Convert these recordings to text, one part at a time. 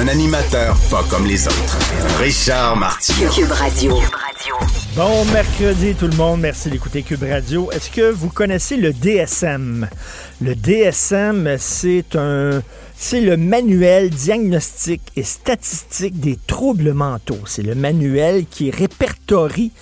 Un animateur pas comme les autres. Richard Martineau. Cube Radio. Bon mercredi tout le monde, merci d'écouter Cube Radio. Est-ce que vous connaissez le DSM? Le DSM, c'est un c'est le manuel diagnostique et statistique des troubles mentaux. C'est le manuel qui répertorie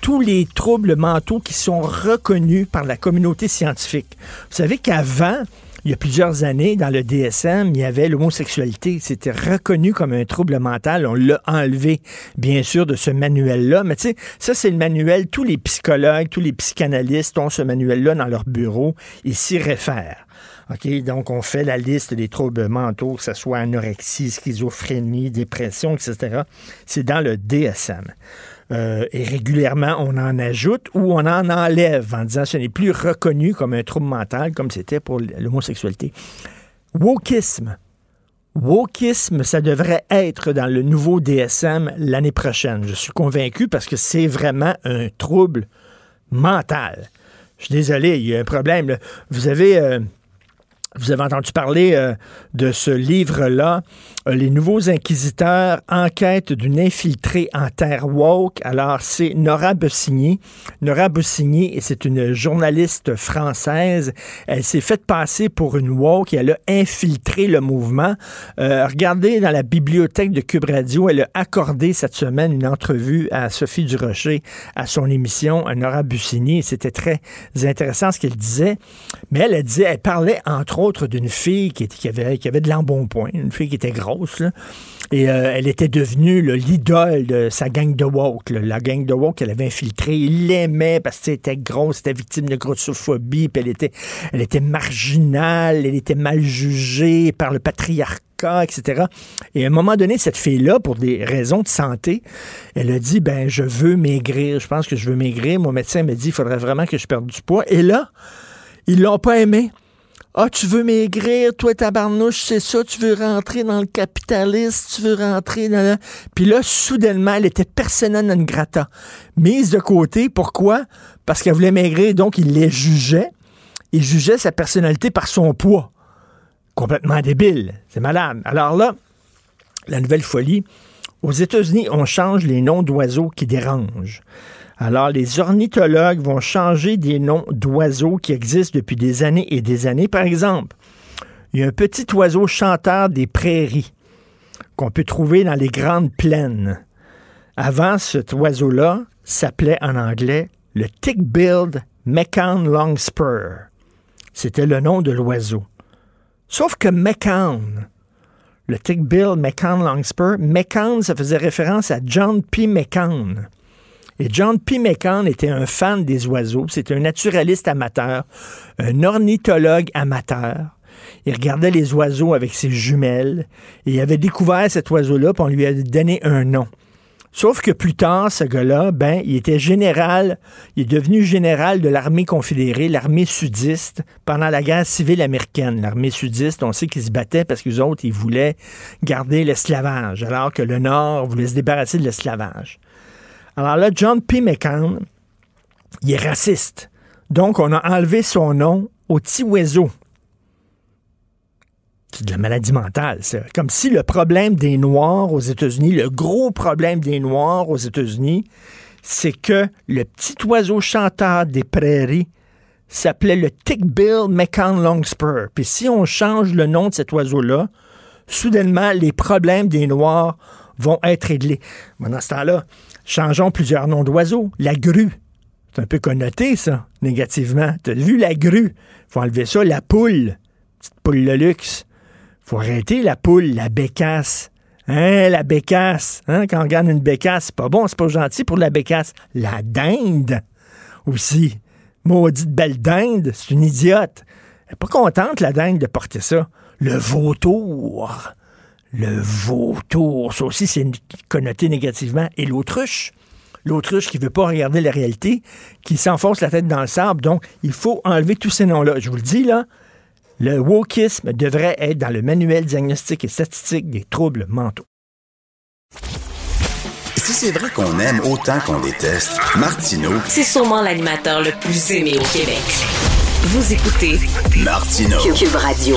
tous les troubles mentaux qui sont reconnus par la communauté scientifique. Vous savez qu'avant, il y a plusieurs années, dans le DSM, il y avait l'homosexualité. C'était reconnu comme un trouble mental. On l'a enlevé, bien sûr, de ce manuel-là. Mais tu sais, ça, c'est le manuel. Tous les psychologues, tous les psychanalystes ont ce manuel-là dans leur bureau. Ils s'y réfèrent. OK, donc on fait la liste des troubles mentaux, que ce soit anorexie, schizophrénie, dépression, etc. C'est dans le DSM. Euh, et régulièrement, on en ajoute ou on en enlève en disant ce n'est plus reconnu comme un trouble mental comme c'était pour l'homosexualité. Wokisme. Wokisme, ça devrait être dans le nouveau DSM l'année prochaine. Je suis convaincu parce que c'est vraiment un trouble mental. Je suis désolé, il y a un problème. Vous avez... euh, vous avez entendu parler euh, de ce livre-là, Les Nouveaux Inquisiteurs, enquête d'une infiltrée en terre woke. Alors, c'est Nora Bussigny. Nora Bussigny, c'est une journaliste française. Elle s'est faite passer pour une woke et elle a infiltré le mouvement. Euh, regardez dans la bibliothèque de Cube Radio, elle a accordé cette semaine une entrevue à Sophie Durocher à son émission à Nora Bussigny. C'était très intéressant ce qu'elle disait. Mais elle, disait, elle parlait entre autres d'une fille qui, était- qui avait de l'embonpoint, une fille qui était grosse, Et euh, elle était devenue l'idole de sa gang de woke. La gang de woke qu'elle avait infiltrée, il l'aimait parce qu'elle était grosse, était victime de grossophobie, puis elle était, elle était marginale, elle était mal jugée par le patriarcat, etc. Et à un moment donné, cette fille-là, pour des raisons de santé, elle a dit, ben, je veux maigrir, je pense que je veux maigrir. Mon médecin m'a dit, il faudrait vraiment que je perde du poids. Et là, ils l'ont pas aimé. Ah, tu veux maigrir, toi, tabarnouche, c'est ça, tu veux rentrer dans le capitalisme, tu veux rentrer dans la... Puis là, soudainement, elle était persona non grata. Mise de côté, pourquoi? Parce qu'elle voulait maigrir, donc il les jugeait. Il jugeait sa personnalité par son poids. Complètement débile. C'est malade. Alors là, la nouvelle folie, aux États-Unis, on change les noms d'oiseaux qui dérangent. Alors, les ornithologues vont changer des noms d'oiseaux qui existent depuis des années et des années. Par exemple, il y a un petit oiseau chanteur des prairies qu'on peut trouver dans les grandes plaines. Avant, cet oiseau-là s'appelait en anglais le tick-billed Meccan longspur. C'était le nom de l'oiseau. Sauf que Meccan, le tick-billed Meccan longspur, Meccan, ça faisait référence à John P. Meccan. Et John P. McCann était un fan des oiseaux. C'était un naturaliste amateur, un ornithologue amateur. Il regardait les oiseaux avec ses jumelles. Et il avait découvert cet oiseau-là, puis on lui a donné un nom. Sauf que plus tard, ce gars-là, ben, il était général, il est devenu général de l'armée confédérée, l'armée sudiste, pendant la guerre civile américaine. L'armée sudiste, on sait qu'ils se battaient parce que les autres, ils voulaient garder l'esclavage, alors que le Nord voulait se débarrasser de l'esclavage. Alors là, John P. McCann, il est raciste. Donc, on a enlevé son nom au petit oiseau. C'est de la maladie mentale, ça. Comme si le problème des Noirs aux États-Unis, le gros problème des Noirs aux États-Unis, c'est que le petit oiseau chanteur des prairies s'appelait le Tick-Bill McCann Longspur. Puis si on change le nom de cet oiseau-là, soudainement, les problèmes des Noirs vont être réglés. Ce temps-là, changeons plusieurs noms d'oiseaux. La grue. C'est un peu connoté, ça, négativement. Tu as vu la grue? faut enlever ça. La poule. Petite poule de luxe. faut arrêter la poule, la bécasse. Hein, la bécasse? Hein, quand on regarde une bécasse, c'est pas bon, c'est pas gentil pour la bécasse. La dinde aussi. Maudite belle dinde, c'est une idiote. Elle est pas contente, la dinde, de porter ça. Le vautour. Le vautour, ça aussi, c'est connoté négativement. Et l'autruche, l'autruche qui veut pas regarder la réalité, qui s'enfonce la tête dans le sable. Donc, il faut enlever tous ces noms-là. Je vous le dis, là, le wokisme devrait être dans le manuel diagnostique et statistique des troubles mentaux. Si c'est vrai qu'on aime autant qu'on déteste, Martineau, C'est sûrement l'animateur le plus aimé au Québec. Vous écoutez Martineau. Cube Radio.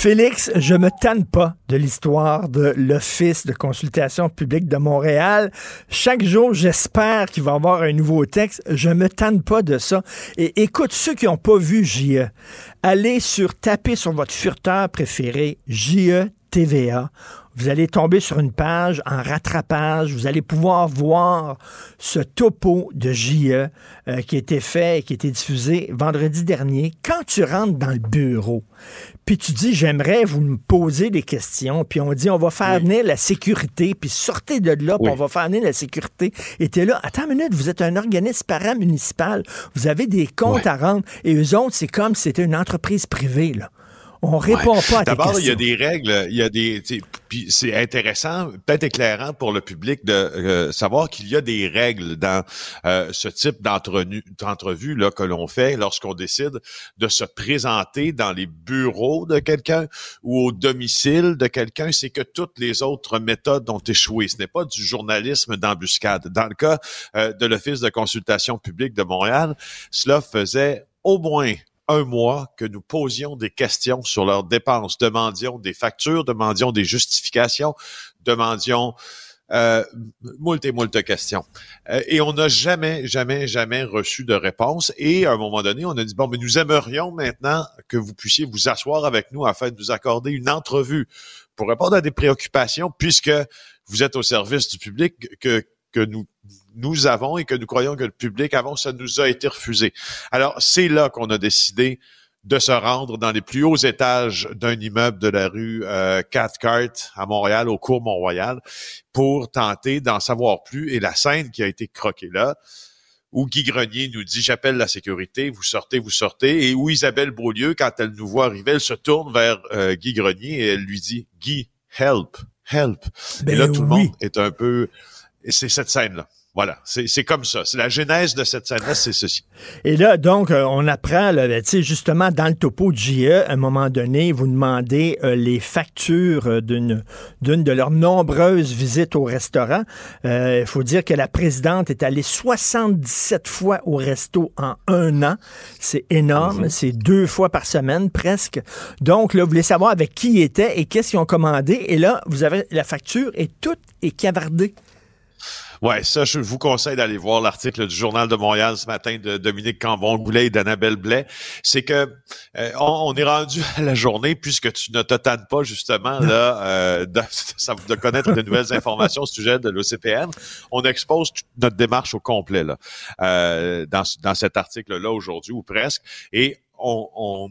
Félix, je me tanne pas de l'histoire de l'Office de consultation publique de Montréal. Chaque jour, j'espère qu'il va y avoir un nouveau texte. Je me tanne pas de ça. Et écoute, ceux qui n'ont pas vu JE, allez sur, taper sur votre furteur préféré, JE TVA. Vous allez tomber sur une page en rattrapage. Vous allez pouvoir voir ce topo de JE euh, qui a été fait et qui a été diffusé vendredi dernier. Quand tu rentres dans le bureau, puis tu dis j'aimerais vous me poser des questions, puis on dit on va faire venir la sécurité, puis sortez de là, puis on va faire venir la sécurité. Et t'es là, attends une minute, vous êtes un organisme paramunicipal, vous avez des comptes à rendre, et eux autres, c'est comme si c'était une entreprise privée, là. On répond Ouais. pas à D'abord, il y a des règles, il y a des, puis c'est intéressant, peut-être éclairant pour le public de euh, savoir qu'il y a des règles dans euh, ce type d'entrenu- d'entrevue là que l'on fait lorsqu'on décide de se présenter dans les bureaux de quelqu'un ou au domicile de quelqu'un. C'est que toutes les autres méthodes ont échoué. Ce n'est pas du journalisme d'embuscade. Dans le cas euh, de l'Office de consultation publique de Montréal, cela faisait au moins un mois que nous posions des questions sur leurs dépenses, demandions des factures, demandions des justifications, demandions euh, moult et moult questions. Euh, et on n'a jamais, jamais, jamais reçu de réponse. Et à un moment donné, on a dit, bon, mais nous aimerions maintenant que vous puissiez vous asseoir avec nous afin de nous accorder une entrevue pour répondre à des préoccupations, puisque vous êtes au service du public que, que nous, nous avons et que nous croyons que le public avant, ça nous a été refusé. Alors, c'est là qu'on a décidé de se rendre dans les plus hauts étages d'un immeuble de la rue euh, Cathcart à Montréal, au cours Mont-Royal, pour tenter d'en savoir plus. Et la scène qui a été croquée là, où Guy Grenier nous dit j'appelle la sécurité, vous sortez, vous sortez, et où Isabelle Beaulieu, quand elle nous voit arriver, elle se tourne vers euh, Guy Grenier et elle lui dit Guy, help, help. Ben et là, tout le monde est un peu. Et c'est cette scène-là. Voilà, c'est c'est comme ça. C'est la genèse de cette scène-là, c'est ceci. Et là, donc, euh, on apprend, là, ben, tu sais, justement, dans le topo de JE, à un moment donné, vous demandez euh, les factures euh, d'une d'une de leurs nombreuses visites au restaurant. Euh, Il faut dire que la présidente est allée 77 fois au resto en un an. C'est énorme. C'est deux fois par semaine, presque. Donc, là, vous voulez savoir avec qui ils étaient et qu'est-ce qu'ils ont commandé. Et là, vous avez la facture et tout est cavardé. Ouais, ça, je vous conseille d'aller voir l'article du Journal de Montréal ce matin de Dominique Cambon-Goulet et d'Annabelle Blais. C'est que euh, on, on est rendu à la journée, puisque tu ne te tannes pas justement là euh, de, de connaître de nouvelles informations au sujet de l'OCPN. On expose toute notre démarche au complet là, euh, dans, dans cet article-là aujourd'hui, ou presque, et on, on,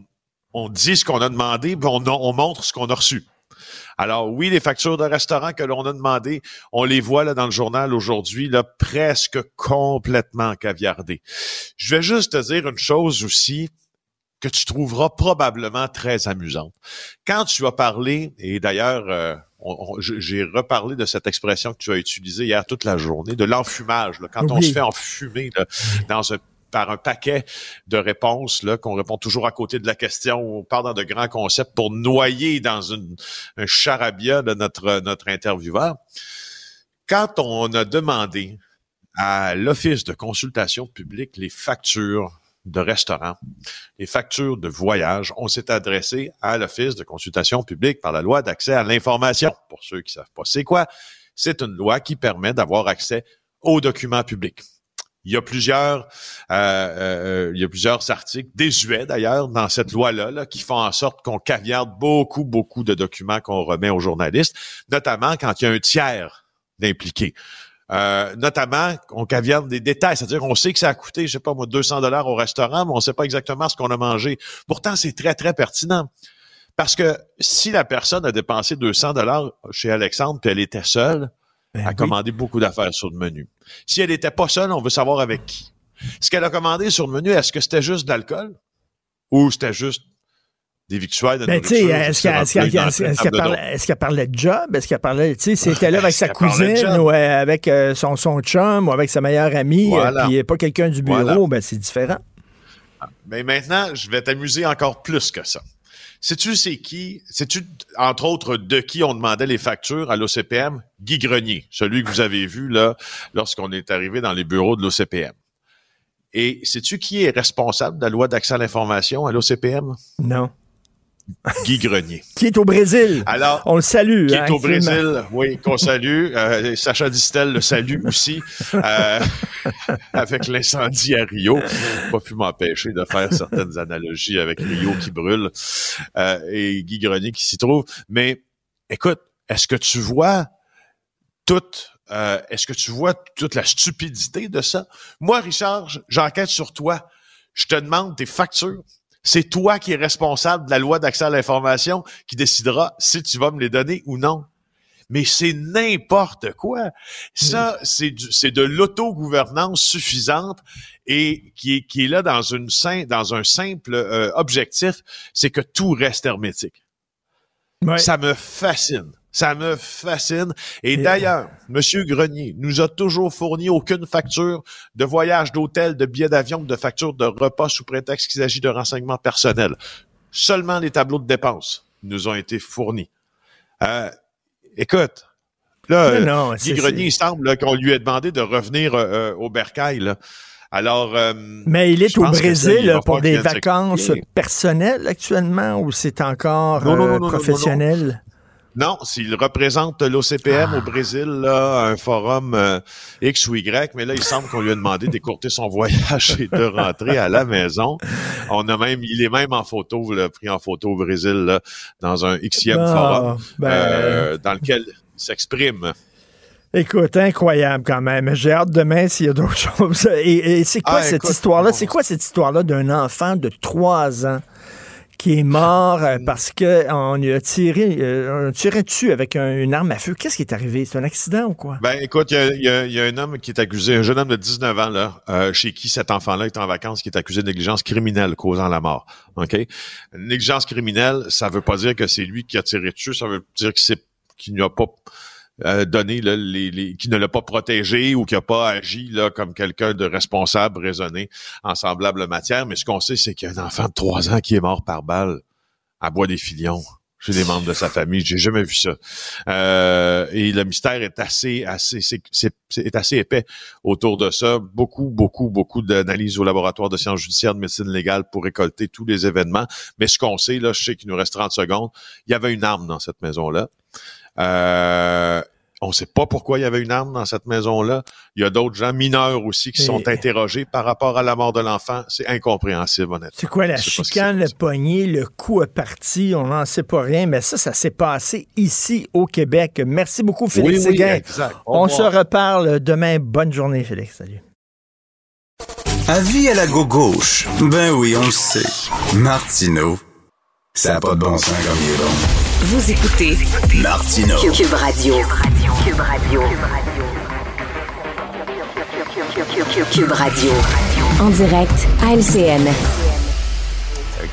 on dit ce qu'on a demandé, puis on, on montre ce qu'on a reçu. Alors oui, les factures de restaurant que l'on a demandées, on les voit là dans le journal aujourd'hui, là presque complètement caviardées. Je vais juste te dire une chose aussi que tu trouveras probablement très amusante. Quand tu as parlé, et d'ailleurs, euh, j'ai reparlé de cette expression que tu as utilisée hier toute la journée, de l'enfumage. Quand on se fait enfumer là, dans un par un paquet de réponses qu'on répond toujours à côté de la question, on parle dans de grands concepts pour noyer dans un charabia de notre notre intervieweur. Quand on a demandé à l'Office de consultation publique les factures de restaurants, les factures de voyage, on s'est adressé à l'Office de consultation publique par la loi d'accès à l'information. Pour ceux qui savent pas c'est quoi, c'est une loi qui permet d'avoir accès aux documents publics. Il y a plusieurs, euh, euh, il y a plusieurs articles désuets d'ailleurs dans cette loi-là là, qui font en sorte qu'on caviarde beaucoup, beaucoup de documents qu'on remet aux journalistes, notamment quand il y a un tiers d'impliqué. Euh, notamment, on caviarde des détails, c'est-à-dire qu'on sait que ça a coûté, je sais pas moi, 200 dollars au restaurant, mais on sait pas exactement ce qu'on a mangé. Pourtant, c'est très, très pertinent. Parce que si la personne a dépensé 200 dollars chez Alexandre puis elle était seule, Ben elle a oui. commandé beaucoup d'affaires sur le menu. Si elle n'était pas seule, on veut savoir avec qui. Ce qu'elle a commandé sur le menu, est-ce que c'était juste de l'alcool ou c'était juste des victuailles de Ben, est-ce qu'elle parlait, de job? Est-ce qu'elle parlait, tu sais, si elle était là avec sa cousine ou euh, avec euh, son, son chum ou avec sa meilleure amie, Voilà. euh, puis pas quelqu'un du bureau, Voilà. ben c'est différent. Mais maintenant, je vais t'amuser encore plus que ça. Sais-tu c'est qui? Sais-tu, entre autres, de qui on demandait les factures à l'OCPM? Guy Grenier, celui que vous avez vu là lorsqu'on est arrivé dans les bureaux de l'OCPM. Et sais-tu qui est responsable de la loi d'accès à l'information à l'OCPM? Non. Guy Grenier. Qui est au Brésil? Alors, On le salue. qui hein, est au actuellement. Brésil, oui, qu'on salue. Euh, Sacha Distel le salue aussi, euh, avec l'incendie à Rio. Pas pu m'empêcher de faire certaines analogies avec Rio qui brûle euh, et Guy Grenier qui s'y trouve. Mais écoute, est-ce que tu vois toute, euh, est-ce que tu vois toute la stupidité de ça? Moi, Richard, j'enquête sur toi. Je te demande tes factures. C'est toi qui es responsable de la loi d'accès à l'information qui décidera si tu vas me les donner ou non. Mais c'est n'importe quoi. Ça, c'est du- c'est de l'autogouvernance suffisante et qui est, qui est là dans, une, sim- dans un simple euh, objectif, c'est que tout reste hermétique. Ouais. Ça me fascine. Ça me fascine. Et Et- d'ailleurs, Monsieur Grenier nous a toujours fourni aucune facture de voyage, d'hôtel, de billets d'avion, de facture de repas sous prétexte qu'il s'agit de renseignements personnels. Seulement les tableaux de dépenses nous ont été fournis. Euh, écoute, là, euh, non, Guy Grenier, il semble qu'on lui ait demandé de revenir euh, euh, au bercail. Là. Alors, euh, Mais il est au Brésil là, pour des vacances personnelles actuellement ou c'est encore non, non, non. professionnel? Non, s'il représente l'OCPM Ah. au Brésil, là, un forum euh, X ou Y, mais là, il semble qu'on lui a demandé d'écourter son voyage et de rentrer à la maison. On a même, il est même en photo, là, pris en photo au Brésil, là, dans un Xème Ah, forum, ben, euh, dans lequel il s'exprime. Écoute, incroyable quand même. J'ai hâte demain s'il y a d'autres choses. Et, et c'est quoi Ah, cette histoire-là? C'est quoi cette histoire-là d'un enfant de 3 ans? Qui est mort euh, parce qu'on lui a tiré, euh, on a tiré dessus avec un- une arme à feu? Qu'est-ce qui est arrivé? C'est un accident ou quoi? Ben, écoute, il y a, y a- y a un homme qui est accusé, un jeune homme de 19 ans, là, euh, chez qui cet enfant-là est en vacances, qui est accusé de négligence criminelle causant la mort. OK? Négligence criminelle, ça veut pas dire que c'est lui qui a tiré dessus, ça veut dire que c'est qu'il n'a pas euh, qui ne l'a pas protégé ou qui n'a pas agi là, comme quelqu'un de responsable, raisonné en semblable matière. Mais ce qu'on sait, c'est qu'il y a un enfant de 3 ans qui est mort par balle à Bois des Filions. Chez des membres de sa famille, j'ai jamais vu ça. Euh, et le mystère est assez, assez, assez épais autour de ça. Beaucoup, beaucoup, beaucoup d'analyses au laboratoire de sciences judiciaires de médecine légale pour récolter tous les événements. Mais ce qu'on sait, là, je sais qu'il nous reste 30 secondes, il y avait une arme dans cette maison-là. Euh, on ne sait pas pourquoi il y avait une arme dans cette maison-là. Il y a d'autres gens mineurs aussi qui Et- sont interrogés par rapport à la mort de l'enfant. C'est incompréhensible, honnêtement. C'est quoi la chicane, le poignet, le coup à parti? On n'en sait pas rien, mais ça, ça s'est passé ici au Québec. Merci beaucoup, Félix Oui, Séguin. On se reparle demain. Bonne journée, Félix. Salut. Avis à la gauche. Ben oui, on le sait. Martineau, ça n'a pas de bon sens comme il est bon. Vous écoutez Martineau. Cube Radio. Cube Radio. Cube Radio. En direct à LCN.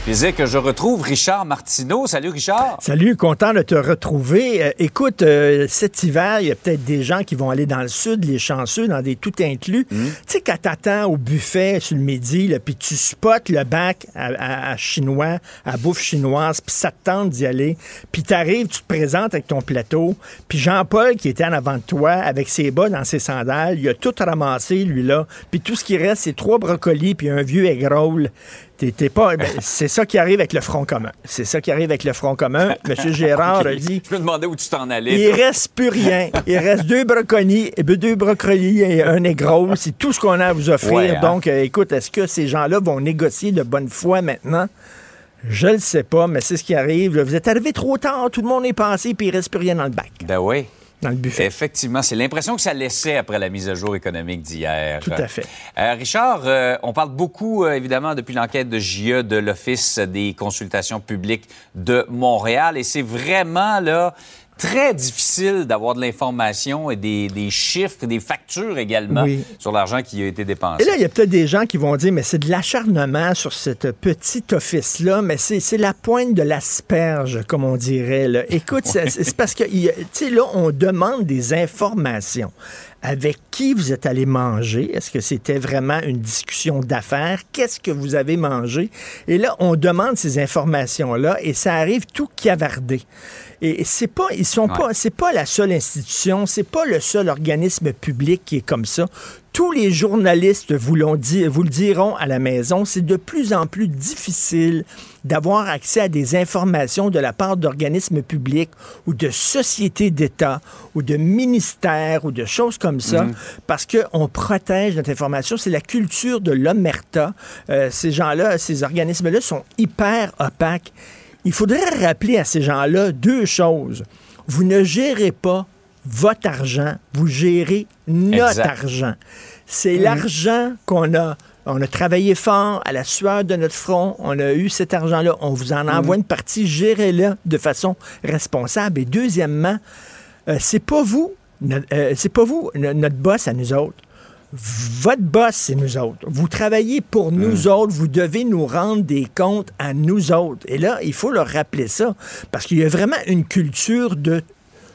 Plaisir que je retrouve Richard Martineau. Salut Richard. Salut, content de te retrouver. Euh, écoute, euh, cet hiver, il y a peut-être des gens qui vont aller dans le sud, les chanceux, dans des tout inclus. Hmm. Tu sais, quand t'attends au buffet sur le midi, puis tu spots le bac à, à- à chinois, à bouffe chinoise, puis ça te tente d'y aller, puis t'arrives, tu te présentes avec ton plateau, puis Jean-Paul, qui était en avant de toi, avec ses bas dans ses sandales, il a tout ramassé, lui-là, puis tout ce qui reste, c'est trois brocolis, puis un vieux egg roll. T'es- t'es pas, ben, c'est ça qui arrive avec le Front commun. C'est ça qui arrive avec le Front commun. Monsieur Gérard a dit... Je me demandais où tu t'en Il allais. reste plus rien. Il reste deux brocolis, et ben, deux brocolis et un roll. C'est tout ce qu'on a à vous offrir. Ouais, hein? Donc, euh, écoute, est-ce que ces gens-là vont négocier de bonne foi maintenant? Je le sais pas, mais c'est ce qui arrive. Vous êtes arrivé trop tard, tout le monde est passé, puis il reste plus rien dans le bac. Ben oui. Dans le buffet. Effectivement, c'est l'impression que ça laissait après la mise à jour économique d'hier. Tout à fait. Euh, Richard, euh, on parle beaucoup, euh, évidemment, depuis l'enquête de JE de l'Office des consultations publiques de Montréal, et c'est vraiment là très difficile d'avoir de l'information et des, des, chiffres, des factures également Oui. sur l'argent qui a été dépensé. Et là, il y a peut-être des gens qui vont dire, mais c'est de l'acharnement sur cette petit office-là, mais c'est c'est la pointe de l'asperge, comme on dirait. là. Écoute, c'est c'est parce que, tu sais, là, on demande des informations. Avec qui vous êtes allé manger? Est-ce que c'était vraiment une discussion d'affaires? Qu'est-ce que vous avez mangé? Et là, on demande ces informations-là et ça arrive tout cavardé. Et c'est pas, ils sont pas, c'est pas la seule institution, c'est pas le seul organisme public qui est comme ça. Tous les journalistes vous, l'ont dit, vous le diront à la maison, c'est de plus en plus difficile d'avoir accès à des informations de la part d'organismes publics ou de sociétés d'État ou de ministères ou de choses comme ça parce qu'on protège notre information. C'est la culture de l'omerta. Euh, ces gens-là, ces organismes-là sont hyper opaques. Il faudrait rappeler à ces gens-là deux choses. Vous ne gérez pas votre argent, vous gérez notre Exact. argent. C'est l'argent qu'on a. On a travaillé fort à la sueur de notre front. On a eu cet argent-là. On vous en envoie une partie. Gérez-le de façon responsable. Et deuxièmement, euh, c'est pas vous, euh, c'est pas vous, no- notre boss à nous autres. Votre boss, c'est nous autres. Vous travaillez pour nous autres. Vous devez nous rendre des comptes à nous autres. Et là, il faut leur rappeler ça. Parce qu'il y a vraiment une culture de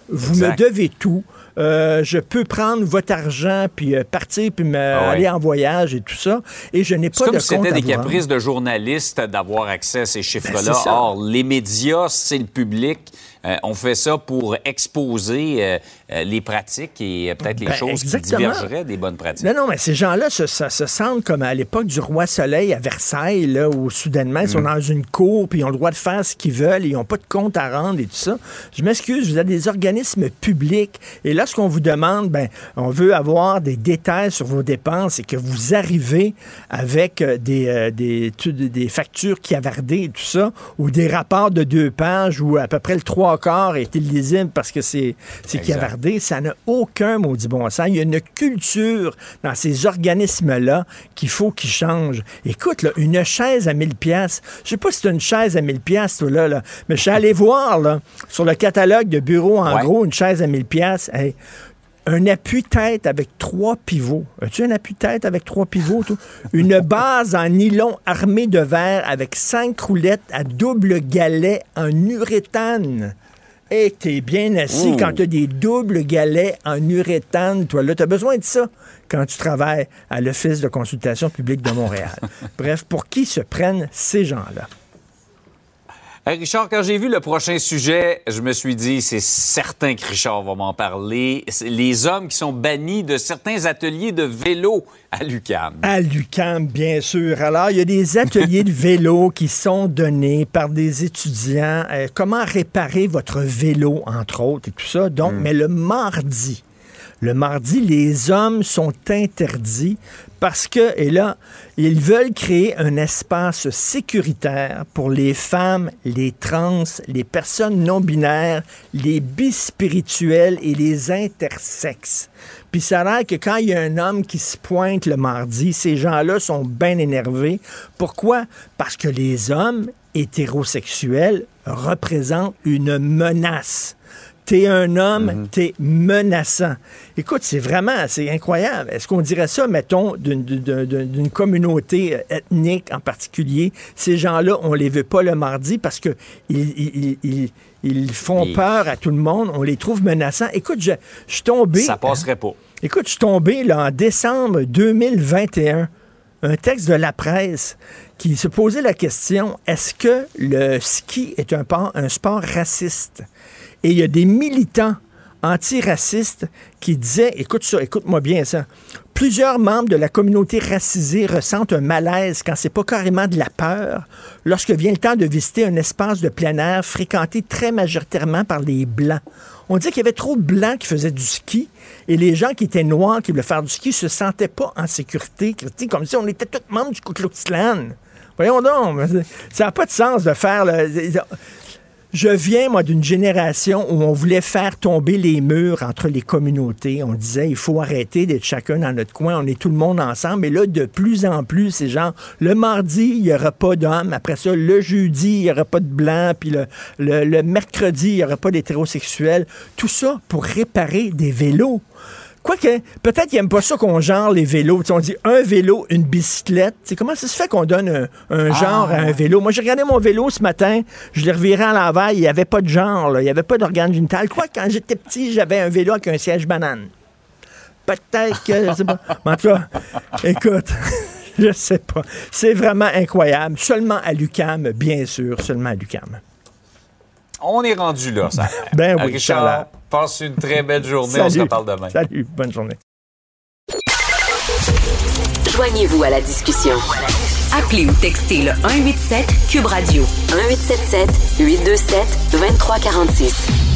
vous Exact. me devez tout. Euh, je peux prendre votre argent puis euh, partir puis me Ah ouais. aller en voyage et tout ça et je n'ai pas comme de si compte c'était des caprices de journalistes d'avoir accès à ces Ben, chiffres-là. Or, les médias, c'est le public. Euh, on fait ça pour exposer euh, euh, les pratiques et peut-être les Ben, choses exactement. qui divergeraient des bonnes pratiques. Non, non, mais ces gens-là se, se- se sentent comme à l'époque du roi Soleil à Versailles, là, où soudainement, ils sont dans une cour, puis ils ont le droit de faire ce qu'ils veulent, et ils n'ont pas de compte à rendre et tout ça. Je m'excuse, vous êtes des organismes publics, et lorsqu'on vous demande, ben, on veut avoir des détails sur vos dépenses, et que vous arrivez avec des, euh, des, tu- des- des factures cavardées et tout ça, ou des rapports de deux pages où à peu près le trois quarts est illisible parce que c'est cavardé, ça n'a aucun maudit bon sens. Il y a une culture dans ces organismes-là qu'il faut qu'ils changent. Écoute, là, une chaise à 1000 pièces. Je sais pas si c'est une chaise à 1000 pièces là, là, mais je suis allé voir là, sur le catalogue de bureau en Ouais. gros une chaise à 1000 pièces. Hey, un appui-tête avec trois pivots. As-tu un appui-tête avec trois pivots? Une base en nylon armée de verre avec cinq roulettes à double galet en uréthane. Et t'es bien assis Ouh. quand t'as des doubles galets en uréthane. Toi, là, t'as besoin de ça quand tu travailles à l'Office de consultation publique de Montréal. Bref, pour qui se prennent ces gens-là? Richard, quand j'ai vu le prochain sujet, je me suis dit, c'est certain que Richard va m'en parler. Les hommes qui sont bannis de certains ateliers de vélo à l'UQAM. À l'UQAM, bien sûr. Alors, il y a des ateliers de vélo qui sont donnés par des étudiants. Euh, comment réparer votre vélo, entre autres, et tout ça. Donc, mais le mardi, le mardi, les hommes sont interdits parce que, et là, ils veulent créer un espace sécuritaire pour les femmes, les trans, les personnes non binaires, les bispirituels et les intersexes. Puis ça a l'air que quand il y a un homme qui se pointe le mardi, ces gens-là sont bien énervés. Pourquoi? Parce que les hommes hétérosexuels représentent une menace. T'es un homme, t'es menaçant. Écoute, c'est vraiment, c'est incroyable. Est-ce qu'on dirait ça, mettons, d'une- communauté euh, ethnique en particulier? Ces gens-là, on les veut pas le mardi parce que ils, ils- ils- ils font Et- peur à tout le monde. On les trouve menaçants. Écoute, je, je suis tombé. Ça passerait pas. Écoute, je suis tombé là, en décembre 2021, un texte de la presse qui se posait la question est-ce que le ski est un sport raciste? Et il y a des militants antiracistes qui disaient écoute ça, écoute-moi bien ça. Plusieurs membres de la communauté racisée ressentent un malaise quand c'est pas carrément de la peur lorsque vient le temps de visiter un espace de plein air fréquenté très majoritairement par les blancs. On dit qu'il y avait trop de blancs qui faisaient du ski et les gens qui étaient noirs qui voulaient faire du ski se sentaient pas en sécurité, comme si on était tous membres du Ku Klux Klan. Voyons donc, ça n'a pas de sens de faire le- Je viens, moi, d'une génération où on voulait faire tomber les murs entre les communautés. On disait, il faut arrêter d'être chacun dans notre coin, on est tout le monde ensemble. Et là, de plus en plus, c'est genre, le mardi, il n'y aura pas d'hommes. Après ça, le jeudi, il n'y aura pas de blancs. Puis le, le mercredi, il n'y aura pas d'hétérosexuels. Tout ça pour réparer des vélos. Quoique, peut-être qu'ils n'aiment pas ça qu'on genre les vélos. on dit un vélo, une bicyclette. C'est comment ça se fait qu'on donne un, ah, genre à un vélo? Moi, j'ai regardé mon vélo ce matin, je l'ai reviré à l'envers, il n'y avait pas de genre, il n'y avait pas d'organe génital. Quoi, quand j'étais petit, j'avais un vélo avec un siège banane. Peut-être que, je sais pas. en tout cas, écoute, je sais pas. C'est vraiment incroyable. Seulement à l'UCAM, bien sûr, seulement à l'UCAM. On est rendu là, ça. ben oui, Richard. Passe une très belle journée. On se reparle demain. Salut. Bonne journée. Joignez-vous à la discussion. Appelez ou textez le 187 Cube Radio 1877 827 2346.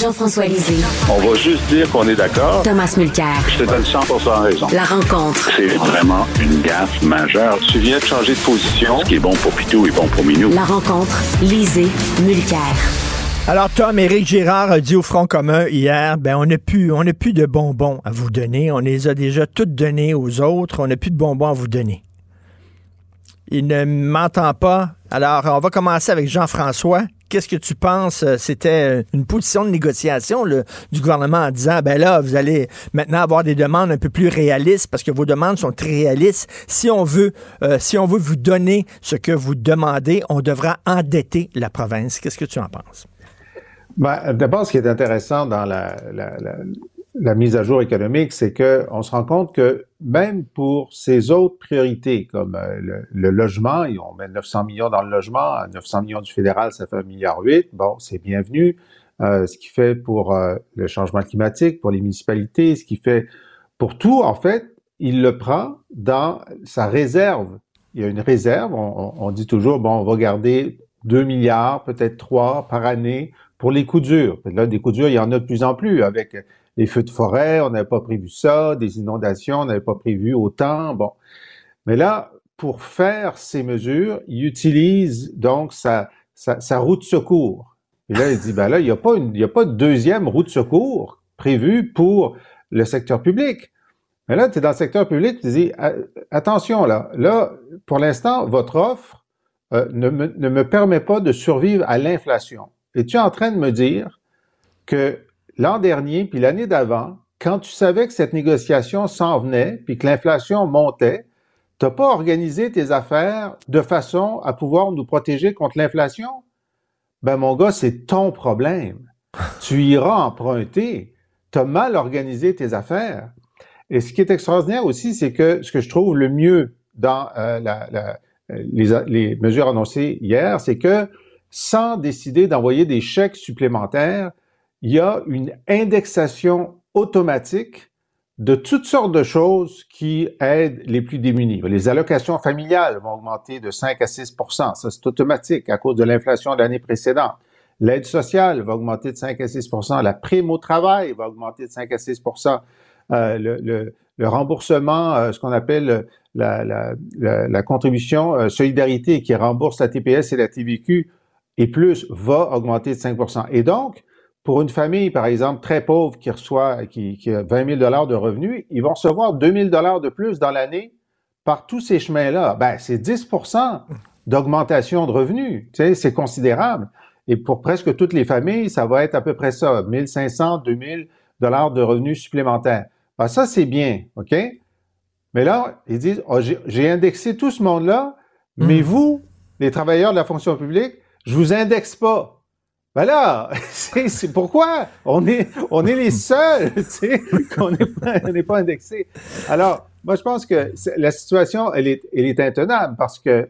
Jean-François Lisée. On va juste dire qu'on est d'accord. Thomas Mulcair. Je te donne 100% raison. La rencontre. C'est vraiment une gaffe majeure. Tu viens de changer de position. Ce qui est bon pour Pitou est bon pour Minou. La rencontre. Lisée. Mulcair. Alors, Tom, Éric Girard a dit au Front commun hier, ben, on n'a plus, on n'a plus de bonbons à vous donner. On les a déjà toutes donnés aux autres. On n'a plus de bonbons à vous donner. Il ne m'entend pas. Alors, on va commencer avec Jean-François Qu'est-ce que tu penses? Euh, c'était une position de négociation du gouvernement en disant, ben là, vous allez maintenant avoir des demandes un peu plus réalistes parce que vos demandes sont très réalistes. Si on veut, euh, si on veut vous donner ce que vous demandez, on devra endetter la province. Qu'est-ce que tu en penses? Ben, D'abord, ce qui est intéressant dans la, la mise à jour économique, c'est que on se rend compte que même pour ces autres priorités, comme euh, le, logement, et on met 900 millions dans le logement, 900 millions du fédéral, ça fait 1,8 milliard. Bon, c'est bienvenu. Euh, ce qui fait pour euh, le changement climatique, pour les municipalités, ce qui fait pour tout, en fait, il le prend dans sa réserve. Il y a une réserve. On, on dit toujours, bon, on va garder 2 milliards, peut-être 3 par année pour les coups durs. Là, des coups durs, il y en a de plus en plus avec les feux de forêt, on n'avait pas prévu ça, des inondations, on n'avait pas prévu autant. Bon. Mais là, pour faire ces mesures, il utilise donc sa, sa, route de secours. Et là, il dit, ben là, il n'y a, pas il y a pas de deuxième route de secours prévue pour le secteur public. Mais là, tu es dans le secteur public, tu dis, attention là, là, pour l'instant, votre offre euh, ne, me, ne me permet pas de survivre à l'inflation. Et tu es en train de me dire que l'an dernier puis l'année d'avant, quand tu savais que cette négociation s'en venait puis que l'inflation montait, tu n'as pas organisé tes affaires de façon à pouvoir nous protéger contre l'inflation? Ben, mon gars, c'est ton problème. tu iras emprunter. Tu as mal organisé tes affaires. Et ce qui est extraordinaire aussi, c'est que ce que je trouve le mieux dans euh, les, les mesures annoncées hier, c'est que sans décider d'envoyer des chèques supplémentaires, il y a une indexation automatique de toutes sortes de choses qui aident les plus démunis. Les allocations familiales vont augmenter de 5 à 6% ça c'est automatique à cause de l'inflation de l'année précédente. L'aide sociale va augmenter de 5 à 6% la prime au travail va augmenter de 5 à 6 euh, le, remboursement, euh, ce qu'on appelle la, la, la, contribution euh, solidarité qui rembourse la TPS et la TVQ et plus, va augmenter de 5% Et donc, pour une famille, par exemple, très pauvre qui reçoit, qui, qui a 20 000 dollars de revenus, ils vont recevoir 2 000 dollars de plus dans l'année par tous ces chemins-là. Ben, c'est 10% d'augmentation de revenus. Tu sais, c'est considérable. Et pour presque toutes les familles, ça va être à peu près ça, 1500, 2000 dollars de revenus supplémentaires. Ben, ça, c'est bien, OK? Mais là, ils disent, oh, j'ai indexé tout ce monde-là, mais hmm. vous, les travailleurs de la fonction publique, je vous indexe pas. Ben là, c'est pourquoi on est, on est les seuls, tu sais, qu'on n'est pas, pas indexé. Alors, moi, je pense que la situation, elle est, elle est intenable parce que, euh,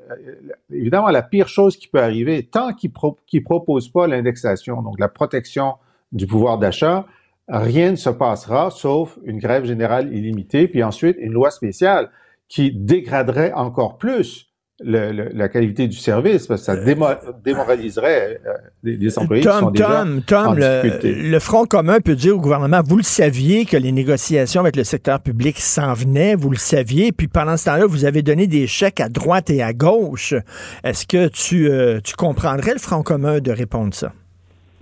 évidemment, la pire chose qui peut arriver, tant qu'ils ne proposent pas l'indexation, donc la protection du pouvoir d'achat, rien ne se passera sauf une grève générale illimitée, puis ensuite une loi spéciale qui dégraderait encore plus la qualité du service, parce que ça euh, démoraliserait euh, les, employés qui sont déjà Tom, Tom le, le, Front commun peut dire au gouvernement, vous le saviez que les négociations avec le secteur public s'en venaient, vous le saviez, puis pendant ce temps-là, vous avez donné des chèques à droite et à gauche. Est-ce que tu, euh, tu comprendrais le Front commun de répondre ça?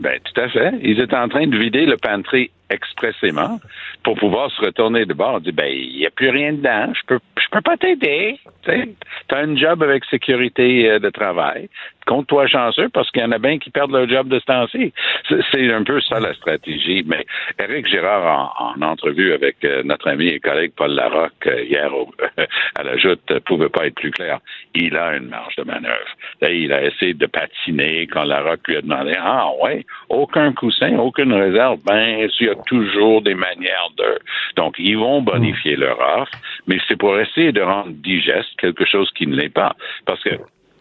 Ben, tout à fait. Ils étaient en train de vider le pantry expressément pour pouvoir se retourner de bord. On dit, ben, il n'y a plus rien dedans. Je peux, je peux pas t'aider. Tu as un job avec sécurité euh, de travail compte-toi chanceux parce qu'il y en a bien qui perdent leur job de ce temps-ci. C'est un peu ça la stratégie. Mais Éric Girard, en, entrevue avec euh, notre ami et collègue Paul Larocque euh, hier à la joute, pouvait pas être plus clair. Il a une marge de manœuvre. il a essayé de patiner quand Larocque lui a demandé Ah ouais, aucun coussin, aucune réserve. Ben, il y a toujours des manières de. Donc, ils vont bonifier leur offre, mais c'est pour essayer de rendre digeste quelque chose qui ne l'est pas. Parce que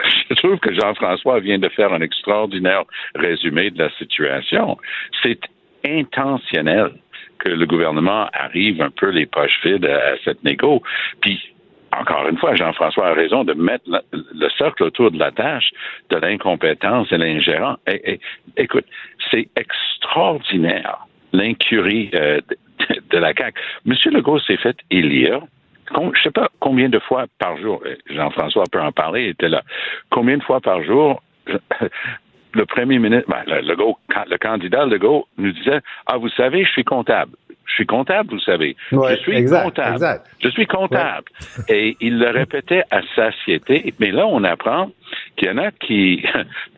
je trouve que Jean-François vient de faire un extraordinaire résumé de la situation. C'est intentionnel que le gouvernement arrive un peu les poches vides à, cette négo. Puis, encore une fois, Jean-François a raison de mettre le, cercle autour de la tâche de l'incompétence et l'ingérence. écoute, c'est extraordinaire l'incurie euh, de, de, la CAQ. Monsieur Legault s'est fait élire je ne sais pas combien de fois par jour, euh, Jean-François peut en parler, il était là, combien de fois par jour le premier ministre, ben, le, le, le candidat Legault nous disait, ah, vous savez, je suis comptable. Je suis comptable, vous savez. je suis comptable. Je suis comptable. Et il le répétait à satiété. Mais là, on apprend qu'il y en a qui...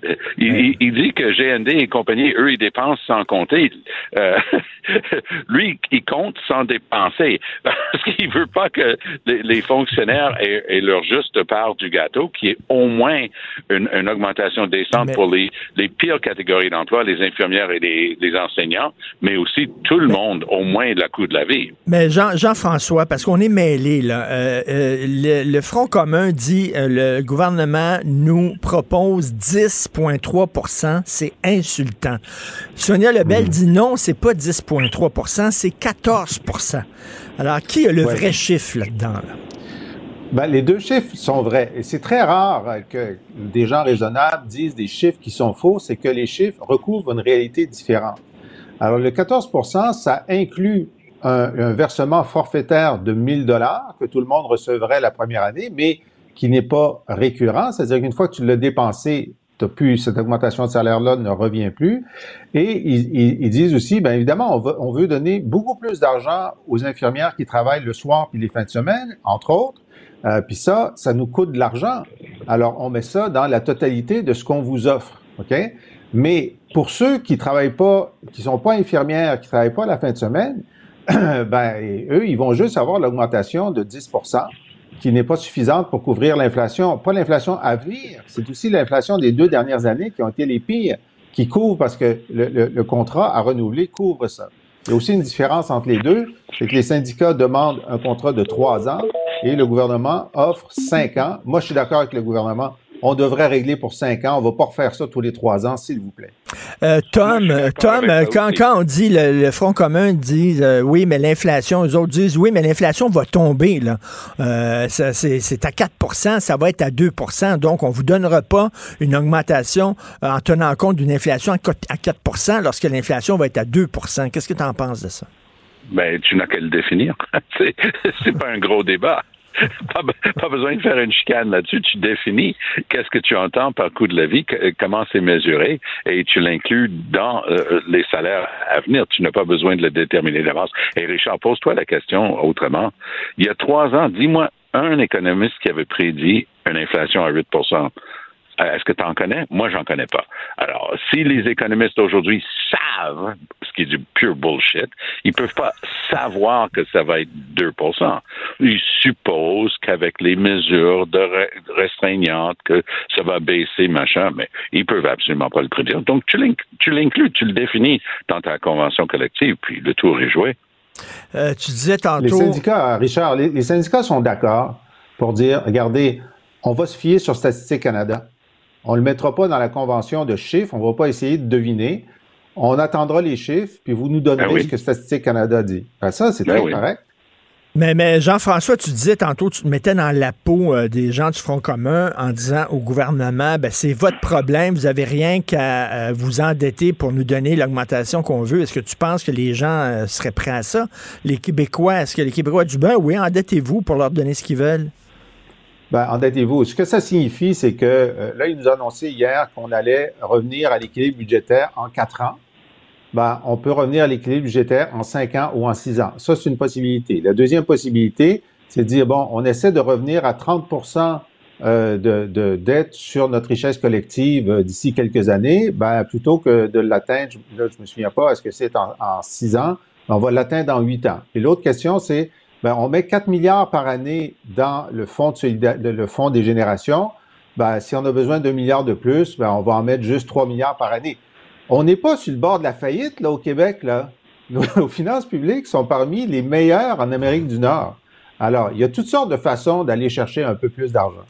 il, dit que GND et compagnie, eux, ils dépensent sans compter. Euh, lui, il compte sans dépenser. Parce qu'il veut pas que les, fonctionnaires aient, leur juste part du gâteau, qui est au moins une, augmentation décente pour les, les pires catégories d'emploi, les infirmières et les, enseignants, mais aussi tout le monde, au moins la coût de la vie. Mais Jean, Jean-François, parce qu'on est mêlés, là, euh, euh, le, Front commun dit le gouvernement nous propose 10,3 C'est insultant. Sonia Lebel hmm. dit non, c'est pas 10,3% c'est 14% Alors, qui a le vrai chiffre là-dedans? Ben, les deux chiffres sont vrais. Et c'est très rare que des gens raisonnables disent des chiffres qui sont faux, c'est que les chiffres recouvrent une réalité différente. Alors, le 14% ça inclut un, un, versement forfaitaire de 1000 dollars que tout le monde recevrait la première année, mais qui n'est pas récurrent, c'est-à-dire qu'une fois que tu l'as dépensé, t'as plus cette augmentation de salaire-là ne revient plus. Et ils, disent aussi, bien évidemment, on veut, on veut donner beaucoup plus d'argent aux infirmières qui travaillent le soir puis les fins de semaine, entre autres. Euh, puis ça, ça nous coûte de l'argent. Alors, on met ça dans la totalité de ce qu'on vous offre, OK? Mais pour ceux qui travaillent pas, qui sont pas infirmières, qui travaillent pas la fin de semaine, ben, eux, ils vont juste avoir l'augmentation de 10 qui n'est pas suffisante pour couvrir l'inflation, pas l'inflation à venir, c'est aussi l'inflation des deux dernières années qui ont été les pires, qui couvrent parce que le, contrat à renouveler couvre ça. Il y a aussi une différence entre les deux, c'est que les syndicats demandent un contrat de trois ans et le gouvernement offre cinq ans. Moi, je suis d'accord avec le gouvernement on devrait régler pour cinq ans. On ne va pas refaire ça tous les trois ans, s'il vous plaît. Euh, Tom, Tom quand, quand, on dit le, Front commun dit euh, oui, mais l'inflation, les autres disent oui, mais l'inflation va tomber. Là. Euh, c'est à 4% ça va être à 2% donc on ne vous donnera pas une augmentation en tenant compte d'une inflation à 4% lorsque l'inflation va être à 2% Qu'est-ce que tu en penses de ça? Ben, tu n'as qu'à le définir. c'est pas un gros débat. pas, besoin de faire une chicane là-dessus. Tu définis qu'est-ce que tu entends par coût de la vie, comment c'est mesuré, et tu l'inclus dans euh, les salaires à venir. Tu n'as pas besoin de le déterminer d'avance. Et Richard, pose-toi la question autrement. Il y a trois ans, dis-moi un économiste qui avait prédit une inflation à 8 euh, est-ce que tu en connais? Moi, j'en connais pas. Alors, si les économistes aujourd'hui savent, ce qui est du pure bullshit, ils peuvent pas savoir que ça va être 2% Ils supposent qu'avec les mesures de restreignantes, que ça va baisser, machin, mais ils peuvent absolument pas le prédire. Donc, tu l'inclus, tu le définis dans ta convention collective, puis le tour est joué. Euh, tu disais tantôt... Les syndicats, Richard, les syndicats sont d'accord pour dire, regardez, on va se fier sur Statistique Canada. On ne le mettra pas dans la convention de chiffres, on ne va pas essayer de deviner. On attendra les chiffres, puis vous nous donnerez ben ce que Statistique Canada dit. Ben ça, c'est ben très correct. Mais, mais Jean-François, tu disais tantôt, tu te mettais dans la peau euh, des gens du Front commun en disant au gouvernement, ben, c'est votre problème, vous n'avez rien qu'à euh, vous endetter pour nous donner l'augmentation qu'on veut. Est-ce que tu penses que les gens euh, seraient prêts à ça? Les Québécois, est-ce que les Québécois disent, ben oui, endettez-vous pour leur donner ce qu'ils veulent? Ben, endettez-vous. Ce que ça signifie, c'est que là, il nous a annoncé hier qu'on allait revenir à l'équilibre budgétaire en quatre ans ben, on peut revenir à l'équilibre budgétaire en cinq ans ou en six ans. Ça, c'est une possibilité. La deuxième possibilité, c'est de dire, bon, on essaie de revenir à 30 euh, de, de dette sur notre richesse collective euh, d'ici quelques années, ben, plutôt que de l'atteindre, là, je me souviens pas, est-ce que c'est en, six ans, on va l'atteindre en huit ans. Et l'autre question, c'est, ben, on met 4 milliards par année dans le fonds, des générations. Ben, si on a besoin de milliards de plus, ben, on va en mettre juste 3 milliards par année. On n'est pas sur le bord de la faillite, là, au Québec. Nos, finances publiques sont parmi les meilleures en Amérique du Nord. Alors, il y a toutes sortes de façons d'aller chercher un peu plus d'argent.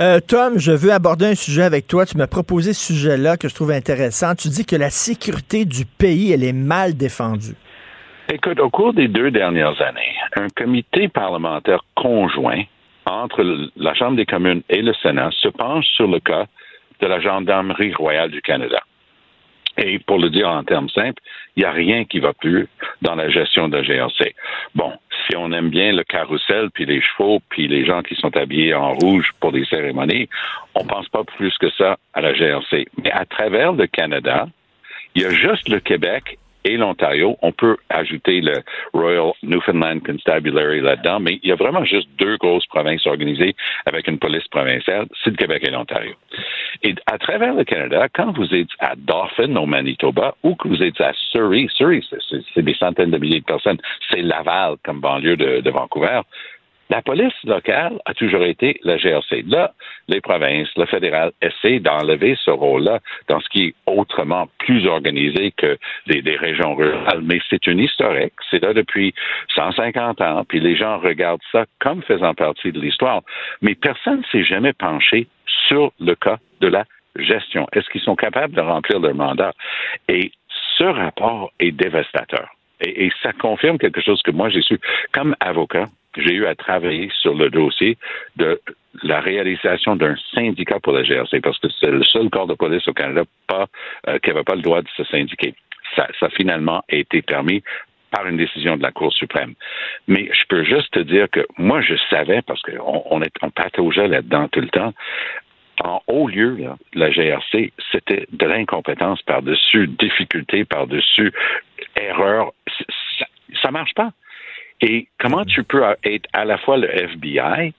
Euh, Tom, je veux aborder un sujet avec toi. Tu m'as proposé ce sujet-là que je trouve intéressant. Tu dis que la sécurité du pays, elle est mal défendue. Écoute, au cours des deux dernières années, un comité parlementaire conjoint entre la Chambre des communes et le Sénat se penche sur le cas de la Gendarmerie royale du Canada. Et pour le dire en termes simples, il n'y a rien qui va plus dans la gestion de la GRC. Bon, si on aime bien le carrousel, puis les chevaux, puis les gens qui sont habillés en rouge pour des cérémonies, on pense pas plus que ça à la GRC. Mais à travers le Canada, il y a juste le Québec et l'Ontario. On peut ajouter le Royal Newfoundland Constabulary là-dedans, mais il y a vraiment juste deux grosses provinces organisées avec une police provinciale, c'est le Québec et l'Ontario. Et à travers le Canada, quand vous êtes à Dauphin, au Manitoba, ou que vous êtes à Surrey, Surrey, c'est des centaines de milliers de personnes, c'est Laval comme banlieue de Vancouver, la police locale a toujours été la GRC. Là, les provinces, le fédéral essaient d'enlever ce rôle-là dans ce qui est autrement plus organisé que des, régions rurales. Mais c'est une historique. C'est là depuis 150 ans. Puis les gens regardent ça comme faisant partie de l'histoire. Mais personne ne s'est jamais penché sur le cas de la gestion. Est-ce qu'ils sont capables de remplir leur mandat? Et ce rapport est dévastateur. Et, et, ça confirme quelque chose que moi j'ai su comme avocat j'ai eu à travailler sur le dossier de la réalisation d'un syndicat pour la GRC, parce que c'est le seul corps de police au Canada pas, euh, qui n'avait pas le droit de se syndiquer. Ça, ça a été permis par une décision de la Cour suprême. Mais je peux juste te dire que moi, je savais, parce qu'on on, pataugeait là-dedans tout le temps, en haut lieu, là, la GRC, c'était de l'incompétence par-dessus difficulté, par-dessus erreur. Ça, ça marche pas. Et comment tu peux être à la fois le FBI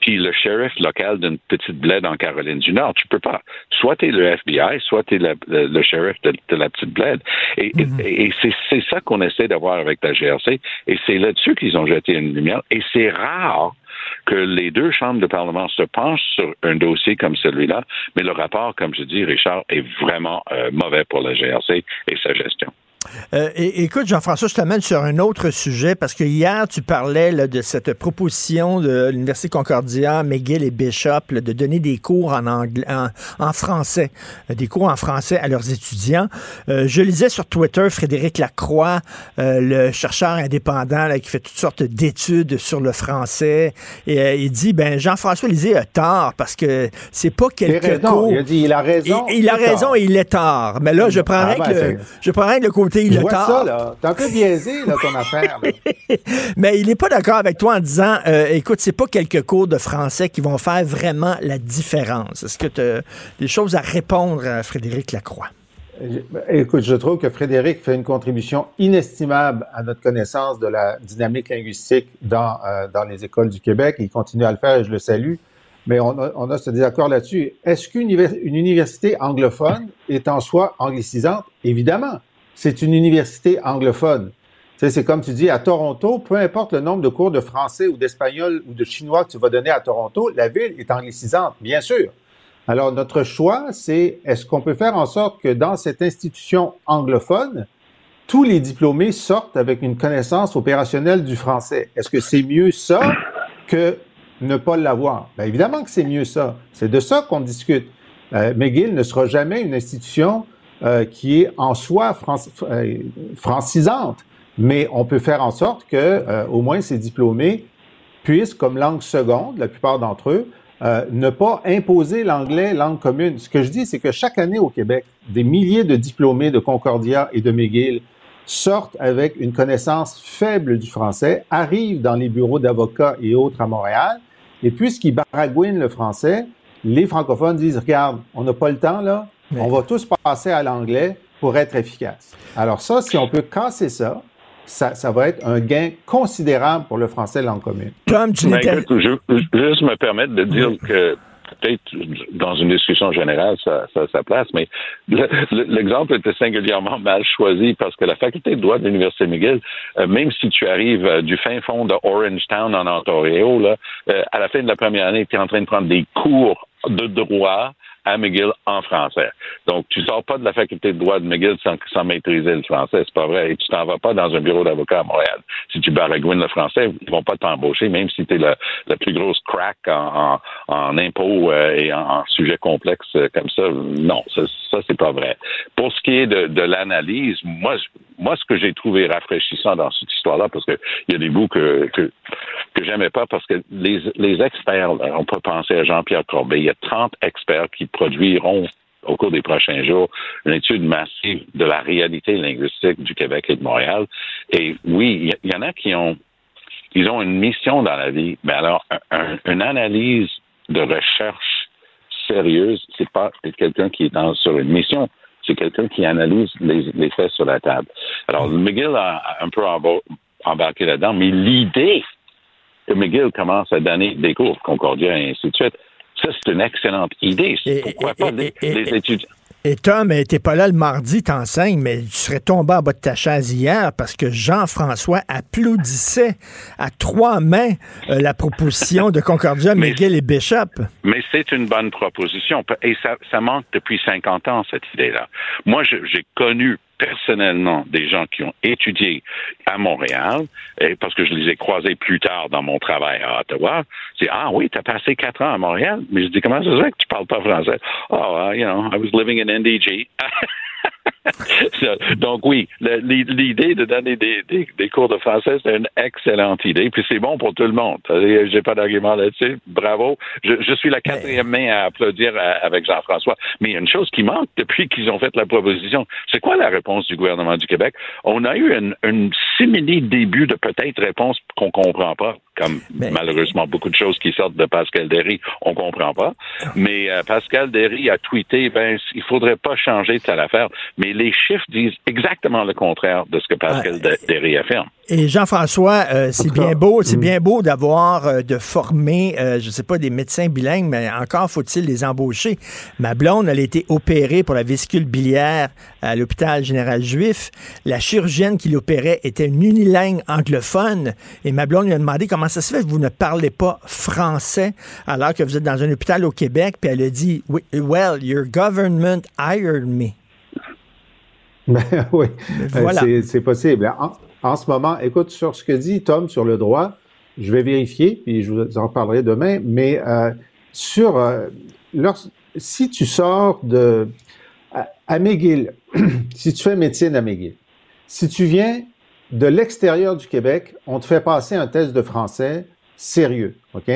puis le shérif local d'une petite bled en Caroline du Nord? Tu peux pas. Soit tu es le FBI, soit tu es le, le, shérif de, la petite bled. Et, mhm. et, c'est ça qu'on essaie d'avoir avec la GRC. Et c'est là-dessus qu'ils ont jeté une lumière. Et c'est rare que les deux chambres de Parlement se penchent sur un dossier comme celui-là, mais le rapport, comme je dis, Richard, est vraiment euh, mauvais pour la GRC et sa gestion. Euh, écoute, Jean-François, je t'amène sur un autre sujet parce que hier, tu parlais de cette proposition de l'Université Concordia, McGill et Bishop de donner des cours en, anglais, en, français, euh, des cours en français à leurs étudiants. Euh, je lisais sur Twitter Frédéric Lacroix, le chercheur indépendant qui fait toutes sortes d'études sur le français, et il dit ben Jean-François Lisée a tort parce que c'est pas quelques cours. Il a dit il a raison. Il, a raison et il est tort. Mais là, je prendrais ah, ben, que je prendrais le côté vois ça, là. T'es un peu biaisé, là, ton affaire. Mais il n'est pas d'accord avec toi en disant, euh, écoute, c'est pas quelques cours de français qui vont faire vraiment la différence. Est-ce que tu as des choses à répondre à Frédéric Lacroix? Écoute, je trouve que Frédéric fait une contribution inestimable à notre connaissance de la dynamique linguistique dans, euh, dans les écoles du Québec. Il continue à le faire et je le salue. Mais on a, on a ce désaccord là-dessus. Est-ce qu'une université anglophone est en soi anglicisante? Évidemment c'est une université anglophone. c'est comme tu dis, à Toronto, peu importe le nombre de cours de français ou d'espagnol ou de chinois que tu vas donner à Toronto, la ville est anglicisante, bien sûr. Alors, notre choix, c'est est-ce qu'on peut faire en sorte que dans cette institution anglophone, tous les diplômés sortent avec une connaissance opérationnelle du français? Est-ce que c'est mieux ça que ne pas l'avoir? Bien, évidemment que c'est mieux ça. C'est de ça qu'on discute. Euh, McGill ne sera jamais une institution euh, qui est en soi euh, francisante. mais on peut faire en sorte que euh, au moins ces diplômés puissent, comme langue seconde, la plupart d'entre eux, euh, ne pas imposer l'anglais langue commune. Ce que je dis, c'est que chaque année au Québec, des milliers de diplômés de Concordia et de McGill sortent avec une connaissance faible du français, arrivent dans les bureaux d'avocats et autres à Montréal, et puisqu'ils baragouinent le français, les francophones disent, regarde, on n'a pas le temps là, on va tous passer à l'anglais pour être efficace. Alors ça, si on peut casser ça, ça, ça, va être un gain considérable pour le français langue commune. Tom, tu ben, écoute, je, je, juste me permettre de dire que peut-être dans une discussion générale, ça, ça, ça place, mais l'exemple était singulièrement mal choisi parce que la faculté de droit de l'Université McGill, euh, même si tu arrives euh, du fin fond de Orangetown en Ontario, là, euh, à la fin de la première année, tu es en train de prendre des cours de droit à McGill en français. Donc, tu sors pas de la faculté de droit de McGill sans, sans maîtriser le français, c'est pas vrai. Et tu t'en vas pas dans un bureau d'avocat à Montréal. Si tu baragouines le français, ils vont pas t'embaucher, même si tu es la, plus grosse crack en, en, impôts euh, et en, sujets complexes euh, comme ça. Non, ça, ça c'est pas vrai. Pour ce qui est de, de l'analyse, moi, moi, ce que j'ai trouvé rafraîchissant dans cette histoire-là, parce qu'il y a des bouts que, que, que j'aimais pas, parce que les, les experts, on peut penser à Jean-Pierre Corbet, il y a 30 experts qui produiront au cours des prochains jours une étude massive de la réalité linguistique du Québec et de Montréal. Et oui, il y, en a qui ont ils ont une mission dans la vie, mais alors une analyse de recherche sérieuse, c'est pas quelqu'un qui est dans, sur une mission, c'est quelqu'un qui analyse les, faits sur la table. Alors, McGill a un peu embarqué là-dedans, mais l'idée que McGill commence à donner des cours, Concordia et ainsi de suite, ça, c'est une excellente idée. Pourquoi pas les, étudiants? Et Tom, t'es pas là le mardi, t'enseignes, mais tu serais tombé en bas de ta chaise hier parce que Jean-François applaudissait à trois mains euh, la proposition de Concordia, Miguel et Bishop. Mais c'est une bonne proposition et ça, ça manque depuis 50 ans, cette idée-là. Moi, j'ai connu personnellement des gens qui ont étudié à Montréal, et parce que je les ai croisés plus tard dans mon travail à Ottawa, c'est Ah oui, tu as passé quatre ans à Montréal? Mais je dis Comment ça se fait que tu parles pas français? Oh, you know, I was living in NDG. Donc oui, l'idée de donner des, des, cours de français, c'est une excellente idée. Puis c'est bon pour tout le monde. J'ai pas d'argument là-dessus. Bravo. Je, suis la quatrième main à applaudir avec Jean-François. Mais il y a une chose qui manque depuis qu'ils ont fait la proposition. C'est quoi la réponse du gouvernement du Québec? On a eu une, une simili début de peut-être réponse qu'on comprend pas comme malheureusement beaucoup de choses qui sortent de Pascal Derry, on comprend pas. Mais euh, Pascal Derry a tweeté, ben, il faudrait pas changer de telle affaire. Mais les chiffres disent exactement le contraire de ce que Pascal Derry affirme. Et Jean-François, euh, c'est bien beau, c'est hmm. bien beau d'avoir euh, de former, euh, je sais pas, des médecins bilingues, mais encore faut-il les embaucher. Ma blonde, elle a été opérée pour la vésicule biliaire à l'hôpital général juif. La chirurgienne qui l'opérait était une unilingue anglophone. Et ma blonde lui a demandé comment ça se fait que vous ne parlez pas français alors que vous êtes dans un hôpital au Québec. Puis elle a dit, well, your government hired me. Ben, oui, voilà. c'est possible en ce moment, écoute, sur ce que dit Tom sur le droit, je vais vérifier, puis je vous en parlerai demain, mais euh, sur, euh, si tu sors de, à, McGill, si tu fais médecine à McGill, si tu viens de l'extérieur du Québec, on te fait passer un test de français sérieux, OK?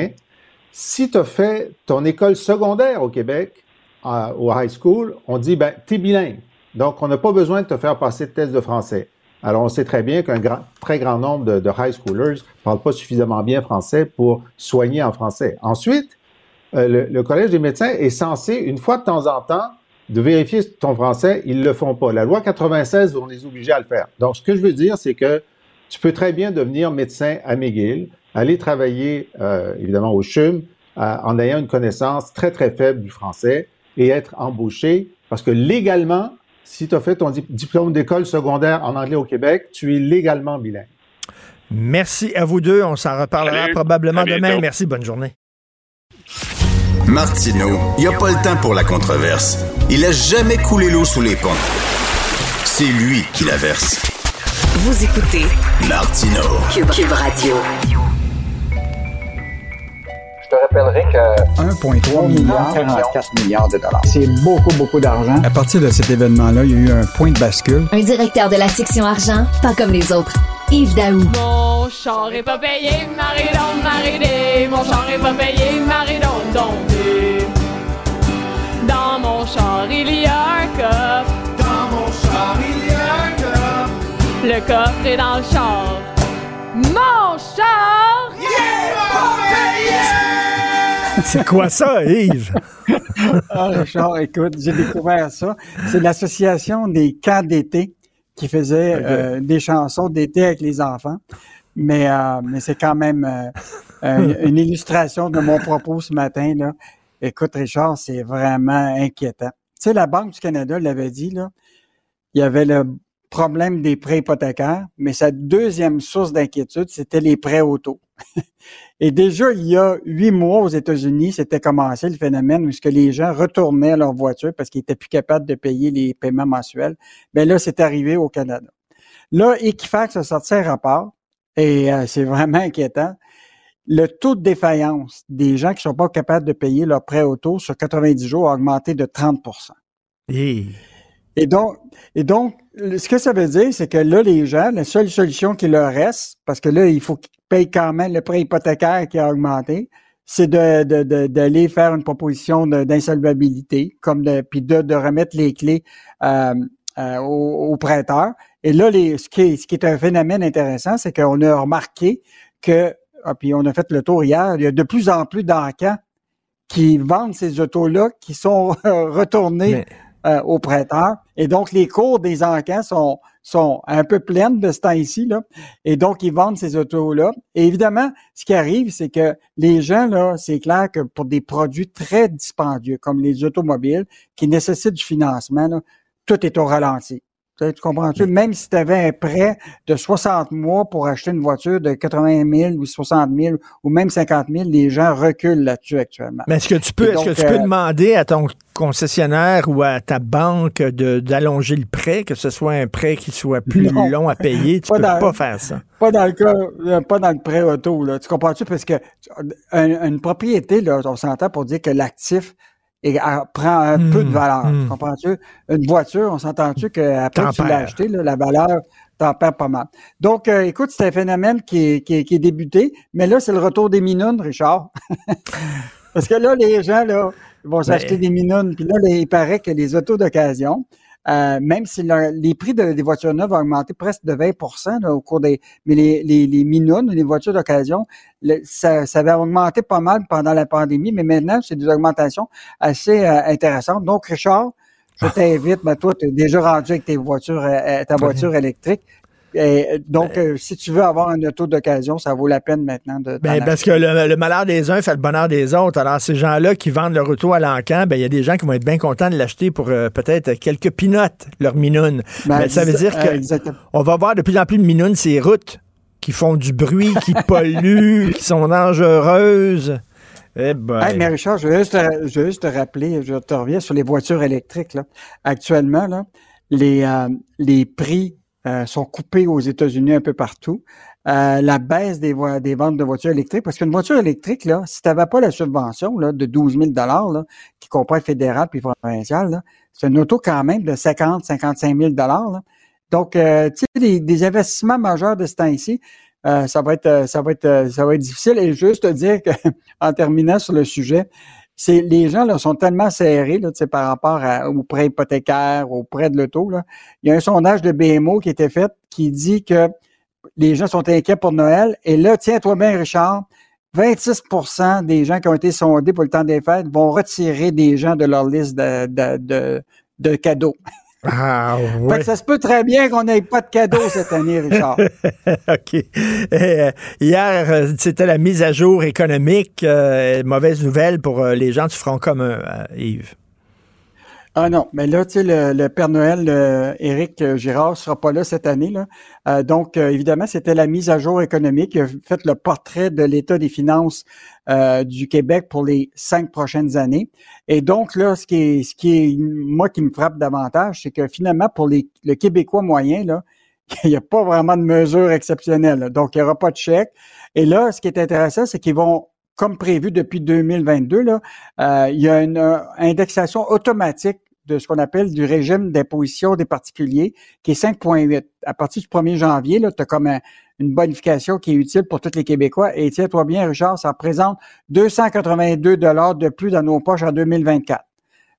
Si tu as fait ton école secondaire au Québec, au high school, on dit, ben, t'es bilingue. Donc, on n'a pas besoin de te faire passer de test de français. Alors, on sait très bien qu'un très grand nombre de, high schoolers ne parlent pas suffisamment bien français pour soigner en français. Ensuite, euh, le, Collège des médecins est censé, une fois de temps en temps, de vérifier ton français. Ils le font pas. La loi 96 va les obliger à le faire. Donc, ce que je veux dire, c'est que tu peux très bien devenir médecin à McGill, aller travailler, euh, évidemment, au CHUM, en ayant une connaissance très, très faible du français et être embauché parce que légalement, si tu as fait ton diplôme d'école secondaire en anglais au Québec, tu es légalement bilingue. Merci à vous deux. On s'en reparlera probablement demain. Merci. Bonne journée. Martineau, il n'y a pas le temps pour la controverse. Il a jamais coulé l'eau sous les ponts. C'est lui qui la verse. Vous écoutez Martineau. Cube Radio. Je te rappellerai que 1,3 milliard, 44 milliards de dollars. C'est beaucoup, beaucoup d'argent. À partir de cet événement-là, il y a eu un point de bascule. Un directeur de la section argent, pas comme les autres. Yves Daou. Mon char est pas payé, marie-don, marie Mon char est pas payé, marie-don, Dans mon char, il y a un coffre. Dans mon char, il y a un coffre. Le coffre est dans le char. Mon char! C'est quoi ça, Yves? ah, Richard, écoute, j'ai découvert ça. C'est l'association des camps d'été qui faisait euh, des chansons d'été avec les enfants. Mais, euh, mais c'est quand même euh, une illustration de mon propos ce matin. Là. Écoute, Richard, c'est vraiment inquiétant. Tu sais, la Banque du Canada l'avait dit, là, il y avait le problème des prêts hypothécaires, mais sa deuxième source d'inquiétude, c'était les prêts auto. Et déjà, il y a huit mois aux États-Unis, c'était commencé le phénomène où que les gens retournaient leur voiture parce qu'ils étaient plus capables de payer les paiements mensuels. Mais ben là, c'est arrivé au Canada. Là, Equifax a sorti un rapport et euh, c'est vraiment inquiétant. Le taux de défaillance des gens qui sont pas capables de payer leur prêt auto sur 90 jours a augmenté de 30 Et, et donc, et donc, ce que ça veut dire, c'est que là, les gens, la seule solution qui leur reste, parce que là, il faut qu'ils payent quand même le prêt hypothécaire qui a augmenté, c'est d'aller de, de, faire une proposition d'insolvabilité, comme de, puis de, de remettre les clés euh, euh, aux, prêteurs. Et là, les, ce, qui est, ce qui est un phénomène intéressant, c'est qu'on a remarqué que, ah, puis on a fait le tour hier, il y a de plus en plus d'encans qui vendent ces autos-là, qui sont retournés euh, aux. Et donc, les cours des encans sont, sont un peu pleines de ce temps-ci, là. Et donc, ils vendent ces autos-là. Et évidemment, ce qui arrive, c'est que les gens, là, c'est clair que pour des produits très dispendieux, comme les automobiles, qui nécessitent du financement, tout est au ralenti. Tu comprends-tu? Même si tu avais un prêt de 60 mois pour acheter une voiture de 80 000 ou 60 000 ou même 50 000, les gens reculent là-dessus actuellement. Mais est-ce que tu peux, est-ce que tu peux euh, demander à ton concessionnaire ou à ta banque d'allonger le prêt, que ce soit un prêt qui soit plus long à payer? Tu peux pas faire ça. Pas dans le cas, euh, pas dans le prêt auto, là. Tu comprends-tu? Parce que une propriété, là, on s'entend pour dire que l'actif et prend un peu de hmm, valeur. Hmm. Comprends-tu? Une voiture, on s'entend-tu qu'après que tu l'as acheté, la valeur t'en perds pas mal. Donc, euh, écoute, c'est un phénomène qui est, qui, est, débuté, mais là, c'est le retour des minounes, Richard. Parce que là, les gens, là, vont s'acheter des minounes, puis là, il paraît que les autos d'occasion, euh, même si les prix des voitures neuves ont augmenté presque de 20% au cours des... Mais les, les, les minounes, les voitures d'occasion, ça, ça avait augmenté pas mal pendant la pandémie, mais maintenant, c'est des augmentations assez euh, intéressantes. Donc, Richard, je t'invite, mais toi, tu es déjà rendu avec tes voitures, euh, ta voiture électrique. Et donc, ben euh, si tu veux avoir un auto d'occasion, ça vaut la peine maintenant de. Ben, parce que le, malheur des uns fait le bonheur des autres. Alors, ces gens-là qui vendent leur auto à l'encan, ben, il y a des gens qui vont être bien contents de l'acheter pour euh, peut-être quelques pinottes, leur minoune. Ben, Mais ça veut dire que on va voir de plus en plus de minounes ces routes qui font du bruit, qui polluent, qui sont dangereuses. Eh ben. mais Richard, je veux, juste te, je juste te rappeler, je te reviens sur les voitures électriques. Là. Actuellement, là, les, euh, les prix euh, sont coupés aux États-Unis un peu partout. Euh, la baisse des, des ventes de voitures électriques, parce qu'une voiture électrique, là, si tu n'avais pas la subvention là, de 12 000 là, qui comprend fédéral puis provincial, c'est une auto quand même de 50 55 000 là. Donc, euh, tu sais, des, investissements majeurs de ce temps-ci, ça va être, ça va être, ça va être difficile. Et juste te dire que, en terminant sur le sujet, c'est les gens là, sont tellement serrés là, par rapport à, aux prêts hypothécaires, aux prêts de l'auto. Il y a un sondage de BMO qui été fait qui dit que les gens sont inquiets pour Noël. Et là, tiens-toi bien, Richard, 26% des gens qui ont été sondés pour le temps des fêtes vont retirer des gens de leur liste de, de cadeaux. Ah, ça se peut très bien qu'on n'ait pas de cadeau cette année, Richard. OK. Euh, hier, euh, c'était la mise à jour économique. Euh, mauvaise nouvelle pour les gens du Front commun, Yves. Ah non, mais là, tu sais, le, Père Noël, Éric Girard, sera pas là cette année. Là. donc, évidemment, c'était la mise à jour économique. Il a fait le portrait de l'état des finances du Québec pour les cinq prochaines années. Et donc, là, ce qui est, ce qui est moi qui me frappe davantage, c'est que finalement, pour les, le Québécois moyen, là, il n'y a pas vraiment de mesures exceptionnelles. Donc, il n'y aura pas de chèque. Et là, ce qui est intéressant, c'est qu'ils vont comme prévu depuis 2022, là, euh, il y a une indexation automatique de ce qu'on appelle du régime d'imposition des particuliers, qui est 5,8. À partir du 1er janvier, tu as comme une bonification qui est utile pour tous les Québécois. Et tiens-toi bien, Richard, ça représente 282 dollars de plus dans nos poches en 2024.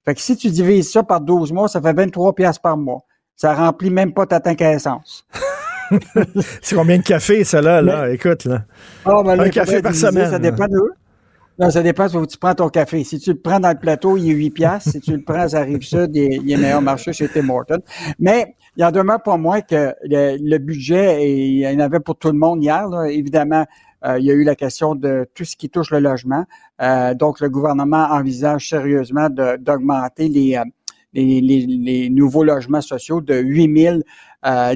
Fait que si tu divises ça par 12 mois, ça fait 23 pièces par mois. Ça remplit même pas ta tank à essence. c'est combien de café, ça, là, là? Écoute, là. Oh, ben, un café par semaine. Ça dépend de non, ça dépend où tu prends ton café. Si tu le prends dans le plateau, il est 8 piastres. Si tu le prends à Rive-Sud, il, est meilleur marché chez Tim Hortons. Mais il y en demeure pas moins que le, budget, et il y en avait pour tout le monde hier. Évidemment, euh, il y a eu la question de tout ce qui touche le logement. Euh, donc, le gouvernement envisage sérieusement d'augmenter les, euh, les, les, nouveaux logements sociaux de 8 000 euh,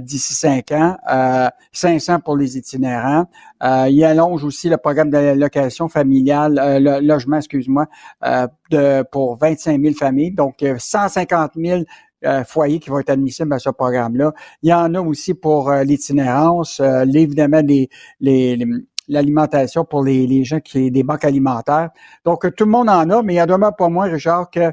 d'ici cinq ans, euh, 500 pour les itinérants. Euh, il allonge aussi le programme de location familiale, euh, le logement, excuse-moi, de, pour 25 000 familles. Donc, 150 000 foyers qui vont être admissibles à ce programme-là. Il y en a aussi pour l'itinérance, évidemment les, les, l'alimentation pour les, les, gens qui ont des banques alimentaires. Donc, tout le monde en a, mais il y a pas moins, Richard, que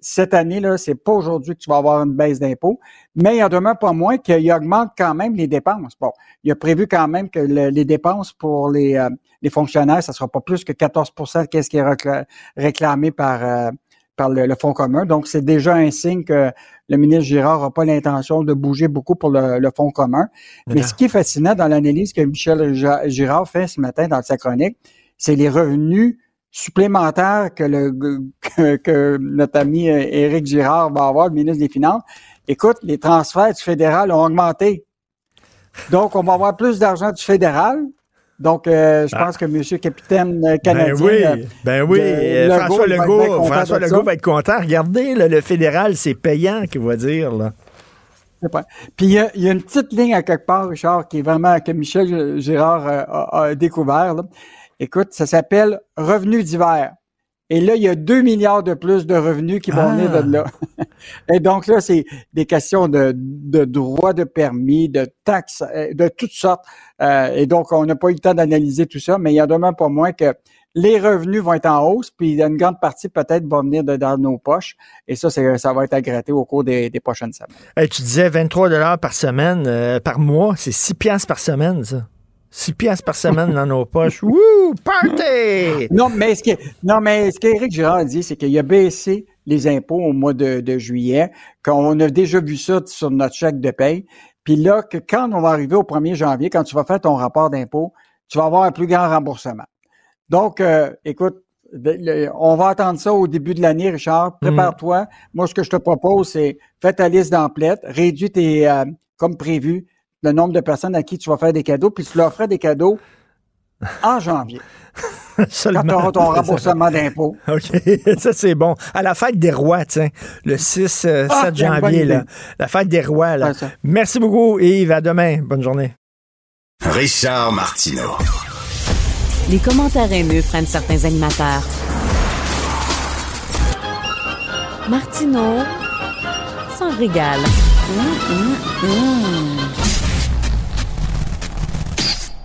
cette année-là, c'est pas aujourd'hui que tu vas avoir une baisse d'impôts, mais il y a pas moins qu'il augmente quand même les dépenses. Bon, il a prévu quand même que les dépenses pour les, euh, les fonctionnaires, ça sera pas plus que 14% qu'est-ce qui est réclamé par, euh, par le, Fonds commun. Donc, c'est déjà un signe que le ministre Girard n'a pas l'intention de bouger beaucoup pour le, Fonds commun. Mais ce qui est fascinant dans l'analyse que Michel Girard fait ce matin dans sa chronique, c'est les revenus supplémentaires que, le, que, notre ami euh, Éric Girard va avoir, le ministre des Finances. Écoute, les transferts du fédéral ont augmenté. Donc, on va avoir plus d'argent du fédéral, donc, euh, je ah. pense que M. Capitaine euh, Canadien. Ben oui, ben oui. François Legault, François Legault va être content. Regardez, le fédéral, c'est payant, qu'il va dire. Là. Puis il y, a, une petite ligne à quelque part, Richard, qui est vraiment que Michel Girard euh, a, découvert. Écoute, ça s'appelle Revenu d'hiver. Et là, il y a 2 milliards de plus de revenus qui vont venir de ah. là. Et donc là, c'est des questions de, de droits de permis, de taxes, euh, de toutes sortes. Euh, et donc, on n'a pas eu le temps d'analyser tout ça, mais il y a demain pas moins que les revenus vont être en hausse, puis une grande partie peut-être va venir de dans nos poches. Et ça, ça va être gratter au cours des, prochaines semaines. tu disais 23 dollars par semaine, euh, par mois, c'est 6 piastres par semaine, ça. 6 piastres par semaine dans nos poches. Wouh! Party! Non, mais ce que, non, mais ce qu'Éric Girard a dit, c'est qu'il a baissé les impôts au mois de, juillet, qu'on a déjà vu ça sur notre chèque de paye. Puis là, que quand on va arriver au 1er janvier, quand tu vas faire ton rapport d'impôt, tu vas avoir un plus grand remboursement. Donc, euh, écoute, on va attendre ça au début de l'année, Richard. Mm. Prépare-toi. Moi, ce que je te propose, c'est fais ta liste d'emplettes, réduis tes, euh, comme prévu, le nombre de personnes à qui tu vas faire des cadeaux, puis tu leur feras des cadeaux en janvier. Quand tu auras ton remboursement d'impôts. OK, ça c'est bon. À la fête des rois, tiens, le 6, 7 euh, ah, janvier, là, la fête des rois. Là. Merci beaucoup, Yves. À demain. Bonne journée. Richard Martineau. Les commentaires haineux prennent certains animateurs. Martineau s'en régale. Mmh,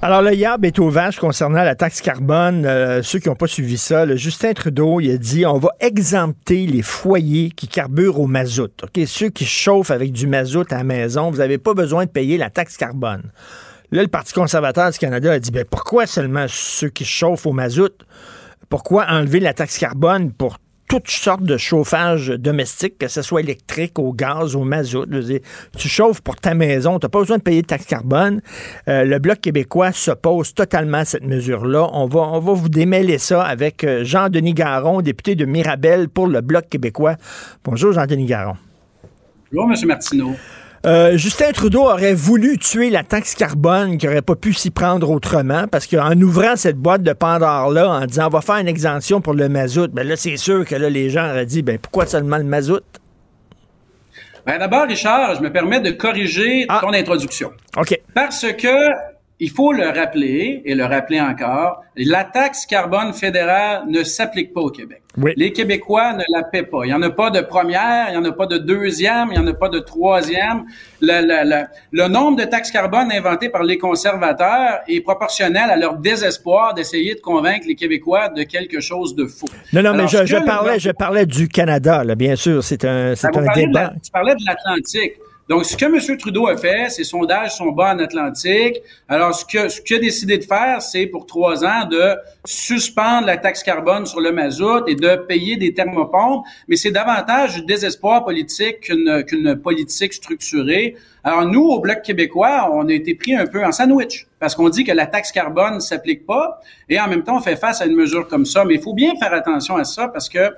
alors, le YAB est au vache concernant la taxe carbone. Euh, ceux qui n'ont pas suivi ça, le Justin Trudeau, il a dit on va exempter les foyers qui carburent au mazout. Ceux qui chauffent avec du mazout à la maison, vous n'avez pas besoin de payer la taxe carbone. Là, le Parti conservateur du Canada a dit ben, pourquoi seulement ceux qui chauffent au mazout? Pourquoi enlever la taxe carbone pour toutes sortes de chauffage domestique, que ce soit électrique, au gaz, au mazout. tu chauffes pour ta maison, tu n'as pas besoin de payer de taxe carbone. Euh, le Bloc québécois s'oppose totalement à cette mesure-là. On va, on va vous démêler ça avec euh, Jean-Denis Garon, député de Mirabel pour le Bloc québécois. Bonjour, Jean-Denis Garon. Bonjour, M. Martineau. Euh, Justin Trudeau aurait voulu tuer la taxe carbone, qui n'aurait pas pu s'y prendre autrement, parce qu'en ouvrant cette boîte de Pandore-là, en disant on va faire une exemption pour le mazout, ben là, c'est sûr que là, les gens auraient dit ben pourquoi seulement le mazout? Ben d'abord, Richard, je me permets de corriger ah. ton introduction. OK. Parce que il faut le rappeler et le rappeler encore, la taxe carbone fédérale ne s'applique pas au Québec. Les Québécois ne la paient pas. Il n'y en a pas de première, il n'y en a pas de deuxième, il n'y en a pas de troisième. Le, le, le, nombre de taxes carbone inventées par les conservateurs est proportionnel à leur désespoir d'essayer de convaincre les Québécois de quelque chose de faux. Non, non, mais je, je parlais, je parlais du Canada, là, bien sûr. C'est un, c'est un débat. tu parlais de l'Atlantique. Donc, ce que M. Trudeau a fait, ses sondages sont bas en Atlantique. Alors, ce que ce qu'il a décidé de faire, c'est pour trois ans de suspendre la taxe carbone sur le mazout et de payer des thermopompes. Mais c'est davantage du désespoir politique qu'une qu'une politique structurée. Alors, nous, au Bloc québécois, on a été pris un peu en sandwich parce qu'on dit que la taxe carbone ne s'applique pas et en même temps, on fait face à une mesure comme ça. Mais il faut bien faire attention à ça parce que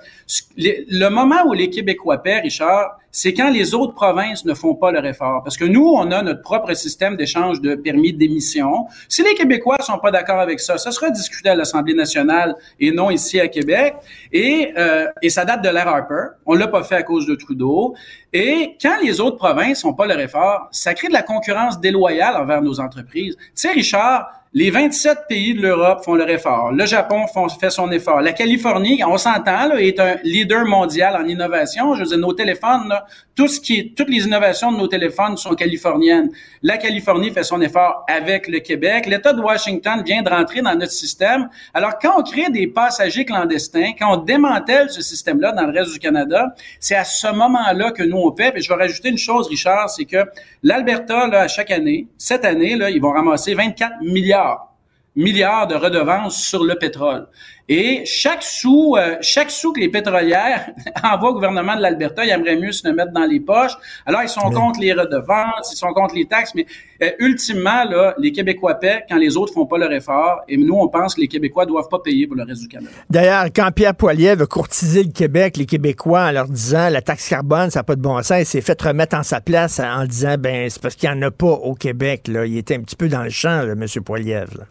le moment où les Québécois paient, Richard, c'est quand les autres provinces ne font pas leur effort. Parce que nous, on a notre propre système d'échange de permis d'émission. Si les Québécois sont pas d'accord avec ça, ça sera discuté à l'Assemblée nationale et non ici à Québec. Et, euh, et ça date de l'ère Harper. On l'a pas fait à cause de Trudeau. Et quand les autres provinces font pas leur effort, ça crée de la concurrence déloyale envers nos entreprises. Tu Richard, les 27 pays de l'Europe font leur effort. Le Japon fait son effort. La Californie, on s'entend, est un leader mondial en innovation. Je veux dire, nos téléphones, là, tout ce qui est, toutes les innovations de nos téléphones sont californiennes. La Californie fait son effort avec le Québec. L'État de Washington vient de rentrer dans notre système. Alors, quand on crée des passagers clandestins, quand on démantèle ce système-là dans le reste du Canada, c'est à ce moment-là que nous, on paie. Et je vais rajouter une chose, Richard, c'est que l'Alberta, là, à chaque année, cette année, là, ils vont ramasser 24 milliards out. Milliards de redevances sur le pétrole. Et chaque sou, euh, chaque sou que les pétrolières envoient au gouvernement de l'Alberta, ils aimeraient mieux se le mettre dans les poches. Alors, ils sont contre les redevances, ils sont contre les taxes, mais euh, ultimement, là, les Québécois paient quand les autres font pas leur effort. Et nous, on pense que les Québécois doivent pas payer pour le reste du Canada. D'ailleurs, quand Pierre Poilievre a courtisé le Québec, les Québécois, en leur disant la taxe carbone, ça n'a pas de bon sens, il s'est fait remettre en sa place en disant, ben, c'est parce qu'il n'y en a pas au Québec. Là. Il était un petit peu dans le champ, là, M. Poilievre.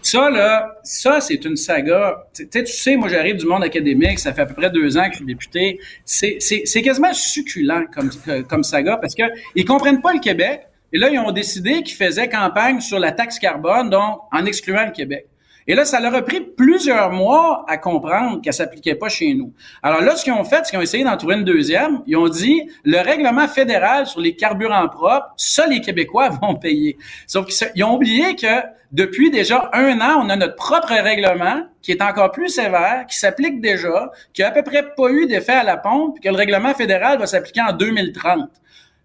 Ça, là, ça, c'est une saga. Tu sais, moi, j'arrive du monde académique, ça fait à peu près deux ans que je suis député. C'est quasiment succulent comme, comme saga parce que ils comprennent pas le Québec. Et là, ils ont décidé qu'ils faisaient campagne sur la taxe carbone, donc en excluant le Québec. Et là, ça leur a pris plusieurs mois à comprendre qu'elle s'appliquait pas chez nous. Alors là, ce qu'ils ont fait, c'est qu'ils ont essayé d'en trouver une deuxième. Ils ont dit, le règlement fédéral sur les carburants propres, ça, les Québécois vont payer. Sauf qu'ils ont oublié que depuis déjà un an, on a notre propre règlement qui est encore plus sévère, qui s'applique déjà, qui a à peu près pas eu d'effet à la pompe, puis que le règlement fédéral va s'appliquer en 2030.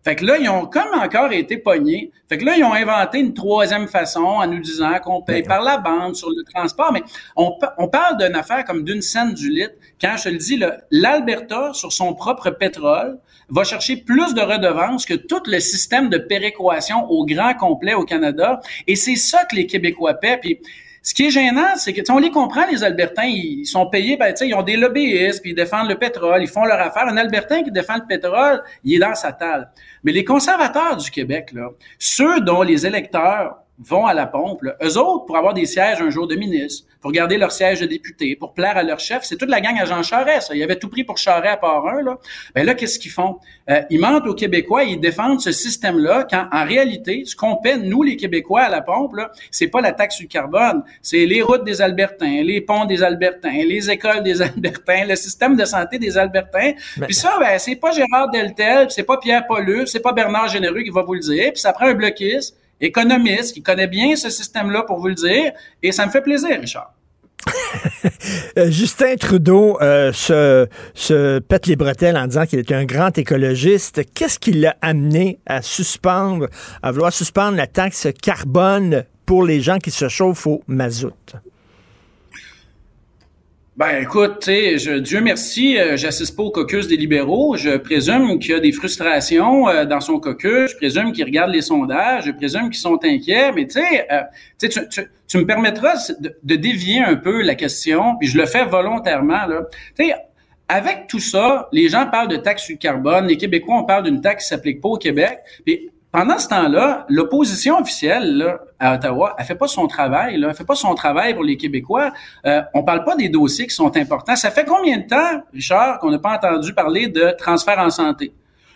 Fait que là, ils ont comme encore été pognés. Fait que là, ils ont inventé une troisième façon en nous disant qu'on paye par la bande sur le transport. Mais on, on parle d'une affaire comme d'une scène du litre. Quand je te le dis, l'Alberta, sur son propre pétrole, va chercher plus de redevances que tout le système de péréquation au grand complet au Canada. Et c'est ça que les Québécois paient. Puis ce qui est gênant, c'est que on les comprend, les Albertains, ils sont payés, ben, ils ont des lobbyistes, puis ils défendent le pétrole, ils font leur affaire. Un Albertain qui défend le pétrole, il est dans sa table. Mais les conservateurs du Québec, là, ceux dont les électeurs vont à la pompe. Là. Eux autres, pour avoir des sièges un jour de ministre, pour garder leur siège de député, pour plaire à leur chef, c'est toute la gang à Jean Charest. Ça. Ils avaient tout pris pour Charest à part un. Là. Ben là, qu'est-ce qu'ils font? Euh, ils mentent aux Québécois, ils défendent ce système-là, quand en réalité, ce qu'on paie, nous, les Québécois, à la pompe, là, c'est pas la taxe sur le carbone, c'est les routes des Albertains, les ponts des Albertains, les écoles des Albertains, le système de santé des Albertains. Ben puis ça, ben, c'est pas Gérard Deltel, c'est pas Pierre Paulus, c'est pas Bernard Généreux qui va vous le dire, puis ça prend un bloquiste économiste qui connaît bien ce système-là pour vous le dire, et ça me fait plaisir, Richard. Euh, Justin Trudeau euh, se, se, pète les bretelles en disant qu'il est un grand écologiste. Qu'est-ce qui l'a amené à suspendre, à vouloir suspendre la taxe carbone pour les gens qui se chauffent au mazout? Ben écoute, tu Dieu merci, euh, j'assiste pas au caucus des libéraux. Je présume qu'il y a des frustrations euh, dans son caucus. Je présume qu'il regarde les sondages. Je présume qu'ils sont inquiets. Mais tu sais, euh, tu, tu, me permettras de, de, dévier un peu la question, puis je le fais volontairement. Là. Tu sais, avec tout ça, les gens parlent de taxe sur le carbone. Les Québécois, on parle d'une taxe qui s'applique pas au Québec. Puis pendant ce temps-là, l'opposition officielle là, à Ottawa, elle fait pas son travail. Là, elle fait pas son travail pour les Québécois. Euh, on parle pas des dossiers qui sont importants. Ça fait combien de temps, Richard, qu'on n'a pas entendu parler de transfert en santé?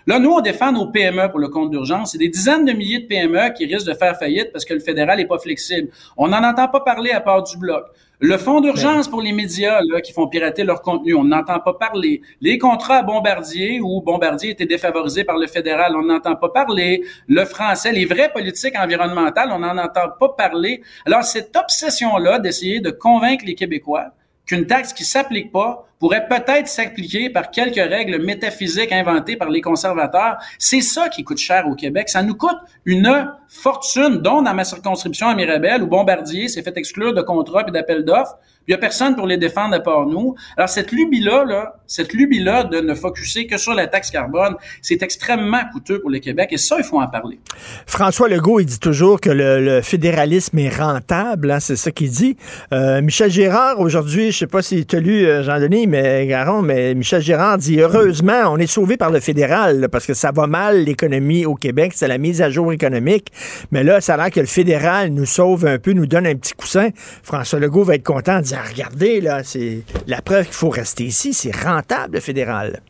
Là, nous, on défend nos PME pour le compte d'urgence. C'est des dizaines de milliers de PME qui risquent de faire faillite parce que le fédéral n'est pas flexible. On n'en entend pas parler à part du bloc. Le fonds d'urgence pour les médias là, qui font pirater leur contenu, on n'entend pas parler. Les contrats à Bombardier, où Bombardier était défavorisé par le fédéral, on n'entend pas parler. Le français, les vraies politiques environnementales, on n'en entend pas parler. Alors, cette obsession-là d'essayer de convaincre les Québécois qu'une taxe qui s'applique pas pourrait peut-être s'appliquer par quelques règles métaphysiques inventées par les conservateurs. C'est ça qui coûte cher au Québec. Ça nous coûte une fortune, dont dans ma circonscription à Mirabel, où Bombardier s'est fait exclure de contrats et d'appels d'offres. Il y a personne pour les défendre à part nous. Alors, cette lubie-là, là, cette lubie-là de ne focuser que sur la taxe carbone, c'est extrêmement coûteux pour le Québec et ça, il faut en parler. François Legault, il dit toujours que le, fédéralisme est rentable, hein, c'est ça qu'il dit. Euh, Michel Gérard, aujourd'hui, je sais pas si tu as lu, euh, Jean-Denis, mais Garon, mais Michel Gérard dit heureusement, on est sauvé par le fédéral parce que ça va mal l'économie au Québec, c'est la mise à jour économique. Mais là, ça a l'air que le fédéral nous sauve un peu, nous donne un petit coussin. François Legault va être content de dire regardez, là, c'est la preuve qu'il faut rester ici, c'est rentable, le fédéral.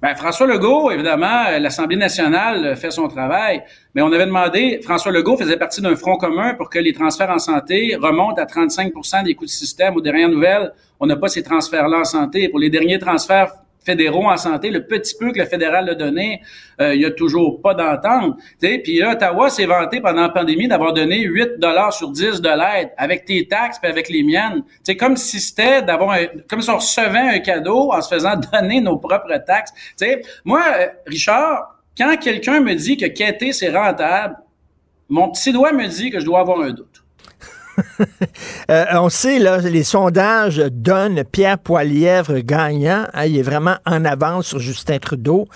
Ben, François Legault, évidemment, euh, l'Assemblée nationale euh, fait son travail, mais on avait demandé, François Legault faisait partie d'un front commun pour que les transferts en santé remontent à 35 des coûts du système. Aux dernières nouvelles, on n'a pas ces transferts-là en santé. Pour les derniers transferts fédéraux en santé, le petit peu que le fédéral a donné, euh, il y a toujours pas d'entente. Puis là, Ottawa s'est vanté pendant la pandémie d'avoir donné 8 dollars sur 10 de l'aide avec tes taxes puis avec les miennes. C'est comme si c'était d'avoir comme si on recevait un cadeau en se faisant donner nos propres taxes. sais, moi, euh, Richard, quand quelqu'un me dit que quêter c'est rentable, mon petit doigt me dit que je dois avoir un doute. Euh, on sait, là, les sondages donnent Pierre Poilièvre gagnant. Hein, il est vraiment en avance sur Justin Trudeau.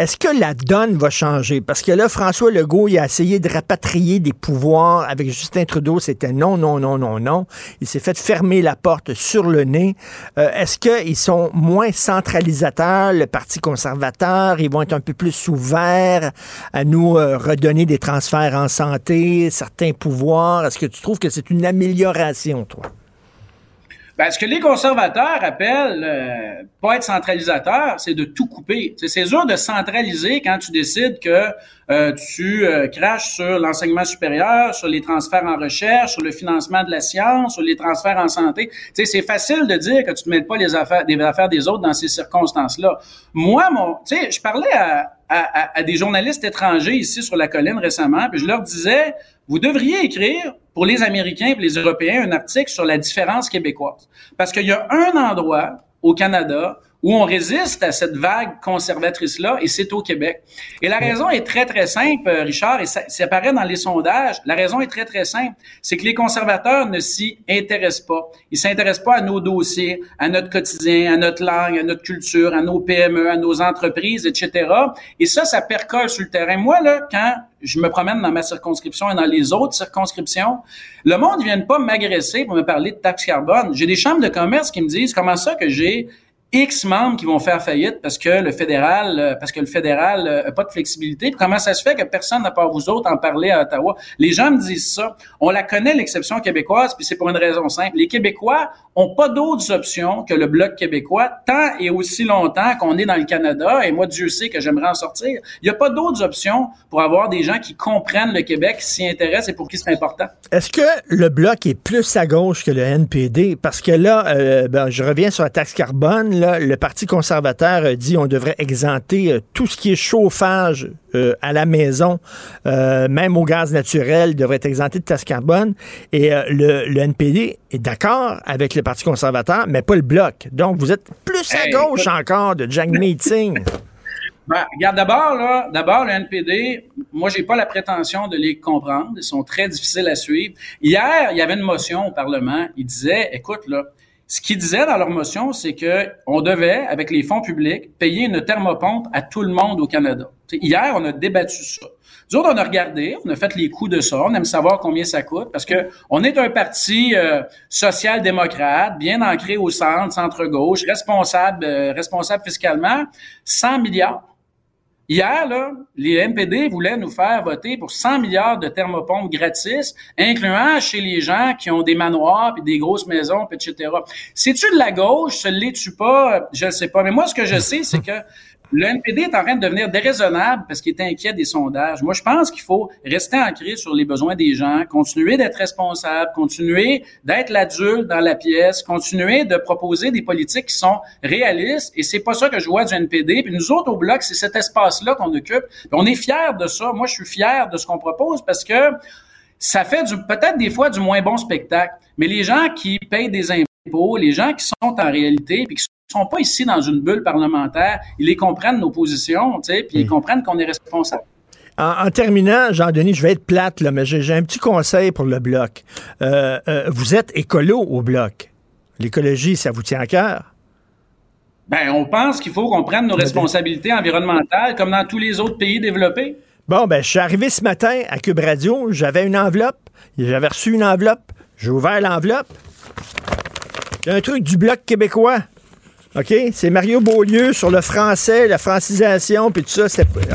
Est-ce que la donne va changer? Parce que là, François Legault, il a essayé de rapatrier des pouvoirs avec Justin Trudeau. C'était non, non, non, non, non. Il s'est fait fermer la porte sur le nez. Euh, est-ce qu'ils sont moins centralisateurs, le Parti conservateur? Ils vont être un peu plus ouverts à nous euh, redonner des transferts en santé, certains pouvoirs? Est-ce que tu trouves que c'est une amélioration, toi? Ben, ce que les conservateurs appellent euh, pas être centralisateur, c'est de tout couper. C'est dur de centraliser quand tu décides que euh, tu euh, craches sur l'enseignement supérieur, sur les transferts en recherche, sur le financement de la science, sur les transferts en santé. C'est facile de dire que tu ne mêles pas les affaires, des affaires des autres dans ces circonstances-là. Moi, mon, je parlais à, à, à des journalistes étrangers ici sur la colline récemment, puis je leur disais, vous devriez écrire pour les Américains et les Européens un article sur la différence québécoise. Parce qu'il y a un endroit au Canada où on résiste à cette vague conservatrice-là, et c'est au Québec. Et la raison est très, très simple, euh, Richard, et ça, ça apparaît dans les sondages. La raison est très, très simple. C'est que les conservateurs ne s'y intéressent pas. Ils s'intéressent pas à nos dossiers, à notre quotidien, à notre langue, à notre culture, à nos PME, à nos entreprises, etc. Et ça, ça percole sur le terrain. Moi, là, quand je me promène dans ma circonscription et dans les autres circonscriptions, le monde ne vient pas m'agresser pour me parler de taxe carbone. J'ai des chambres de commerce qui me disent comment ça que j'ai X membres qui vont faire faillite parce que le fédéral, euh, parce que le fédéral euh, pas de flexibilité. comment ça se fait que personne n'a pas vous autres en parler à Ottawa? Les gens me disent ça. On la connaît, l'exception québécoise, puis c'est pour une raison simple. Les Québécois ont pas d'autres options que le Bloc québécois tant et aussi longtemps qu'on est dans le Canada, et moi, Dieu sait que j'aimerais en sortir. Il n'y a pas d'autres options pour avoir des gens qui comprennent le Québec, qui s'y intéressent et pour qui c'est important. Est-ce que le Bloc est plus à gauche que le NPD? Parce que là, euh, ben, je reviens sur la taxe carbone, le Parti conservateur dit on devrait exempter euh, tout ce qui est chauffage euh, à la maison, euh, même au gaz naturel, devrait être exempté de taxe carbone. Et le, NPD est d'accord avec le Parti conservateur, mais pas le Bloc. Donc, vous êtes plus à gauche encore de Jack Meeting. Ben, regarde, d'abord, là, d'abord, le NPD, moi, j'ai pas la prétention de les comprendre. Ils sont très difficiles à suivre. Hier, il y avait une motion au Parlement. Il disait, écoute, là, ce qu'ils disaient dans leur motion, c'est que on devait, avec les fonds publics, payer une thermopompe à tout le monde au Canada. hier, on a débattu ça. Nous autres, on a regardé, on a fait les coûts de ça, on aime savoir combien ça coûte, parce que on est un parti euh, social-démocrate, bien ancré au centre, centre-gauche, responsable, euh, responsable fiscalement, 100 milliards. Hier, là, les NPD voulaient nous faire voter pour 100 milliards de thermopompes gratis, incluant chez les gens qui ont des manoirs, puis des grosses maisons, puis etc. C'est-tu de la gauche? Se l'es-tu pas? Je ne sais pas. Mais moi, ce que je sais, c'est que le NPD est en train de devenir déraisonnable parce qu'il est inquiet des sondages. Moi, je pense qu'il faut rester ancré sur les besoins des gens, continuer d'être responsable, continuer d'être l'adulte dans la pièce, continuer de proposer des politiques qui sont réalistes. Et c'est pas ça que je vois du NPD. Puis nous autres au bloc, c'est cet espace-là qu'on occupe. on est fiers de ça. Moi, je suis fier de ce qu'on propose parce que ça fait peut-être des fois du moins bon spectacle. Mais les gens qui payent des impôts, les gens qui sont en réalité, puis qui sont pas ici dans une bulle parlementaire. Ils les comprennent, nos positions, tu sais, puis ils comprennent qu'on est responsable. En, terminant, Jean-Denis, je vais être plate, là, mais j'ai un petit conseil pour le Bloc. Euh, euh, vous êtes écolo au Bloc. L'écologie, ça vous tient à cœur? Ben, on pense qu'il faut qu'on prenne nos responsabilités environnementales comme dans tous les autres pays développés. Bon, ben, je suis arrivé ce matin à Cube Radio, j'avais une enveloppe, j'avais reçu une enveloppe, j'ai ouvert l'enveloppe. un truc du Bloc québécois. OK? C'est Mario Beaulieu sur le français, la francisation, puis tout ça.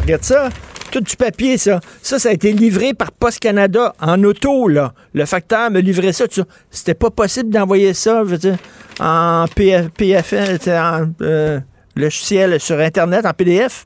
Regarde ça. Tout du papier, ça. Ça, ça a été livré par Post Canada en auto, là. Le facteur me livrait ça. C'était pas possible d'envoyer ça, je veux dire, en PF, PFN, en euh, logiciel sur Internet, en PDF.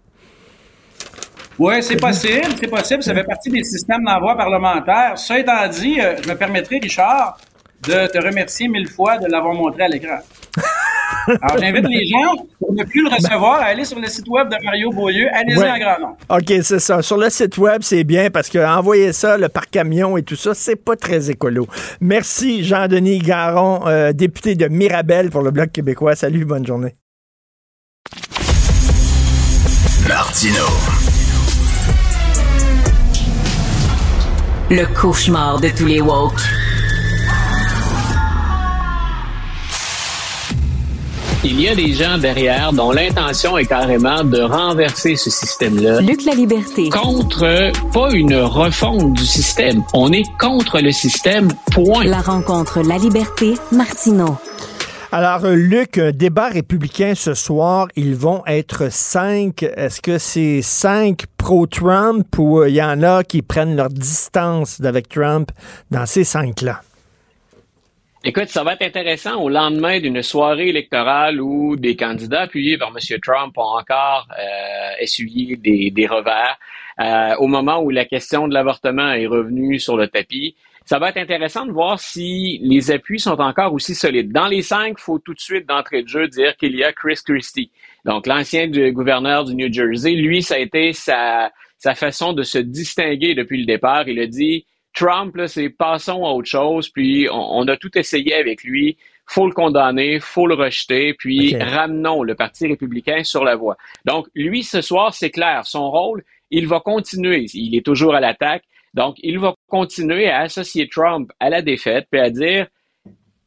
Oui, c'est possible, c'est possible. Ça fait partie des systèmes d'envoi parlementaire. Ça étant dit, euh, je me permettrai, Richard, de te remercier mille fois de l'avoir montré à l'écran. Alors, j'invite les gens, pour ne plus le recevoir, à aller sur le site web de Mario Beaulieu. Allez-y en grand nom. OK, c'est ça. Sur le site web, c'est bien parce que envoyer ça le par camion et tout ça, c'est pas très écolo. Merci, Jean-Denis Garon, euh, député de Mirabel pour le Bloc québécois. Salut, bonne journée. Martino. Le cauchemar de tous les woke. Il y a des gens derrière dont l'intention est carrément de renverser ce système-là. Luc la liberté. Contre pas une refonte du système. On est contre le système, point. La rencontre La Liberté, Martineau. Alors, Luc, débat républicain ce soir, ils vont être cinq. Est-ce que c'est cinq pro-Trump ou euh, il y en a qui prennent leur distance avec Trump dans ces cinq-là? Écoute, ça va être intéressant au lendemain d'une soirée électorale où des candidats appuyés par M. Trump ont encore euh, essuyé des, des revers. Euh, au moment où la question de l'avortement est revenue sur le tapis, ça va être intéressant de voir si les appuis sont encore aussi solides. Dans les cinq, il faut tout de suite d'entrée de jeu dire qu'il y a Chris Christie. Donc, l'ancien gouverneur du New Jersey, lui, ça a été sa, sa façon de se distinguer depuis le départ. Il a dit, Trump, c'est passons à autre chose, puis on, a tout essayé avec lui. Faut le condamner, faut le rejeter, puis ramenons le Parti républicain sur la voie. Donc, lui, ce soir, c'est clair, son rôle, il va continuer. Il est toujours à l'attaque. Donc, il va continuer à associer Trump à la défaite, puis à dire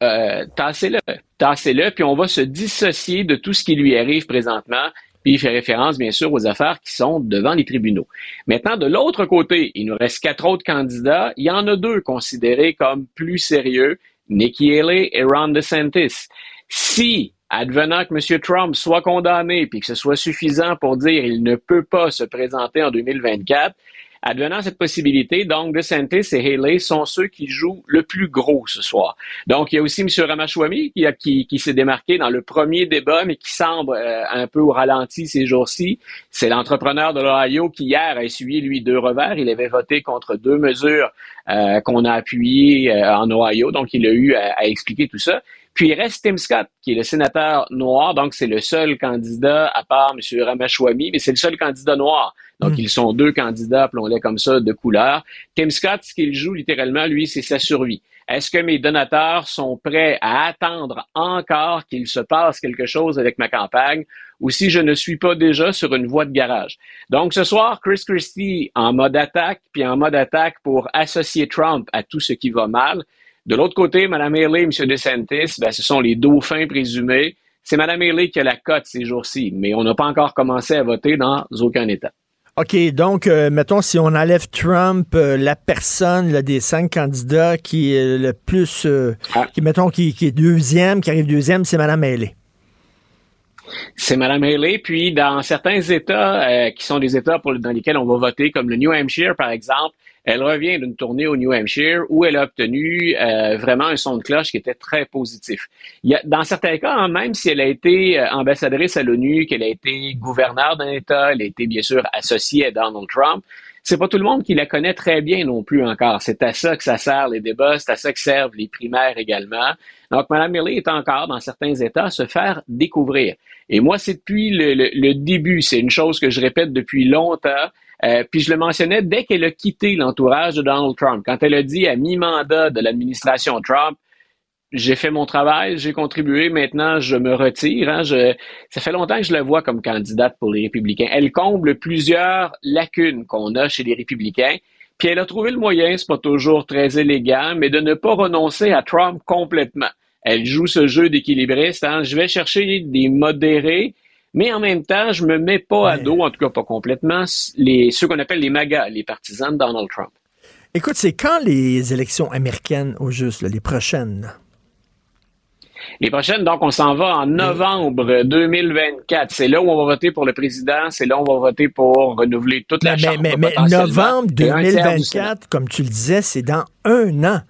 euh, tassez-le, tassez-le, puis on va se dissocier de tout ce qui lui arrive présentement, puis il fait référence, bien sûr, aux affaires qui sont devant les tribunaux. Maintenant, de l'autre côté, il nous reste quatre autres candidats. Il y en a deux considérés comme plus sérieux, Nikki Haley et Ron DeSantis. Si, advenant que M. Trump soit condamné, puis que ce soit suffisant pour dire qu'il ne peut pas se présenter en 2024, Advenant cette possibilité, donc DeSantis et Haley sont ceux qui jouent le plus gros ce soir. Donc, il y a aussi M. Ramachwamy qui, qui, qui s'est démarqué dans le premier débat, mais qui semble euh, un peu au ralenti ces jours-ci. C'est l'entrepreneur de l'Ohio qui hier a essuyé, lui, deux revers. Il avait voté contre deux mesures euh, qu'on a appuyées euh, en Ohio, donc il a eu à, à expliquer tout ça. Puis il reste Tim Scott, qui est le sénateur noir, donc c'est le seul candidat, à part M. Ramachwamy, mais c'est le seul candidat noir. Donc, hmm. ils sont deux candidats, appelons-les comme ça, de couleur. Tim Scott, ce qu'il joue littéralement, lui, c'est sa survie. Est-ce que mes donateurs sont prêts à attendre encore qu'il se passe quelque chose avec ma campagne ou si je ne suis pas déjà sur une voie de garage? Donc, ce soir, Chris Christie en mode attaque, puis en mode attaque pour associer Trump à tout ce qui va mal. De l'autre côté, Mme Haley et M. DeSantis, ben, ce sont les dauphins présumés. C'est Mme Haley qui a la cote ces jours-ci, mais on n'a pas encore commencé à voter dans aucun État. OK, donc, euh, mettons, si on enlève Trump, euh, la personne des cinq candidats qui est le plus, euh, ah. qui, mettons, qui, est deuxième, qui arrive deuxième, c'est Mme Haley. C'est Mme Haley. Puis, dans certains États qui sont des États pour, dans lesquels on va voter, comme le New Hampshire, par exemple, Elle revient d'une tournée au New Hampshire où elle a obtenu euh, vraiment un son de cloche qui était très positif. Il y a, dans certains cas, hein, même si elle a été euh, ambassadrice à l'ONU, qu'elle a été gouverneur d'un État, elle a été bien sûr associée à Donald Trump, c'est pas tout le monde qui la connaît très bien non plus encore. C'est à ça que ça sert les débats, c'est à ça que servent les primaires également. Donc, Mme Milley est encore, dans certains États, à se faire découvrir. Et moi, c'est depuis le, début, c'est une chose que je répète depuis longtemps. Euh, puis je le mentionnais dès qu'elle a quitté l'entourage de Donald Trump, quand elle a dit à mi-mandat de l'administration Trump, j'ai fait mon travail, j'ai contribué, maintenant je me retire. Hein, ça fait longtemps que je la vois comme candidate pour les républicains. Elle comble plusieurs lacunes qu'on a chez les républicains. Puis elle a trouvé le moyen, c'est pas toujours très élégant, mais de ne pas renoncer à Trump complètement. Elle joue ce jeu d'équilibriste. Hein. Je vais chercher des modérés, mais en même temps, je me mets pas à dos, en tout cas pas complètement, les, ceux qu'on appelle les MAGA, les partisans de Donald Trump. Écoute, c'est quand les élections américaines au juste, les prochaines? Les prochaines, donc, on s'en va en novembre 2024. C'est là où on va voter pour le président, c'est là où on va voter pour renouveler toute la Chambre. Mais, mais, novembre 2024, comme tu le disais, c'est dans un an.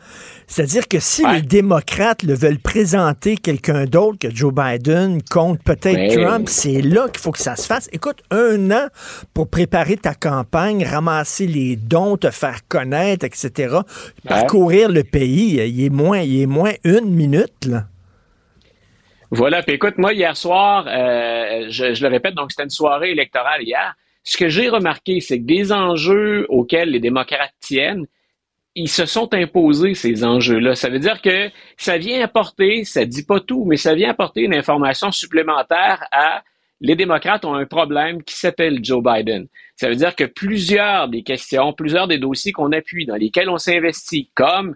C'est-à-dire que si les démocrates le veulent présenter quelqu'un d'autre que Joe Biden contre peut-être Trump, c'est là qu'il faut que ça se fasse. Écoute, un an pour préparer ta campagne, ramasser les dons, te faire connaître, etc., parcourir le pays, il est moins, il est moins une minute, là. Voilà. Puis écoute, moi, hier soir, euh, je, le répète, donc c'était une soirée électorale hier. Ce que j'ai remarqué, c'est que des enjeux auxquels les démocrates tiennent, ils se sont imposés, ces enjeux-là. Ça veut dire que ça vient apporter, ça dit pas tout, mais ça vient apporter une information supplémentaire à les démocrates ont un problème qui s'appelle Joe Biden. Ça veut dire que plusieurs des questions, plusieurs des dossiers qu'on appuie, dans lesquels on s'investit, comme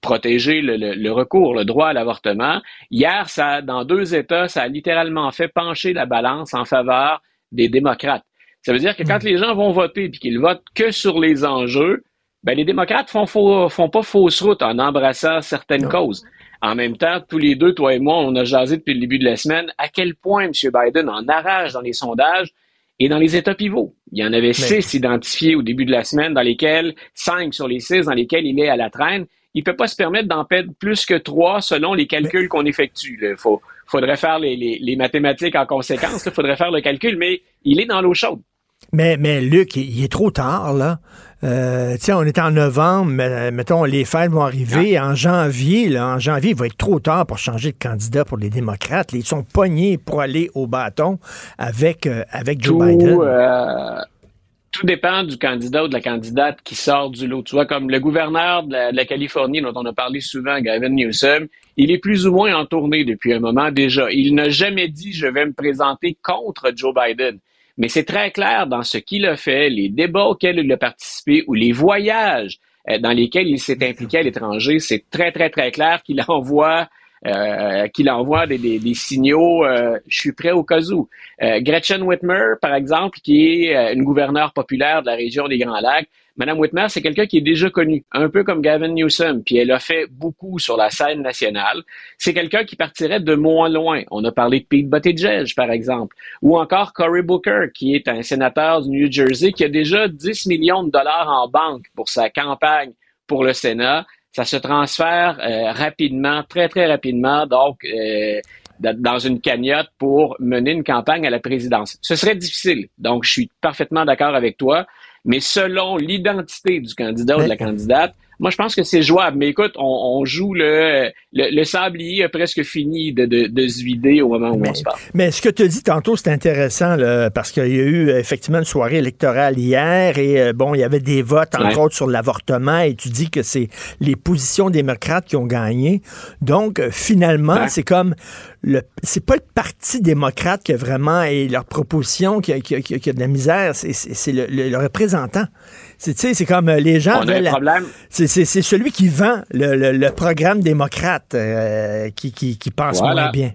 protéger le, recours, le droit à l'avortement. Hier, ça, dans deux États, ça a littéralement fait pencher la balance en faveur des démocrates. Ça veut dire que quand hmm. les gens vont voter et qu'ils votent que sur les enjeux, ben les démocrates font, font pas fausse route en embrassant certaines causes. En même temps, tous les deux, toi et moi, on a jasé depuis le début de la semaine à quel point M. Biden en arrache dans les sondages et dans les États pivots. Il y en avait six identifiés au début de la semaine, dans lesquels, cinq sur les six, dans lesquels il est à la traîne il peut pas se permettre d'en perdre plus que trois selon les calculs qu'on effectue. Il faudrait faire les, mathématiques en conséquence. Il faudrait faire le calcul, mais il est dans l'eau chaude. Mais, mais Luc, il est trop tard, là. Euh, on est en novembre, mais, mettons, les fêtes vont arriver en janvier. Là, en janvier, il va être trop tard pour changer de candidat pour les démocrates. Ils sont pognés pour aller au bâton avec, euh, avec Joe Biden. Euh, tout dépend du candidat ou de la candidate qui sort du lot. Tu vois, comme le gouverneur de la, Californie dont on a parlé souvent, Gavin Newsom, il est plus ou moins en tournée depuis un moment déjà. Il n'a jamais dit je vais me présenter contre Joe Biden. Mais c'est très clair dans ce qu'il a fait, les débats auxquels il a participé ou les voyages euh, dans lesquels il s'est impliqué à l'étranger, c'est très, très, très clair qu'il envoie euh, qu'il envoie des, des, signaux euh, je suis prêt au cas où. Euh, Gretchen Whitmer, par exemple, qui est une gouverneure populaire de la région des Grands Lacs, Madame Whitmer, c'est quelqu'un qui est déjà connu, un peu comme Gavin Newsom, puis elle a fait beaucoup sur la scène nationale. C'est quelqu'un qui partirait de moins loin. On a parlé de Pete Buttigieg, par exemple, ou encore Cory Booker, qui est un sénateur du New Jersey qui a déjà 10 millions de dollars en banque pour sa campagne pour le Sénat ça se transfère euh, rapidement, très, très rapidement, donc euh, dans une cagnotte pour mener une campagne à la présidence. Ce serait difficile. Donc, je suis parfaitement d'accord avec toi. Mais selon l'identité du candidat ou de la candidate, moi, je pense que c'est jouable. Mais écoute, on, joue le, le, sablier a presque fini de, de, se vider au moment où on se parle. Mais ce que tu as dit tantôt, c'est intéressant parce qu'il y a eu effectivement une soirée électorale hier et euh, bon, il y avait des votes, entre autres, sur l'avortement et tu dis que c'est les positions démocrates qui ont gagné. Donc, euh, finalement, c'est comme le c'est pas le Parti démocrate qui a vraiment et leur proposition qui a, qui a, de la misère, c'est le, le représentant. C'est comme euh, les gens. C'est celui qui vend le, programme démocrate euh, qui, qui, passe moins bien.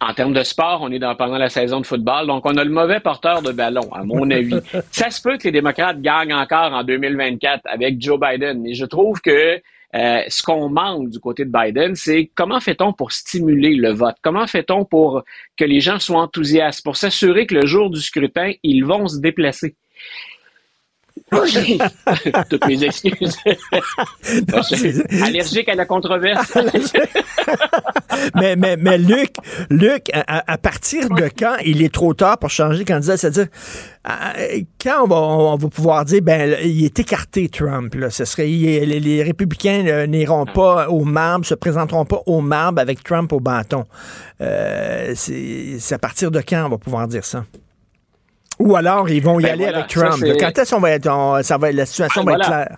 En termes de sport, on est dans, pendant la saison de football, donc on a le mauvais porteur de ballon, à mon avis. Ça se peut que les démocrates gagnent encore en 2024 avec Joe Biden, mais je trouve que euh, ce qu'on manque du côté de Biden, c'est comment fait-on pour stimuler le vote? Comment fait-on pour que les gens soient enthousiastes, pour s'assurer que le jour du scrutin, ils vont se déplacer? Toutes mes excuses. allergique à la controverse. mais, mais, mais Luc, Luc, à, partir de quand il est trop tard pour changer de candidat? C'est-à-dire, quand on va, pouvoir dire, ben, il est écarté, Trump, là, ce serait, les, républicains n'iront pas au marbre, se présenteront pas au marbre avec Trump au bâton. Euh, c'est à partir de quand on va pouvoir dire ça? Ou alors, ils vont y ben aller avec Trump. Quand est-ce qu'on va être, ça va, la situation va être claire?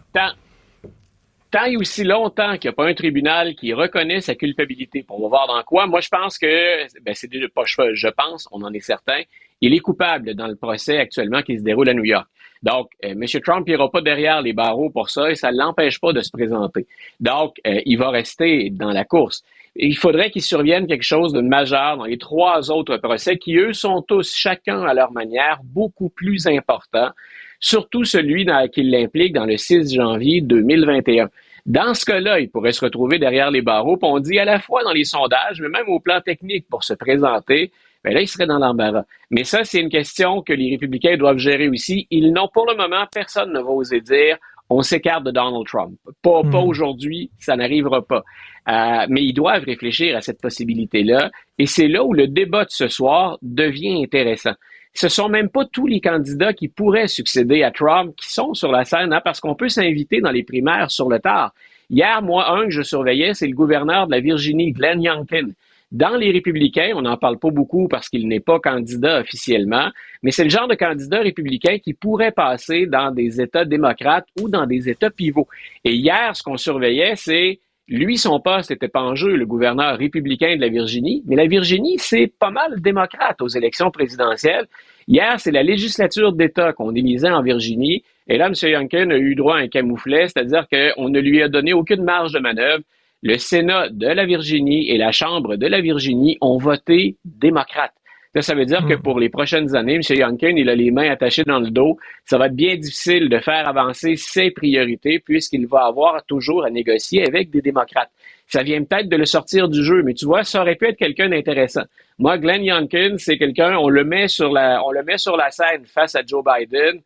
Tant, et aussi longtemps qu'il n'y a pas un tribunal qui reconnaît sa culpabilité, on va voir dans quoi. Moi, je pense que, ben, c'est pas je pense, on en est certain, il est coupable dans le procès actuellement qui se déroule à New York. Donc, euh, M. Trump n'ira pas derrière les barreaux pour ça et ça ne l'empêche pas de se présenter. Donc, euh, il va rester dans la course il faudrait qu'il survienne quelque chose de majeur dans les trois autres procès qui, eux, sont tous, chacun à leur manière, beaucoup plus importants, surtout celui qui l'implique dans le 6 janvier 2021. Dans ce cas-là, il pourrait se retrouver derrière les barreaux, on dit à la fois dans les sondages, mais même au plan technique pour se présenter, bien là, il serait dans l'embarras. Mais ça, c'est une question que les républicains doivent gérer aussi. Ils n'ont, pour le moment, personne ne va oser dire on s'écarte de Donald Trump. Pas, pas hmm. aujourd'hui, ça n'arrivera pas. Euh, mais ils doivent réfléchir à cette possibilité-là. Et c'est là où le débat de ce soir devient intéressant. Ce sont même pas tous les candidats qui pourraient succéder à Trump qui sont sur la scène, hein, parce qu'on peut s'inviter dans les primaires sur le tard. Hier, moi, un que je surveillais, c'est le gouverneur de la Virginie, Glenn Youngkin. Dans les républicains, on n'en parle pas beaucoup parce qu'il n'est pas candidat officiellement, mais c'est le genre de candidat républicain qui pourrait passer dans des États démocrates ou dans des États pivots. Et hier, ce qu'on surveillait, c'est lui, son poste n'était pas en jeu, le gouverneur républicain de la Virginie, mais la Virginie, c'est pas mal démocrate aux élections présidentielles. Hier, c'est la législature d'État qu'on élisait en Virginie, et là, M. Youngkin a eu droit à un camouflet, c'est-à-dire qu'on ne lui a donné aucune marge de manœuvre le Sénat de la Virginie et la Chambre de la Virginie ont voté démocrate. Ça, veut dire que hmm. pour les prochaines années, M. Youngkin, il a les mains attachées dans le dos. Ça va être bien difficile de faire avancer ses priorités puisqu'il va avoir toujours à négocier avec des démocrates. Ça vient peut-être de le sortir du jeu, mais tu vois, ça aurait pu être quelqu'un d'intéressant. Moi, Glenn Youngkin, c'est quelqu'un, on le met sur la, on le met sur la scène face à Joe Biden.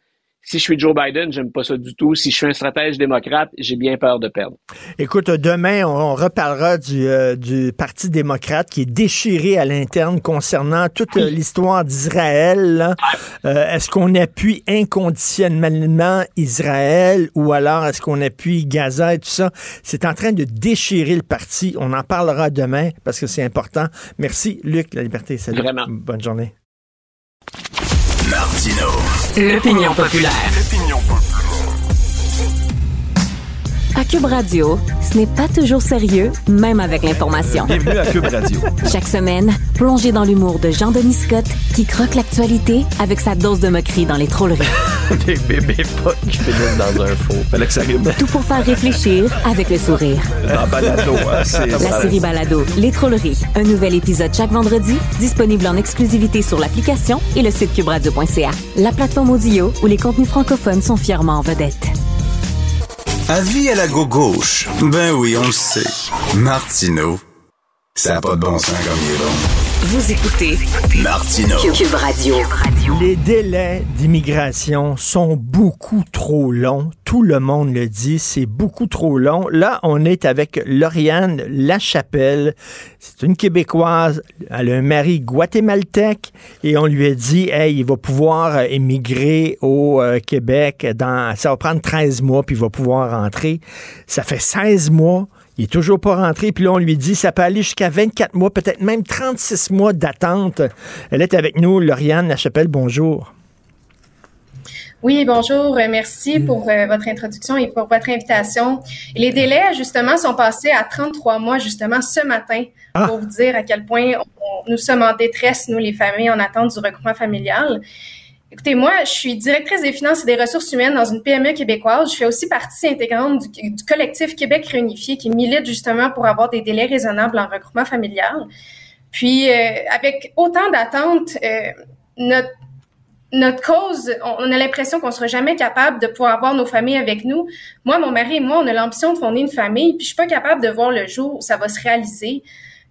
Si je suis Joe Biden, j'aime pas ça du tout. Si je suis un stratège démocrate, j'ai bien peur de perdre. Écoute, demain, on reparlera du, euh, du Parti démocrate qui est déchiré à l'interne concernant toute l'histoire d'Israël. Euh, est-ce qu'on appuie inconditionnellement Israël ou alors est-ce qu'on appuie Gaza et tout ça? C'est en train de déchirer le parti. On en parlera demain parce que c'est important. Merci, Luc, La Liberté. Salut. Vraiment. Bonne journée. Martino. L'opinion populaire. À Cube Radio, ce n'est pas toujours sérieux, même avec l'information. Bienvenue à Cube Radio. Chaque semaine, plongez dans l'humour de Jean-Denis Scott, qui croque l'actualité avec sa dose de moquerie dans les trolleries. Des bébés pas qui finissent dans un faux. Fallait que ça rime. Tout pour faire réfléchir avec le sourire. Dans Balado, hein, La série Balado, Les Trolleries. Un nouvel épisode chaque vendredi, disponible en exclusivité sur l'application et le site cubradio.ca. La plateforme audio où les contenus francophones sont fièrement en vedette. Avis à la gauche. Ben oui, on le sait. Martineau, ça n'a pas de bon sens comme il est bon. Vous écoutez Martino. Cube Radio. Les délais d'immigration sont beaucoup trop longs. Tout le monde le dit, c'est beaucoup trop long. Là, on est avec Lauriane Lachapelle. C'est une Québécoise. Elle a un mari guatémaltèque et on lui a dit, hey, il va pouvoir émigrer au euh, Québec dans, ça va prendre 13 mois puis il va pouvoir rentrer. Ça fait 16 mois. Il est toujours pas rentré. Puis là, on lui dit, ça peut aller jusqu'à 24 mois, peut-être même 36 mois d'attente. Elle est avec nous, Lauriane Lachapelle. Bonjour. Oui, bonjour. Euh, merci pour euh, votre introduction et pour votre invitation. les délais, justement, sont passés à 33 mois, justement, ce matin, ah. pour vous dire à quel point nous sommes en détresse, nous, les familles, en attente du regroupement familial. Écoutez, moi, je suis directrice des finances et des ressources humaines dans une PME québécoise. Je fais aussi partie intégrante du, collectif Québec réunifié qui milite justement pour avoir des délais raisonnables en regroupement familial. Puis, euh, avec autant d'attentes, euh, notre notre cause, on a l'impression qu'on sera jamais capable de pouvoir avoir nos familles avec nous. Moi, mon mari et moi, on a l'ambition de fonder une famille, puis je suis pas capable de voir le jour où ça va se réaliser.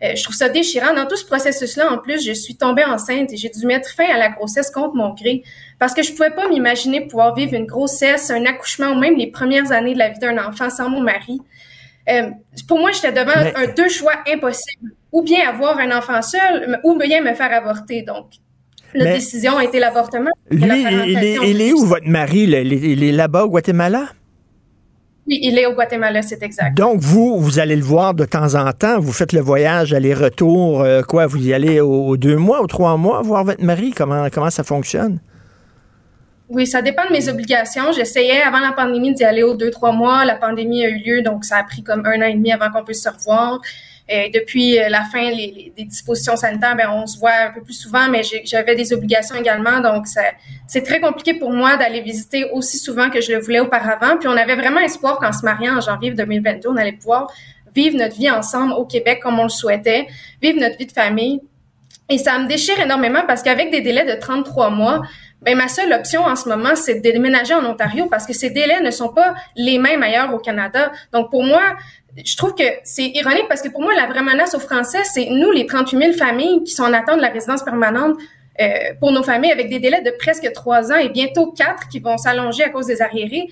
Euh, je trouve ça déchirant. Dans tout ce processus-là, en plus, je suis tombée enceinte et j'ai dû mettre fin à la grossesse contre mon gré parce que je pouvais pas m'imaginer pouvoir vivre une grossesse, un accouchement ou même les premières années de la vie d'un enfant sans mon mari. Euh, pour moi, j'étais devant un deux choix impossibles. Ou bien avoir un enfant seul, ou bien me faire avorter. Donc, notre décision a été l'avortement. Lui, il, est, il est où votre mari? Il est, là-bas au Guatemala? Oui, il est au Guatemala, c'est exact. Donc, vous, vous allez le voir de temps en temps. Vous faites le voyage aller-retour. Euh, quoi, vous y allez aux, deux mois, aux trois mois voir votre mari? Comment, comment ça fonctionne? Oui, ça dépend de mes obligations. J'essayais avant la pandémie d'y aller aux deux, trois mois. La pandémie a eu lieu, donc ça a pris comme un an et demi avant qu'on puisse se revoir. Et depuis euh, la fin des dispositions sanitaires, ben, on se voit un peu plus souvent, mais j'avais des obligations également. Donc, c'est très compliqué pour moi d'aller visiter aussi souvent que je le voulais auparavant. Puis, on avait vraiment espoir qu'en se mariant en janvier 2022, on allait pouvoir vivre notre vie ensemble au Québec comme on le souhaitait, vivre notre vie de famille. Et ça me déchire énormément parce qu'avec des délais de 33 mois, ben ma seule option en ce moment, c'est de déménager en Ontario parce que ces délais ne sont pas les mêmes ailleurs au Canada. Donc pour moi, je trouve que c'est ironique parce que pour moi, la vraie menace aux Français, c'est nous, les 38 000 familles qui sont en attente de la résidence permanente euh, pour nos familles avec des délais de presque trois ans et bientôt quatre qui vont s'allonger à cause des arriérés.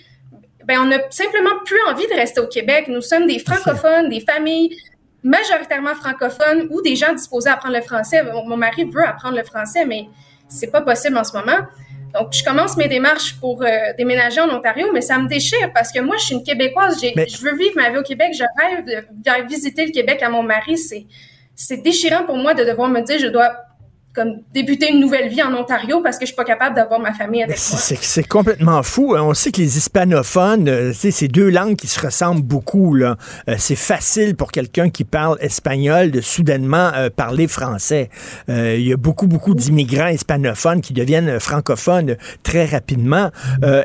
Ben, on n'a simplement plus envie de rester au Québec. Nous sommes des francophones, des familles majoritairement francophones ou des gens disposés à apprendre le français. Mon mari veut apprendre le français, mais c'est pas possible en ce moment. Donc, je commence mes démarches pour euh, déménager en Ontario, mais ça me déchire parce que moi, je suis une Québécoise. Je veux vivre ma vie au Québec. Je rêve de visiter le Québec à mon mari. C'est déchirant pour moi de devoir me dire je dois comme débuter une nouvelle vie en Ontario parce que je suis pas capable d'avoir ma famille avec moi. C'est complètement fou. Hein. On sait que les hispanophones, euh, c'est deux langues qui se ressemblent beaucoup. Là. Euh, c'est facile pour quelqu'un qui parle espagnol de soudainement euh, parler français. Il y a beaucoup, beaucoup d'immigrants hispanophones qui deviennent francophones très rapidement.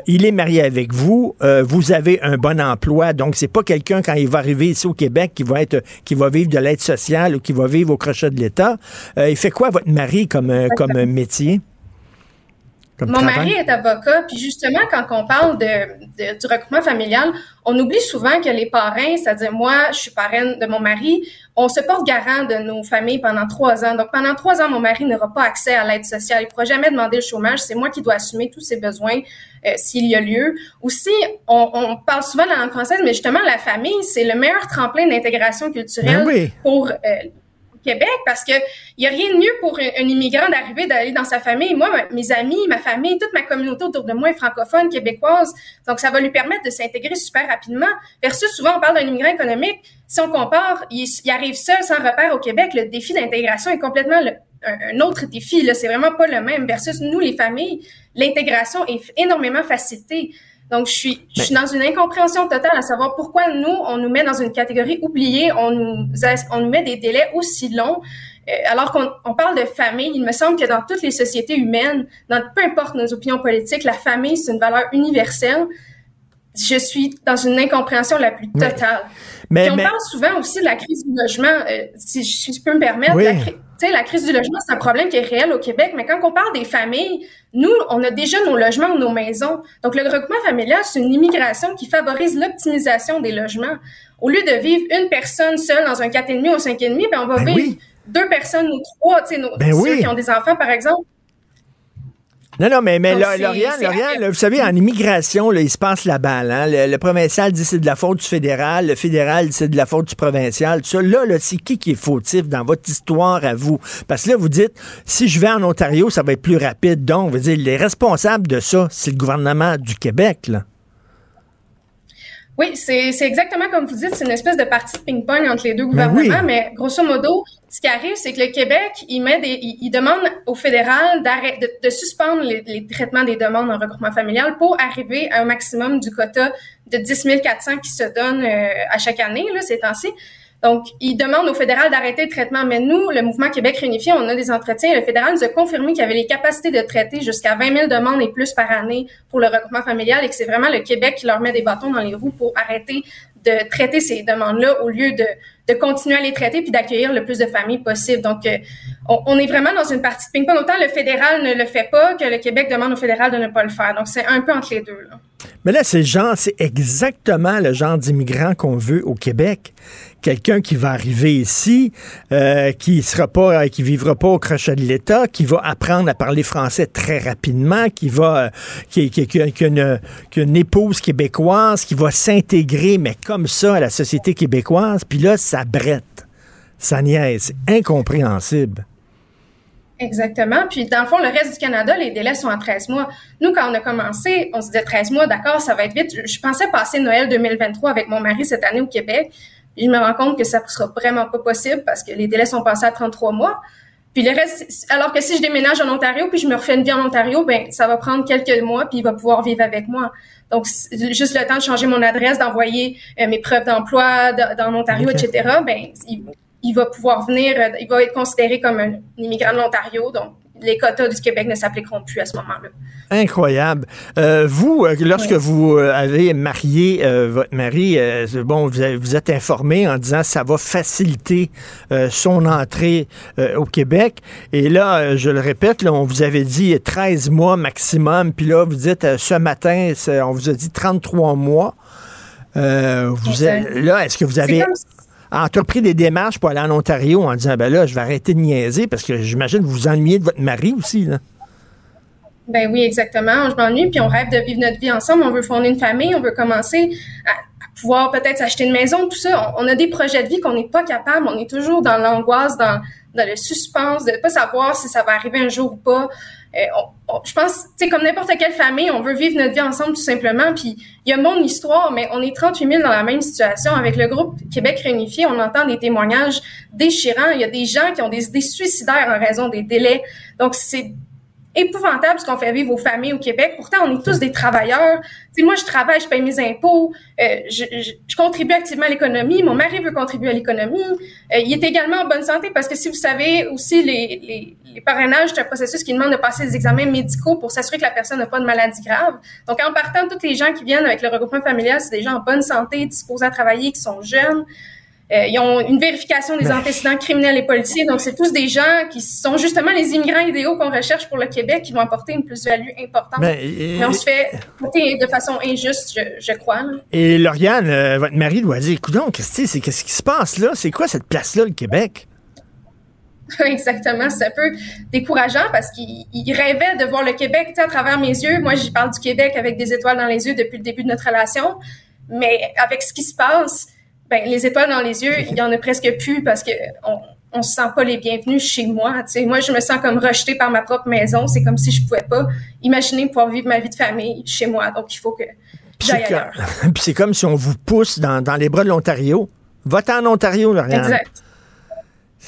il est marié avec vous. vous avez un bon emploi. Donc, c'est pas quelqu'un, quand il va arriver ici au Québec, qui va être, qui va vivre de l'aide sociale ou qui va vivre au crochet de l'État. il fait quoi, votre mari? Comme, euh, comme métier? Mon mari est avocat, puis justement, quand on parle de, du recrutement familial, on oublie souvent que les parrains, c'est-à-dire moi, je suis parraine de mon mari, on se porte garant de nos familles pendant trois ans. Donc, pendant trois ans, mon mari n'aura pas accès à l'aide sociale. Il ne pourra jamais demander le chômage. C'est moi qui dois assumer tous ses besoins euh, s'il y a lieu. Aussi, on, on, parle souvent de la langue française, mais justement, la famille, c'est le meilleur tremplin d'intégration culturelle ben pour euh, Parce que il y a rien de mieux pour un, immigrant d'arriver d'aller dans sa famille. Moi, mes amis, ma famille, toute ma communauté autour de moi est francophone, québécoise. Donc, ça va lui permettre de s'intégrer super rapidement. Versus, souvent, on parle d'un immigrant économique. Si on compare, il, arrive seul, sans repère au Québec. Le défi d'intégration est complètement un, autre défi. Là, c'est vraiment pas le même. Versus nous, les familles, l'intégration est énormément facilitée. Donc, je suis, je suis dans une incompréhension totale à savoir pourquoi nous, on nous met dans une catégorie oubliée, on nous, on nous met des délais aussi longs, euh, alors qu'on on parle de famille. Il me semble que dans toutes les sociétés humaines, dans peu importe nos opinions politiques, la famille, c'est une valeur universelle. Je suis dans une incompréhension la plus totale. Mais, Puis on parle souvent aussi de la crise du logement, euh, si, je peux me permettre. La, la crise du logement, c'est un problème qui est réel au Québec, mais quand on parle des familles, nous, on a déjà nos logements ou nos maisons. Donc, le regroupement familial, c'est une immigration qui favorise l'optimisation des logements. Au lieu de vivre une personne seule dans un 4,5 ou un 5,5, ben, on va ben vivre deux personnes ou trois, tu sais, ben ceux qui ont des enfants, par exemple. Non, non, mais, mais Lauriane, vous savez, en immigration, là, il se passe la balle. Hein? Le, provincial dit c'est de la faute du fédéral, le fédéral dit c'est de la faute du provincial. Tout ça, là, là c'est qui qui est fautif dans votre histoire à vous? Parce que là, vous dites, si je vais en Ontario, ça va être plus rapide. Donc, vous dire, les responsables de ça, c'est le gouvernement du Québec, là. Oui, c'est exactement comme vous dites, c'est une espèce de partie de ping-pong entre les deux ben gouvernements, mais grosso modo, ce qui arrive, c'est que le Québec, il met des, il, demande au fédéral d'arrêter, de, suspendre les, traitements des demandes en regroupement familial pour arriver à un maximum du quota de 10 400 qui se donne euh, à chaque année, là, ces temps-ci. Donc, il demande au fédéral d'arrêter le traitement. Mais nous, le mouvement Québec réunifié, on a des entretiens. Le fédéral nous a confirmé qu'il avait les capacités de traiter jusqu'à 20 000 demandes et plus par année pour le regroupement familial et que c'est vraiment le Québec qui leur met des bâtons dans les roues pour arrêter de traiter ces demandes-là au lieu de, de continuer à les traiter puis d'accueillir le plus de familles possible. Donc, euh, on, est vraiment dans une partie de ping-pong. Autant le fédéral ne le fait pas que le Québec demande au fédéral de ne pas le faire. Donc, c'est un peu entre les deux. Là. Mais là, c'est genre, c'est exactement le genre d'immigrant qu'on veut au Québec. Quelqu'un qui va arriver ici, euh, qui sera pas, euh, qui vivra pas au crochet de l'État, qui va apprendre à parler français très rapidement, qui va, euh, qui, qui, une, qui a une épouse québécoise, qui va s'intégrer, mais comme ça, à la société québécoise. Puis là, ça brette, ça niaise, incompréhensible. Exactement. Puis, dans le fond, le reste du Canada, les délais sont à 13 mois. Nous, quand on a commencé, on se disait 13 mois, d'accord, ça va être vite. Je pensais passer Noël 2023 avec mon mari cette année au Québec. Puis, je me rends compte que ça sera vraiment pas possible parce que les délais sont passés à 33 mois. Puis le reste, alors que si je déménage en Ontario puis je me refais une vie en Ontario, ben ça va prendre quelques mois puis il va pouvoir vivre avec moi. Donc juste le temps de changer mon adresse, d'envoyer euh, mes preuves d'emploi dans l'Ontario, okay. etc. Ben il, il va pouvoir venir, euh, il va être considéré comme un immigrant de l'Ontario, donc les quotas du Québec ne s'appliqueront plus à ce moment-là. Incroyable. Euh, vous, lorsque oui. vous avez marié euh, votre mari, euh, bon, vous, êtes informé en disant ça va faciliter euh, son entrée au Québec. Et là, je le répète, là, on vous avait dit 13 mois maximum, puis là, vous dites ce matin, on vous a dit 33 mois. vous êtes, là, est-ce que vous avez entrepris des démarches pour aller en Ontario en disant ben là, je vais arrêter de niaiser parce que j'imagine vous vous ennuyez de votre mari aussi, là. Ben oui, exactement. Je m'ennuie, puis on rêve de vivre notre vie ensemble. On veut fonder une famille, on veut commencer à, pouvoir peut-être s'acheter une maison, tout ça. On, on, a des projets de vie qu'on n'est pas capable. On est toujours dans l'angoisse, dans, dans le suspense de ne pas savoir si ça va arriver un jour ou pas. Euh, je pense, tu sais, comme n'importe quelle famille, on veut vivre notre vie ensemble tout simplement. Puis il y a mon histoire, mais on est 38 000 dans la même situation. Avec le groupe Québec Réunifié, on entend des témoignages déchirants. Il y a des gens qui ont des idées suicidaires en raison des délais. Donc c'est épouvantable ce qu'on fait vivre aux familles au Québec. Pourtant, on est tous des travailleurs. sais, moi, je travaille, je paye mes impôts, euh, je, je, je, contribue activement à l'économie. Mon mari veut contribuer à l'économie. Euh, il est également en bonne santé parce que si vous savez aussi, les, les, les parrainages, c'est un processus qui demande de passer des examens médicaux pour s'assurer que la personne n'a pas de maladie grave. Donc, en partant, tous les gens qui viennent avec le regroupement familial, c'est des gens en bonne santé, disposés à travailler, qui sont jeunes. Euh, ils ont une vérification des antécédents criminels et policiers. Donc, c'est tous des gens qui sont justement les immigrants idéaux qu'on recherche pour le Québec, qui vont apporter une plus-value importante. Mais, et, Mais, on se fait de façon injuste, je, je crois. Là. Et Lauriane, euh, votre mari doit dire, écoute donc, qu'est-ce qui se passe là? C'est quoi cette place-là, le Québec? Exactement, c'est un peu décourageant parce qu'il rêvait de voir le Québec à travers mes yeux. Moi, j'y parle du Québec avec des étoiles dans les yeux depuis le début de notre relation. Mais avec ce qui se passe, ben, les étoiles dans les yeux, il y en a presque plus parce que on, on se sent pas les bienvenus chez moi. Moi, je me sens comme rejetée par ma propre maison. C'est comme si je pouvais pas imaginer pouvoir vivre ma vie de famille chez moi. Donc, il faut que j'aille ailleurs. Puis c'est comme si on vous pousse dans, dans les bras de l'Ontario. Votez en Ontario, Lauriane. Exact.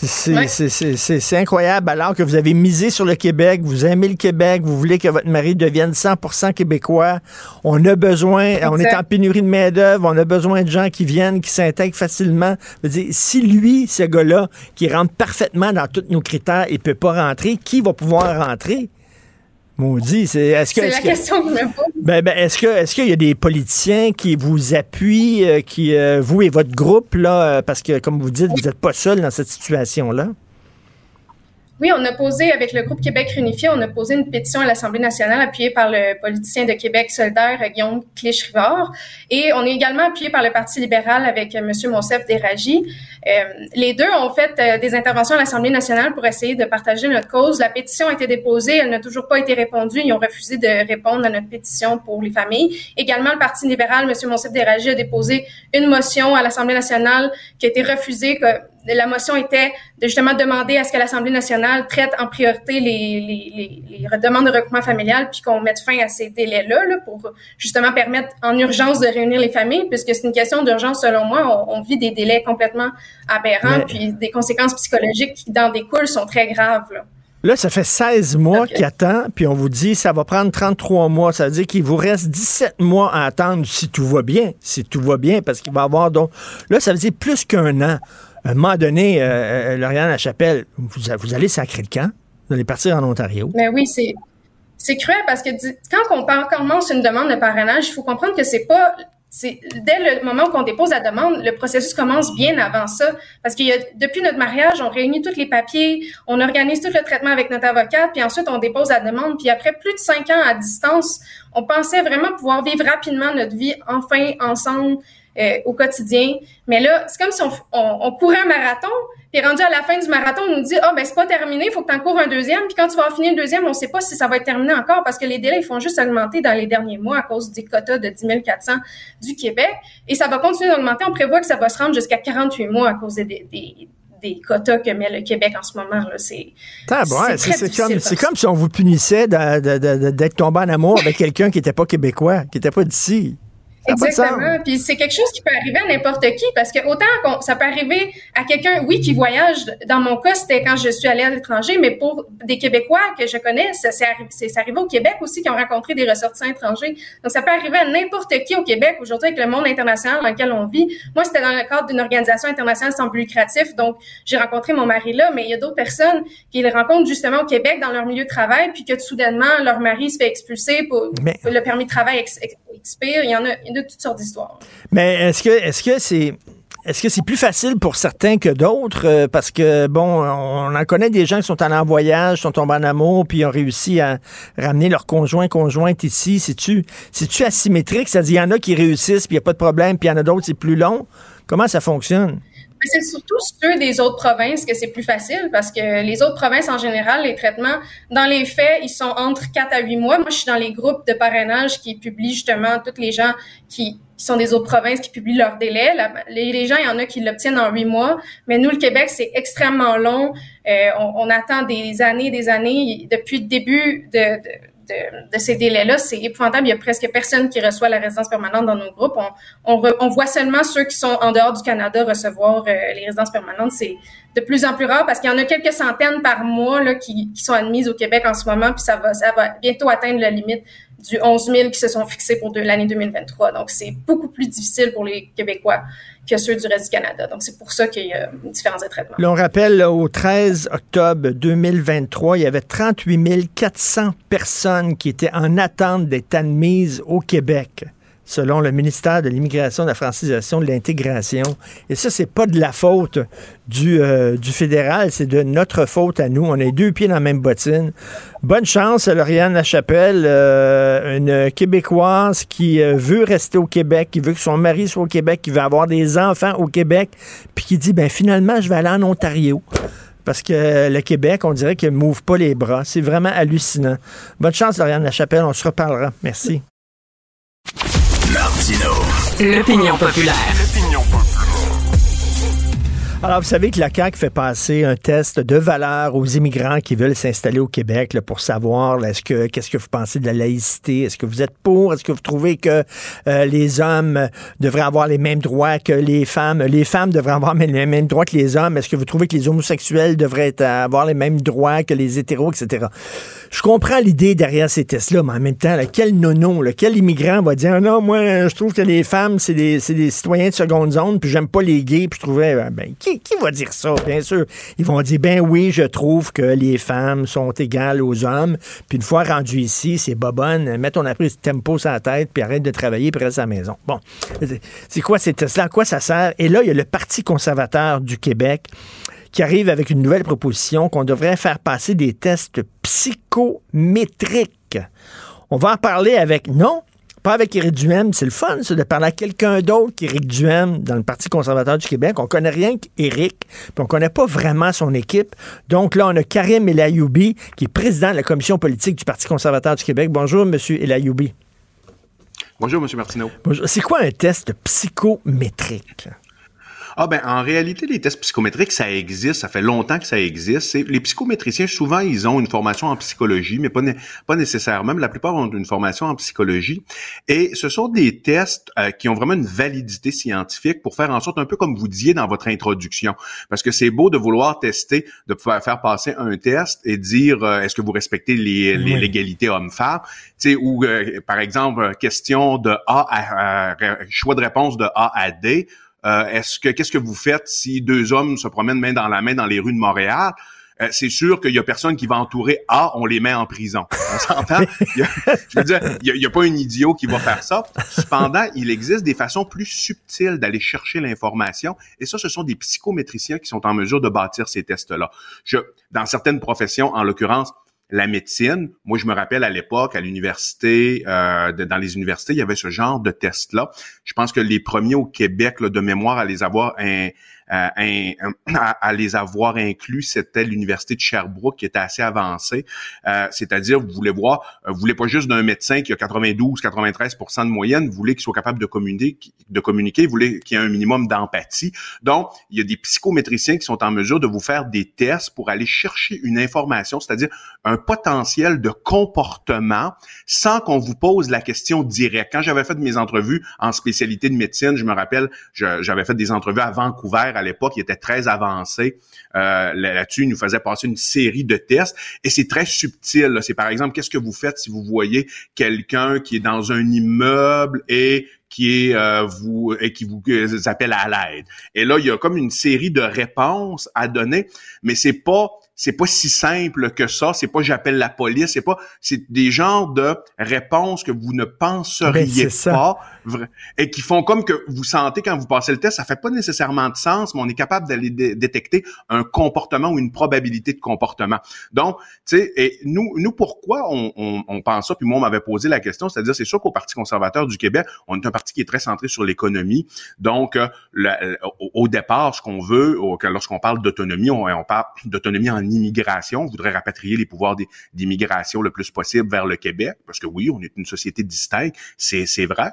C'est ouais. incroyable. Alors que vous avez misé sur le Québec, vous aimez le Québec, vous voulez que votre mari devienne 100% québécois. On a besoin, exact. on est en pénurie de main-d'œuvre, on a besoin de gens qui viennent, qui s'intègrent facilement. Je veux dire, si lui, ce gars-là, qui rentre parfaitement dans tous nos critères, il peut pas rentrer, qui va pouvoir rentrer? Maudit, c'est est-ce que la que, question que je me pose. Ben, ben, est-ce qu'il y a des politiciens qui vous appuient, euh, qui euh, vous et votre groupe là, euh, parce que comme vous dites, vous n'êtes pas seul dans cette situation là. Oui, on a posé, avec le groupe Québec Réunifié, on a posé une pétition à l'Assemblée nationale appuyée par le politicien de Québec solidaire, Guillaume Clich-Rivard. Et on est également appuyé par le Parti libéral avec M. Monsef Déragi. Euh, les deux ont fait euh, des interventions à l'Assemblée nationale pour essayer de partager notre cause. La pétition a été déposée, elle n'a toujours pas été répondue. Ils ont refusé de répondre à notre pétition pour les familles. Également, le Parti libéral, M. Monsef Déragi, a déposé une motion à l'Assemblée nationale qui a été refusée, la motion était de justement demander à ce que l'Assemblée nationale traite en priorité les, les, les, les demandes de regroupement familial, puis qu'on mette fin à ces délais-là là, pour justement permettre en urgence de réunir les familles, puisque c'est une question d'urgence selon moi. On, on, vit des délais complètement aberrants, Mais... puis des conséquences psychologiques qui, dans des coules, sont très graves. Là. Là, ça fait 16 mois okay. qu'il attend, puis on vous dit ça va prendre 33 mois. Ça veut dire qu'il vous reste 17 mois à attendre si tout va bien. Si tout va bien, parce qu'il va y avoir donc. Là, ça veut dire plus qu'un an à un moment donné, euh, Lauriane Lachapelle, vous, vous allez sacrer le camp, vous allez partir en Ontario. Mais oui, c'est. Cruel parce que quand on commence une demande de parrainage, il faut comprendre que c'est pas c'est dès le moment où on dépose la demande, le processus commence bien avant ça. Parce a, depuis notre mariage, on réunit tous les papiers, on organise tout le traitement avec notre avocate, puis ensuite on dépose la demande. Puis après plus de cinq ans à distance, on pensait vraiment pouvoir vivre rapidement notre vie enfin ensemble euh, au quotidien. Mais là, c'est comme si on, on courait un marathon, puis rendu à la fin du marathon, on nous dit, ah, oh, ben, c'est pas terminé, il faut que tu en cours un deuxième. Puis quand tu vas finir le deuxième, on sait pas si ça va être terminé encore parce que les délais, ils font juste augmenter dans les derniers mois à cause des quotas de 10 400 du Québec. Et ça va continuer d'augmenter. On prévoit que ça va se rendre jusqu'à 48 mois à cause des, des, des quotas que met le Québec en ce moment. C'est c'est comme, si on vous punissait d'être tombé en amour avec quelqu'un qui n'était pas québécois, qui n'était pas d'ici. Exactement. Puis c'est quelque chose qui peut arriver à n'importe qui parce que autant ça peut arriver à quelqu'un, oui, qui voyage. Dans mon cas, c'était quand je suis allée à l'étranger, mais pour des Québécois que je connais, ça c'est arrivé au Québec aussi qui ont rencontré des ressortissants étrangers. Donc ça peut arriver à n'importe qui au Québec aujourd'hui avec le monde international dans lequel on vit. Moi, c'était dans le cadre d'une organisation internationale sans but lucratif, donc j'ai rencontré mon mari là, mais il y a d'autres personnes qui les rencontrent justement au Québec dans leur milieu de travail, puis que soudainement leur mari se fait expulser pour le permis de travail expire. Il y en a de toutes sortes d'histoires. Mais est-ce que est-ce que c'est est-ce que c'est plus facile pour certains que d'autres? Euh, parce que, bon, on en connaît des gens qui sont allés en voyage, sont tombés en amour, puis ont réussi à ramener leur conjoint, conjointe ici. C'est-tu, c'est-tu asymétrique? C'est-à-dire, il y en a qui réussissent, puis il n'y a pas de problème, puis il y en a d'autres, c'est plus long. Comment ça fonctionne? C'est surtout ceux des autres provinces que c'est plus facile parce que les autres provinces, en général, les traitements, dans les faits, ils sont entre 4 à 8 mois. Moi, je suis dans les groupes de parrainage qui publient justement tous les gens qui, sont des autres provinces qui publient leurs délais. les, gens, il y en a qui l'obtiennent en 8 mois. Mais nous, le Québec, c'est extrêmement long. Euh, on, attend des années, des années. Depuis le début de de, ces délais-là, c'est épouvantable. Il y a presque personne qui reçoit la résidence permanente dans nos groupes. On, voit seulement ceux qui sont en dehors du Canada recevoir euh, les résidences permanentes. C'est de plus en plus rare parce qu'il y en a quelques centaines par mois qui, sont admises au Québec en ce moment, puis ça va bientôt atteindre la limite du 11 000 qui se sont fixés pour l'année 2023. Donc, c'est beaucoup plus difficile pour les Québécois que ceux du reste du Canada. Donc, c'est pour ça qu'il y a une différence de traitement. L'on rappelle, au 13 octobre 2023, il y avait 38 400 personnes qui étaient en attente d'être admises au Québec selon le ministère de l'Immigration, de la francisation, de l'intégration. Et ça, c'est pas de la faute du, euh, du fédéral, c'est de notre faute à nous. On est deux pieds dans la même bottine. Bonne chance Lauriane Lachapelle, euh, une Québécoise qui euh, veut rester au Québec, qui veut que son mari soit au Québec, qui veut avoir des enfants au Québec, puis qui dit, ben finalement, je vais aller en Ontario. Parce que le Québec, on dirait qu'il ne m'ouvre pas les bras. C'est vraiment hallucinant. Bonne chance, Lauriane Lachapelle. On se reparlera. Merci. L'opinion populaire. Alors, vous savez que la CAQ fait passer un test de valeur aux immigrants qui veulent s'installer au Québec pour savoir est-ce que qu'est-ce que vous pensez de la laïcité, est-ce que vous êtes pour, est-ce que vous trouvez que euh, les hommes devraient avoir les mêmes droits que les femmes, les femmes devraient avoir les mêmes droits que les hommes, est-ce que vous trouvez que les homosexuels devraient avoir les mêmes droits que les hétéros, etc. Je comprends l'idée derrière ces tests-là, mais en même temps, quel nono, quel immigrant va dire non, moi je trouve que les femmes c'est des, des, citoyens de seconde zone, puis j'aime pas les gays, puis je trouvais ben, ben qui va dire ça, bien sûr? Ils vont dire, ben oui, je trouve que les femmes sont égales aux hommes. Puis une fois rendu ici, c'est bobonne, mets ton appris tempo sur la tête, puis arrête de travailler, puis reste à la maison. Bon, c'est quoi ces tests-là? À quoi ça sert? Et là, il y a le Parti conservateur du Québec qui arrive avec une nouvelle proposition qu'on devrait faire passer des tests psychométriques. On va en parler avec, non, pas avec Éric Duhem, c'est le fun, c'est de parler à quelqu'un d'autre qu'Éric Duhem dans le Parti conservateur du Québec. On connaît rien qu'Éric, puis on connaît pas vraiment son équipe. Donc là, on a Karim Elayoubi, qui est président de la commission politique du Parti conservateur du Québec. Bonjour, Monsieur Elayoubi. Bonjour, Monsieur Martineau. Bonjour. C'est quoi un test psychométrique? Ah ben en réalité, les tests psychométriques, ça existe, ça fait longtemps que ça existe. Les psychométriciens, souvent, ils ont une formation en psychologie, mais pas, pas nécessairement. la plupart ont une formation en psychologie. Et ce sont des tests euh, qui ont vraiment une validité scientifique pour faire en sorte, un peu comme vous disiez dans votre introduction, parce que c'est beau de vouloir tester, de pouvoir faire passer un test et dire euh, est-ce que vous respectez les, l'égalité homme-femme, ou euh, par exemple question de A à, choix de réponse de A à D. Euh, est-ce que qu'est-ce que vous faites si deux hommes se promènent main dans la main dans les rues de Montréal? euh, c'est sûr qu'il y a personne qui va entourer A, on les met en prison. On s'entend? je veux dire, il n'y a, pas un idiot qui va faire ça. Cependant, il existe des façons plus subtiles d'aller chercher l'information. Et ça, ce sont des psychométriciens qui sont en mesure de bâtir ces tests-là. Je, dans certaines professions, en l'occurrence, la médecine. Moi, je me rappelle à l'époque, à l'université, euh, dans les universités, il y avait ce genre de test-là. Je pense que les premiers au Québec, là, de mémoire, à les avoir un, à, les avoir inclus, c'était l'université de Sherbrooke qui était assez avancée. Euh, c'est-à-dire, vous voulez voir, euh, vous voulez pas juste d'un médecin qui a 92-93% de moyenne, vous voulez qu'il soit capable de communiquer, de communiquer, vous voulez qu'il y ait un minimum d'empathie. Donc, il y a des psychométriciens qui sont en mesure de vous faire des tests pour aller chercher une information, c'est-à-dire un potentiel de comportement sans qu'on vous pose la question directe. Quand j'avais fait mes entrevues en spécialité de médecine, je me rappelle, j'avais fait des entrevues à Vancouver à l'époque, il était très avancé euh, là-dessus. Il nous faisait passer une série de tests et c'est très subtil. C'est par exemple, qu'est-ce que vous faites si vous voyez quelqu'un qui est dans un immeuble et qui euh, vous et qui vous appelle à l'aide? Et là, il y a comme une série de réponses à donner, mais c'est pas c'est pas si simple que ça. C'est pas j'appelle la police. C'est pas c'est des genres de réponses que vous ne penseriez ben, pas et qui font comme que vous sentez quand vous passez le test. Ça fait pas nécessairement de sens, mais on est capable d'aller détecter un comportement ou une probabilité de comportement. Donc, tu sais, et nous, nous pourquoi on, on, on pense ça? Puis moi, on m'avait posé la question, c'est-à-dire c'est sûr qu'au Parti conservateur du Québec, on est un parti qui est très centré sur l'économie. Donc, euh, au, départ, ce qu'on veut, lorsqu'on parle d'autonomie, on, on parle d'autonomie en immigration. On voudrait rapatrier les pouvoirs d'immigration le plus possible vers le Québec, parce que oui, on est une société distincte, c'est vrai.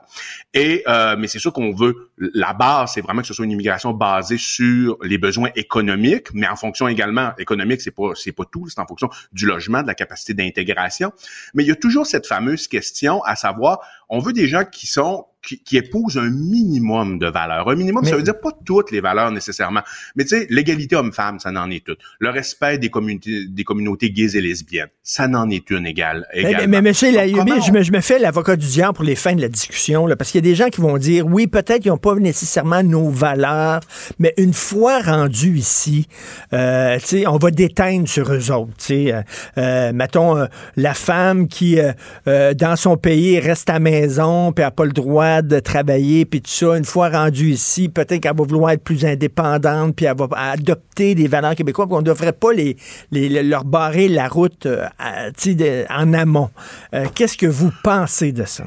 Et euh, mais c'est sûr qu'on veut la base, c'est vraiment que ce soit une immigration basée sur les besoins économiques, mais en fonction également économique, c'est pas c'est pas tout, c'est en fonction du logement, de la capacité d'intégration. Mais il y a toujours cette fameuse question à savoir, on veut des gens qui sont qui, qui épouse un minimum de valeurs. Un minimum, ça veut dire pas toutes les valeurs nécessairement, mais tu sais, l'égalité homme-femme, ça n'en est toute. Le respect des communautés, des communautés gays et lesbiennes, ça n'en est une égale. Mais, mais, monsieur Layumi, je, me, je me fais l'avocat du diable pour les fins de la discussion, là, parce qu'il y a des gens qui vont dire, oui, peut-être qu'ils n'ont pas nécessairement nos valeurs, mais une fois rendus ici, euh, tu sais, on va déteindre sur eux autres. Tu sais, euh, euh mettons, la femme qui, dans son pays, reste à la maison, puis n'a pas le droit de travailler, puis tout ça, une fois rendue ici, peut-être qu'elle va vouloir être plus indépendante, puis elle va adopter des valeurs québécoises, puis on ne devrait pas les, leur barrer la route euh, en amont. Euh, qu'est-ce que vous pensez de ça?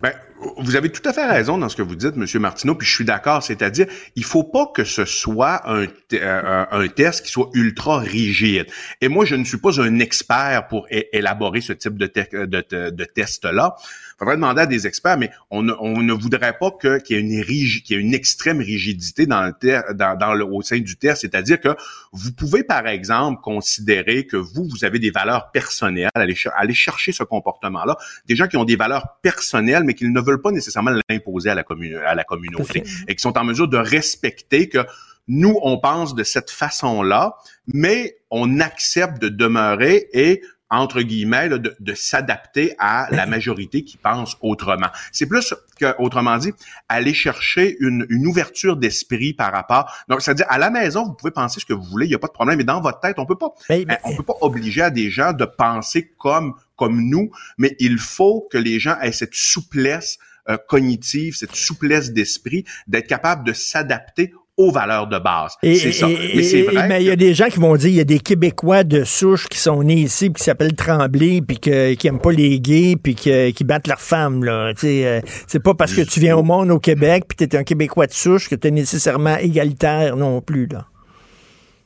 Ben, vous avez tout à fait raison dans ce que vous dites, Monsieur Martineau, puis je suis d'accord. C'est-à-dire, il faut pas que ce soit un, euh, test qui soit ultra rigide. Et moi, je ne suis pas un expert pour élaborer ce type de test-là faudrait demander à des experts, mais on ne, on ne voudrait pas que, qu'il y ait une qu'il y ait une extrême rigidité dans le dans, dans le, au sein du test. C'est-à-dire que vous pouvez, par exemple, considérer que vous, vous avez des valeurs personnelles, aller, aller chercher ce comportement-là. Des gens qui ont des valeurs personnelles, mais qui ne veulent pas nécessairement l'imposer à la, à la communauté et qui sont en mesure de respecter que nous, on pense de cette façon-là, mais on accepte de demeurer et entre guillemets, de, s'adapter à la majorité qui pense autrement. C'est plus que, autrement dit, aller chercher une, ouverture d'esprit par rapport. Donc, c'est-à-dire, à la maison, vous pouvez penser ce que vous voulez, il n'y a pas de problème, mais dans votre tête, on peut pas, hein, on peut pas obliger à des gens de penser comme, comme nous, mais il faut que les gens aient cette souplesse euh, cognitive, cette souplesse d'esprit, d'être capable de s'adapter aux valeurs de base. C'est ça. mais c'est vrai. Mais il y a des gens qui vont dire il y a des Québécois de souche qui sont nés ici, puis qui s'appellent Tremblay, puis que, qui aiment pas les gays, puis qui battent leurs femmes. Là. Euh, c'est pas parce que tu viens au monde au Québec, puis tu es un Québécois de souche que tu es nécessairement égalitaire non plus. Là.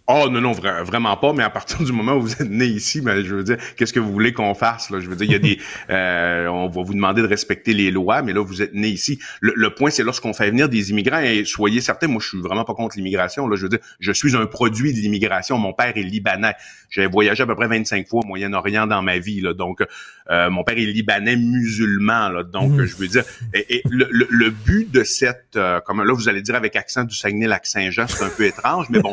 Oh non, non, vraiment pas, mais à partir du moment où vous êtes né ici, ben, je veux dire, qu'est-ce que vous voulez qu'on fasse? Là? Je veux dire, il y a des. Euh, on va vous demander de respecter les lois, mais là, vous êtes né ici. Le, point, c'est lorsqu'on fait venir des immigrants, et soyez certains, moi, je suis vraiment pas contre l'immigration. Là, je veux dire, je suis un produit de l'immigration. Mon père est libanais. J'ai voyagé à peu près 25 fois au Moyen-Orient dans ma vie. Là, donc, euh, mon père est libanais musulman. Là, donc, mmh. je veux dire, et, le, le, but de cette, euh, comme là, vous allez dire avec accent du Saguenay-Lac-Saint-Jean, c'est un peu étrange, mais bon,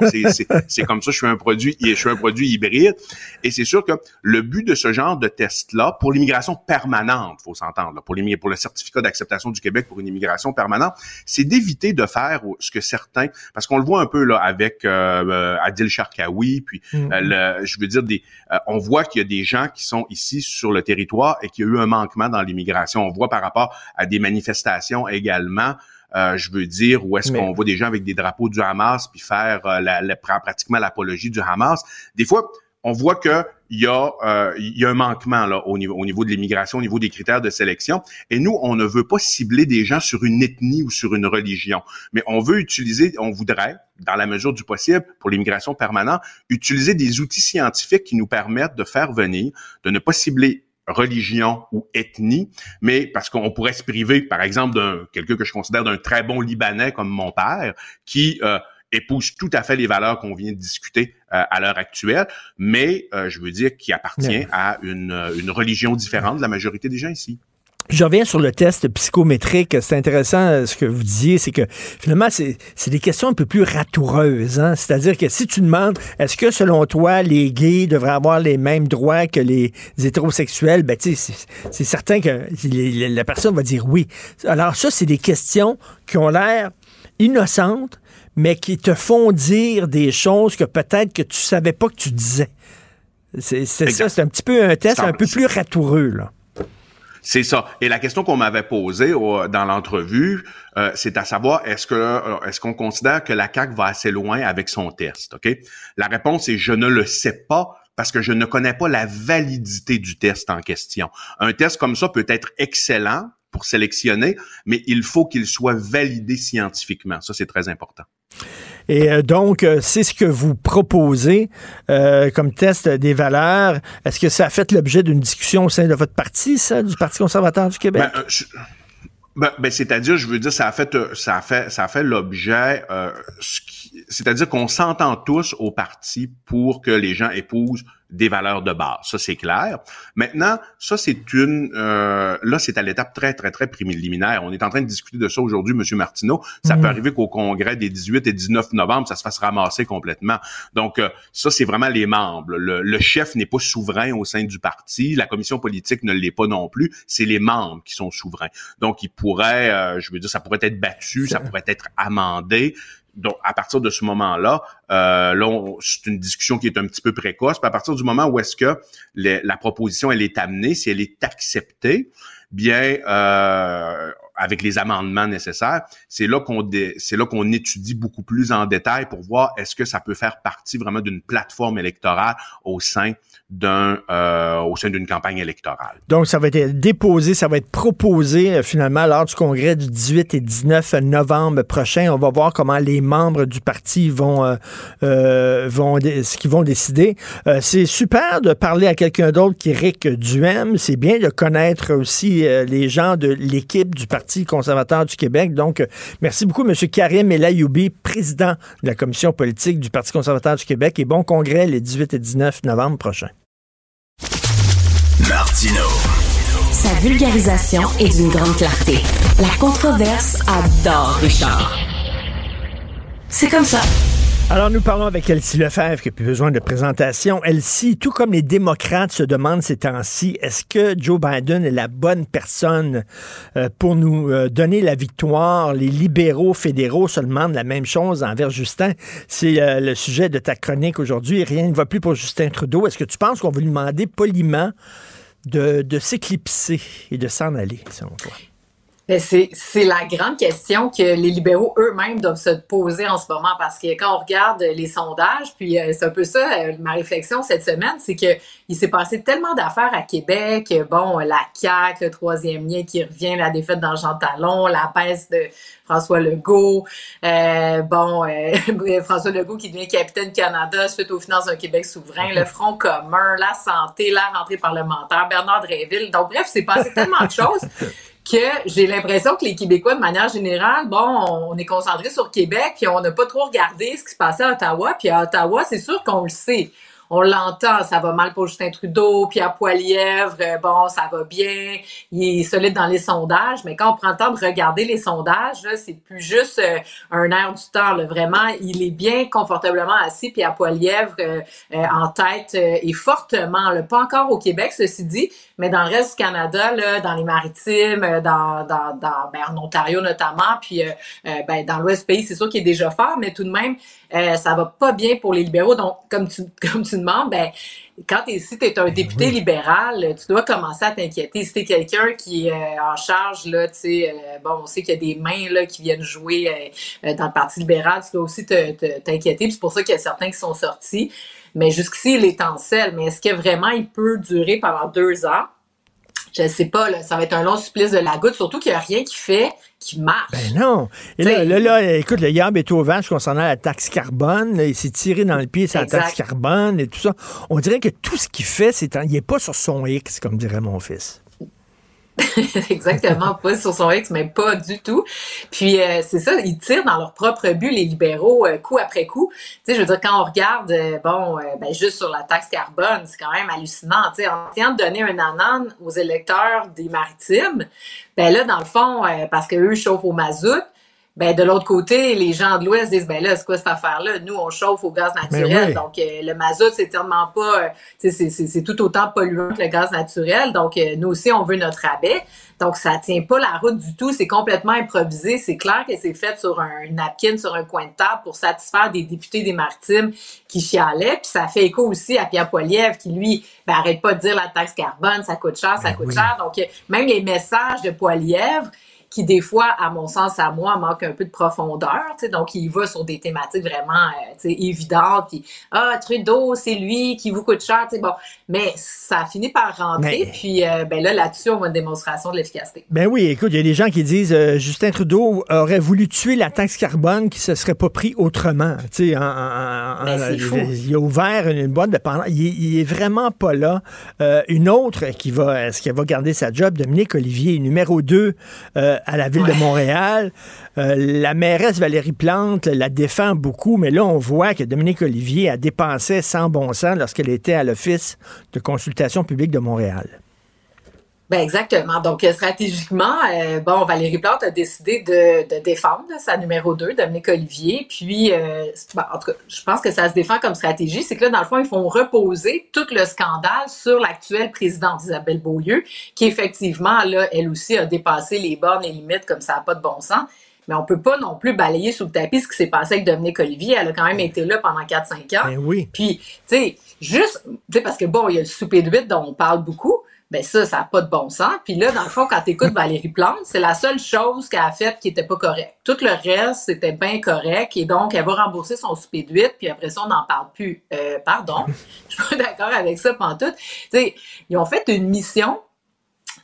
c'est c'est comme ça, je suis un produit, je suis un produit hybride. Et c'est sûr que le but de ce genre de test-là, pour l'immigration permanente, faut s'entendre, pour, pour le certificat d'acceptation du Québec pour une immigration permanente, c'est d'éviter de faire ce que certains, parce qu'on le voit un peu là avec euh, euh Adil Sharkawi, puis mm-hmm. euh, le, je veux dire, des, euh, on voit qu'il y a des gens qui sont ici sur le territoire et qu'il y a eu un manquement dans l'immigration. On voit par rapport à des manifestations également. Euh, je veux dire, où est-ce qu'on voit des gens avec des drapeaux du Hamas puis faire la, la, pratiquement l'apologie du Hamas. Des fois, on voit que il y a euh, il y a un manquement là au niveau au niveau de l'immigration, au niveau des critères de sélection. Et nous, on ne veut pas cibler des gens sur une ethnie ou sur une religion, mais on veut utiliser, on voudrait, dans la mesure du possible, pour l'immigration permanente, utiliser des outils scientifiques qui nous permettent de faire venir, de ne pas cibler religion ou ethnie, mais parce qu'on pourrait se priver, par exemple, d'un quelqu'un que je considère d'un très bon Libanais comme mon père, qui euh, épouse tout à fait les valeurs qu'on vient de discuter euh, à l'heure actuelle, mais euh, je veux dire qui appartient à une, une religion différente de la majorité des gens ici. Je reviens sur le test psychométrique. C'est intéressant ce que vous disiez, c'est que finalement, c'est des questions un peu plus ratoureuses. Hein? C'est-à-dire que si tu demandes, est-ce que selon toi, les gays devraient avoir les mêmes droits que les hétérosexuels, ben, c'est certain que la personne va dire oui. Alors ça, c'est des questions qui ont l'air innocentes, mais qui te font dire des choses que peut-être que tu savais pas que tu disais. C'est ça, c'est un petit peu un test un peu plus ratoureux, là. C'est ça. Et la question qu'on m'avait posée dans l'entrevue, euh, c'est à savoir est-ce que euh, est-ce qu'on considère que la CAC va assez loin avec son test Ok? La réponse est je ne le sais pas parce que je ne connais pas la validité du test en question. Un test comme ça peut être excellent pour sélectionner, mais il faut qu'il soit validé scientifiquement. Ça, c'est très important. Et euh, donc, euh, c'est ce que vous proposez euh, comme test des valeurs. Est-ce que ça a fait l'objet d'une discussion au sein de votre parti, ça, du Parti conservateur du Québec? Ben, ben, ben, c'est-à-dire, je veux dire, ça a fait, ça fait l'objet. c'est-à-dire qu'on s'entend tous au parti pour que les gens épousent des valeurs de base. Ça, c'est clair. Maintenant, ça, c'est une... Euh, là, c'est à l'étape très, très, très préliminaire. On est en train de discuter de ça aujourd'hui, M. Martineau. Ça peut mhm. arriver qu'au congrès des 18 et 19 novembre, ça se fasse ramasser complètement. Donc, euh, ça, c'est vraiment les membres. Le, chef n'est pas souverain au sein du parti. La commission politique ne l'est pas non plus. C'est les membres qui sont souverains. Donc, ils pourraient, euh, je veux dire, ça pourrait être battu, ça pourrait être amendé donc, à partir de ce moment-là, euh, là, c'est une discussion qui est un petit peu précoce. Puis à partir du moment où est-ce que la proposition elle est amenée, si elle est acceptée, bien, euh, avec les amendements nécessaires, c'est là qu'on c'est là qu'on étudie beaucoup plus en détail pour voir est-ce que ça peut faire partie vraiment d'une plateforme électorale au sein euh, au sein d'une campagne électorale. Donc ça va être déposé, ça va être proposé euh, finalement lors du congrès du 18 et 19 novembre prochain. On va voir comment les membres du parti vont euh, vont ce qu'ils vont décider. c'est super de parler à quelqu'un d'autre qu'Éric Duhem. C'est bien de connaître aussi les gens de l'équipe du parti conservateur du Québec. Donc, merci beaucoup, M. Karim Elayoubi, président de la commission politique du Parti conservateur du Québec. Et bon congrès les 18 et 19 novembre prochains. Vulgarisation est d'une grande clarté. La controverse adore Richard. C'est comme ça. Alors, nous parlons avec Elsie Lefebvre, qui n'a plus besoin de présentation. Elsie, tout comme les démocrates se demandent ces temps-ci, est-ce que Joe Biden est la bonne personne euh, pour nous euh, donner la victoire? Les libéraux fédéraux se demandent la même chose envers Justin. C'est euh, le sujet de ta chronique aujourd'hui. Rien ne va plus pour Justin Trudeau. Est-ce que tu penses qu'on va lui demander poliment de, de s'éclipser et de s'en aller, selon toi? C'est la grande question que les libéraux eux-mêmes doivent se poser en ce moment parce que quand on regarde les sondages, puis euh, c'est un peu ça euh, ma réflexion cette semaine, c'est que il s'est passé tellement d'affaires à Québec, bon la CAQ, le troisième lien qui revient, la défaite dans Talon, la baisse de François Legault, euh, bon François Legault qui devient capitaine Canada suite aux finances d'un Québec souverain, le Front commun, la santé, la rentrée parlementaire, Bernard Dréville. Donc bref, c'est passé tellement de choses que j'ai l'impression que les Québécois, de manière générale, bon, on est concentré sur Québec, puis on n'a pas trop regardé ce qui se passait à Ottawa. Puis à Ottawa, c'est sûr qu'on le sait. on l'entend, ça va mal pour Justin Trudeau, Pierre Poilièvre, euh, bon, ça va bien, il est solide dans les sondages, mais quand on prend le temps de regarder les sondages, c'est plus juste euh, un air du temps, là, vraiment, il est bien confortablement assis, Pierre Poilièvre euh, en tête et fortement, là, pas encore au Québec, ceci dit, mais dans le reste du Canada, là, dans les maritimes, dans, dans, dans ben, en Ontario notamment, puis ben, dans l'Ouest pays, c'est sûr qu'il est déjà fort, mais tout de même, euh, ça va pas bien pour les libéraux. Donc, comme tu, comme tu demandes, ben, quand es, si tu es un ben député libéral, tu dois commencer à t'inquiéter. Si tu es quelqu'un qui est euh, en charge, là, tu sais, euh, bon, on sait qu'il y a des mains là, qui viennent jouer dans le Parti libéral, tu dois aussi t'inquiéter. C'est pour ça qu'il y a certains qui sont sortis. Mais jusqu'ici, il est en selle. Mais est-ce que vraiment il peut durer pendant deux ans? je sais pas, là, ça va être un long supplice de la goutte, surtout qu'il n'y a rien qui fait qui marche. Ben non. Et là, là, là, écoute, le Yab est au vache concernant la taxe carbone. il s'est tiré dans le pied la taxe carbone et tout ça. On dirait que tout ce qu'il fait, c'est il n'est pas sur son X, comme dirait mon fils. Exactement, pas sur son ex, mais pas du tout. Puis euh, c'est ça, ils tirent dans leur propre but, les libéraux, euh, coup après coup. Tu sais, je veux dire, quand on regarde, euh, bon, ben, juste sur la taxe carbone, c'est quand même hallucinant. Tu sais, en essayant de donner un anan aux électeurs des maritimes, ben là, dans le fond, parce qu'eux chauffent au mazout, ben de l'autre côté, les gens de l'Ouest disent ben là, c'est quoi cette affaire-là? Nous, on chauffe au gaz ben naturel. Donc, euh, le mazout, c'est tellement pas. Euh, c'est tout autant polluant que le gaz naturel. Donc, euh, nous aussi, on veut notre rabais. Donc, ça tient pas la route du tout. C'est complètement improvisé. C'est clair que c'est fait sur un napkin, sur un coin de table pour satisfaire des députés des Maritimes qui chialaient. Puis ça fait écho aussi à Pierre Poilievre qui, lui, ben, arrête pas de dire la taxe carbone, ça coûte cher, ça ben coûte cher. Donc, même les messages de Poilievre, qui des fois, à mon sens, à moi, manque un peu de profondeur. Donc, il va sur des thématiques vraiment euh, évidentes. Puis, ah, Trudeau, c'est lui qui vous coûte cher. Bon, mais ça finit par rentrer. Puis euh, ben là, là-dessus, on voit une démonstration de l'efficacité. Ben oui, écoute, il y a des gens qui disent euh, Justin Trudeau aurait voulu tuer la taxe carbone qui se serait pas pris autrement. Tu sais, ben, il, a ouvert une, boîte de pendant. Il, est vraiment pas là. une autre qui va, est-ce qu'elle va garder sa job, Dominique Olivier, numéro 2 à la ville de Montréal. Euh, la mairesse Valérie Plante la défend beaucoup, mais là, on voit que Dominique Olivier a dépensé sans bon sens lorsqu'elle était à l'Office de consultation publique de Montréal. Ben exactement. Donc, euh, stratégiquement, euh, bon, Valérie Plante a décidé de, défendre sa numéro 2, Dominique Olivier. Puis, euh, ben, en tout cas, je pense que ça se défend comme stratégie. C'est que là, dans le fond, ils font reposer tout le scandale sur l'actuelle présidente Isabelle Beaulieu, qui effectivement, là, elle aussi a dépassé les bornes et limites comme ça n'a pas de bon sens. Mais on peut pas non plus balayer sous le tapis ce qui s'est passé avec Dominique Olivier. Elle a quand même été là pendant 4-5 ans. Ben oui. Puis, tu sais, juste, tu sais, parce que bon, il y a le souper de 8 dont on parle beaucoup, ben ça, ça n'a pas de bon sens. Puis là, dans le fond, quand tu écoutes Valérie Plante, c'est la seule chose qu'elle a faite qui était pas correcte. Tout le reste, c'était bien correct. Et donc, elle va rembourser son souper de 8, puis après ça, on n'en parle plus. Euh, pardon, je suis pas d'accord avec ça, pantoute. Sais, ils ont fait une mission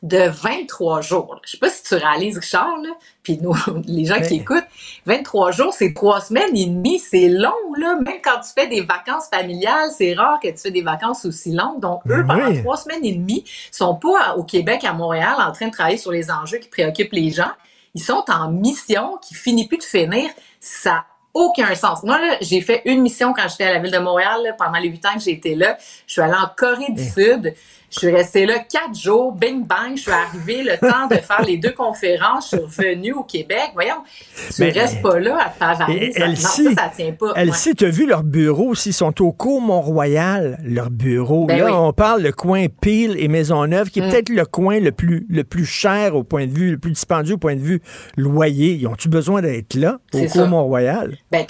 de 23 jours. Je sais pas si tu réalises, Richard, là, puis nous, les gens qui écoutent, 23 jours, c'est trois semaines et demie, c'est long, là. Même quand tu fais des vacances familiales, c'est rare que tu fais des vacances aussi longues. Donc, eux, pendant trois semaines et demie, sont pas au Québec, à Montréal, en train de travailler sur les enjeux qui préoccupent les gens. Ils sont en mission qui finit plus de finir. Ça aucun sens. Moi, j'ai fait une mission quand j'étais à la ville de Montréal, pendant les huit ans que j'étais là. Je suis allée en Corée du. Sud. Je suis restée là quatre jours, bing bang, je suis arrivée le temps de faire les deux conférences, je suis revenue au Québec. Voyons, tu ne restes pas là à travailler. Ça, non, ça, ça tient pas. Elsie, tu as vu leur bureau, s'ils sont au cours Mont-Royal, leur bureau. Ben là, on parle le coin Peel et Maisonneuve, qui est mm. peut-être le coin le plus, le plus cher au point de vue, le plus dispendieux au point de vue loyer. Ils ont-tu besoin d'être là, au cours Mont-Royal? Ben,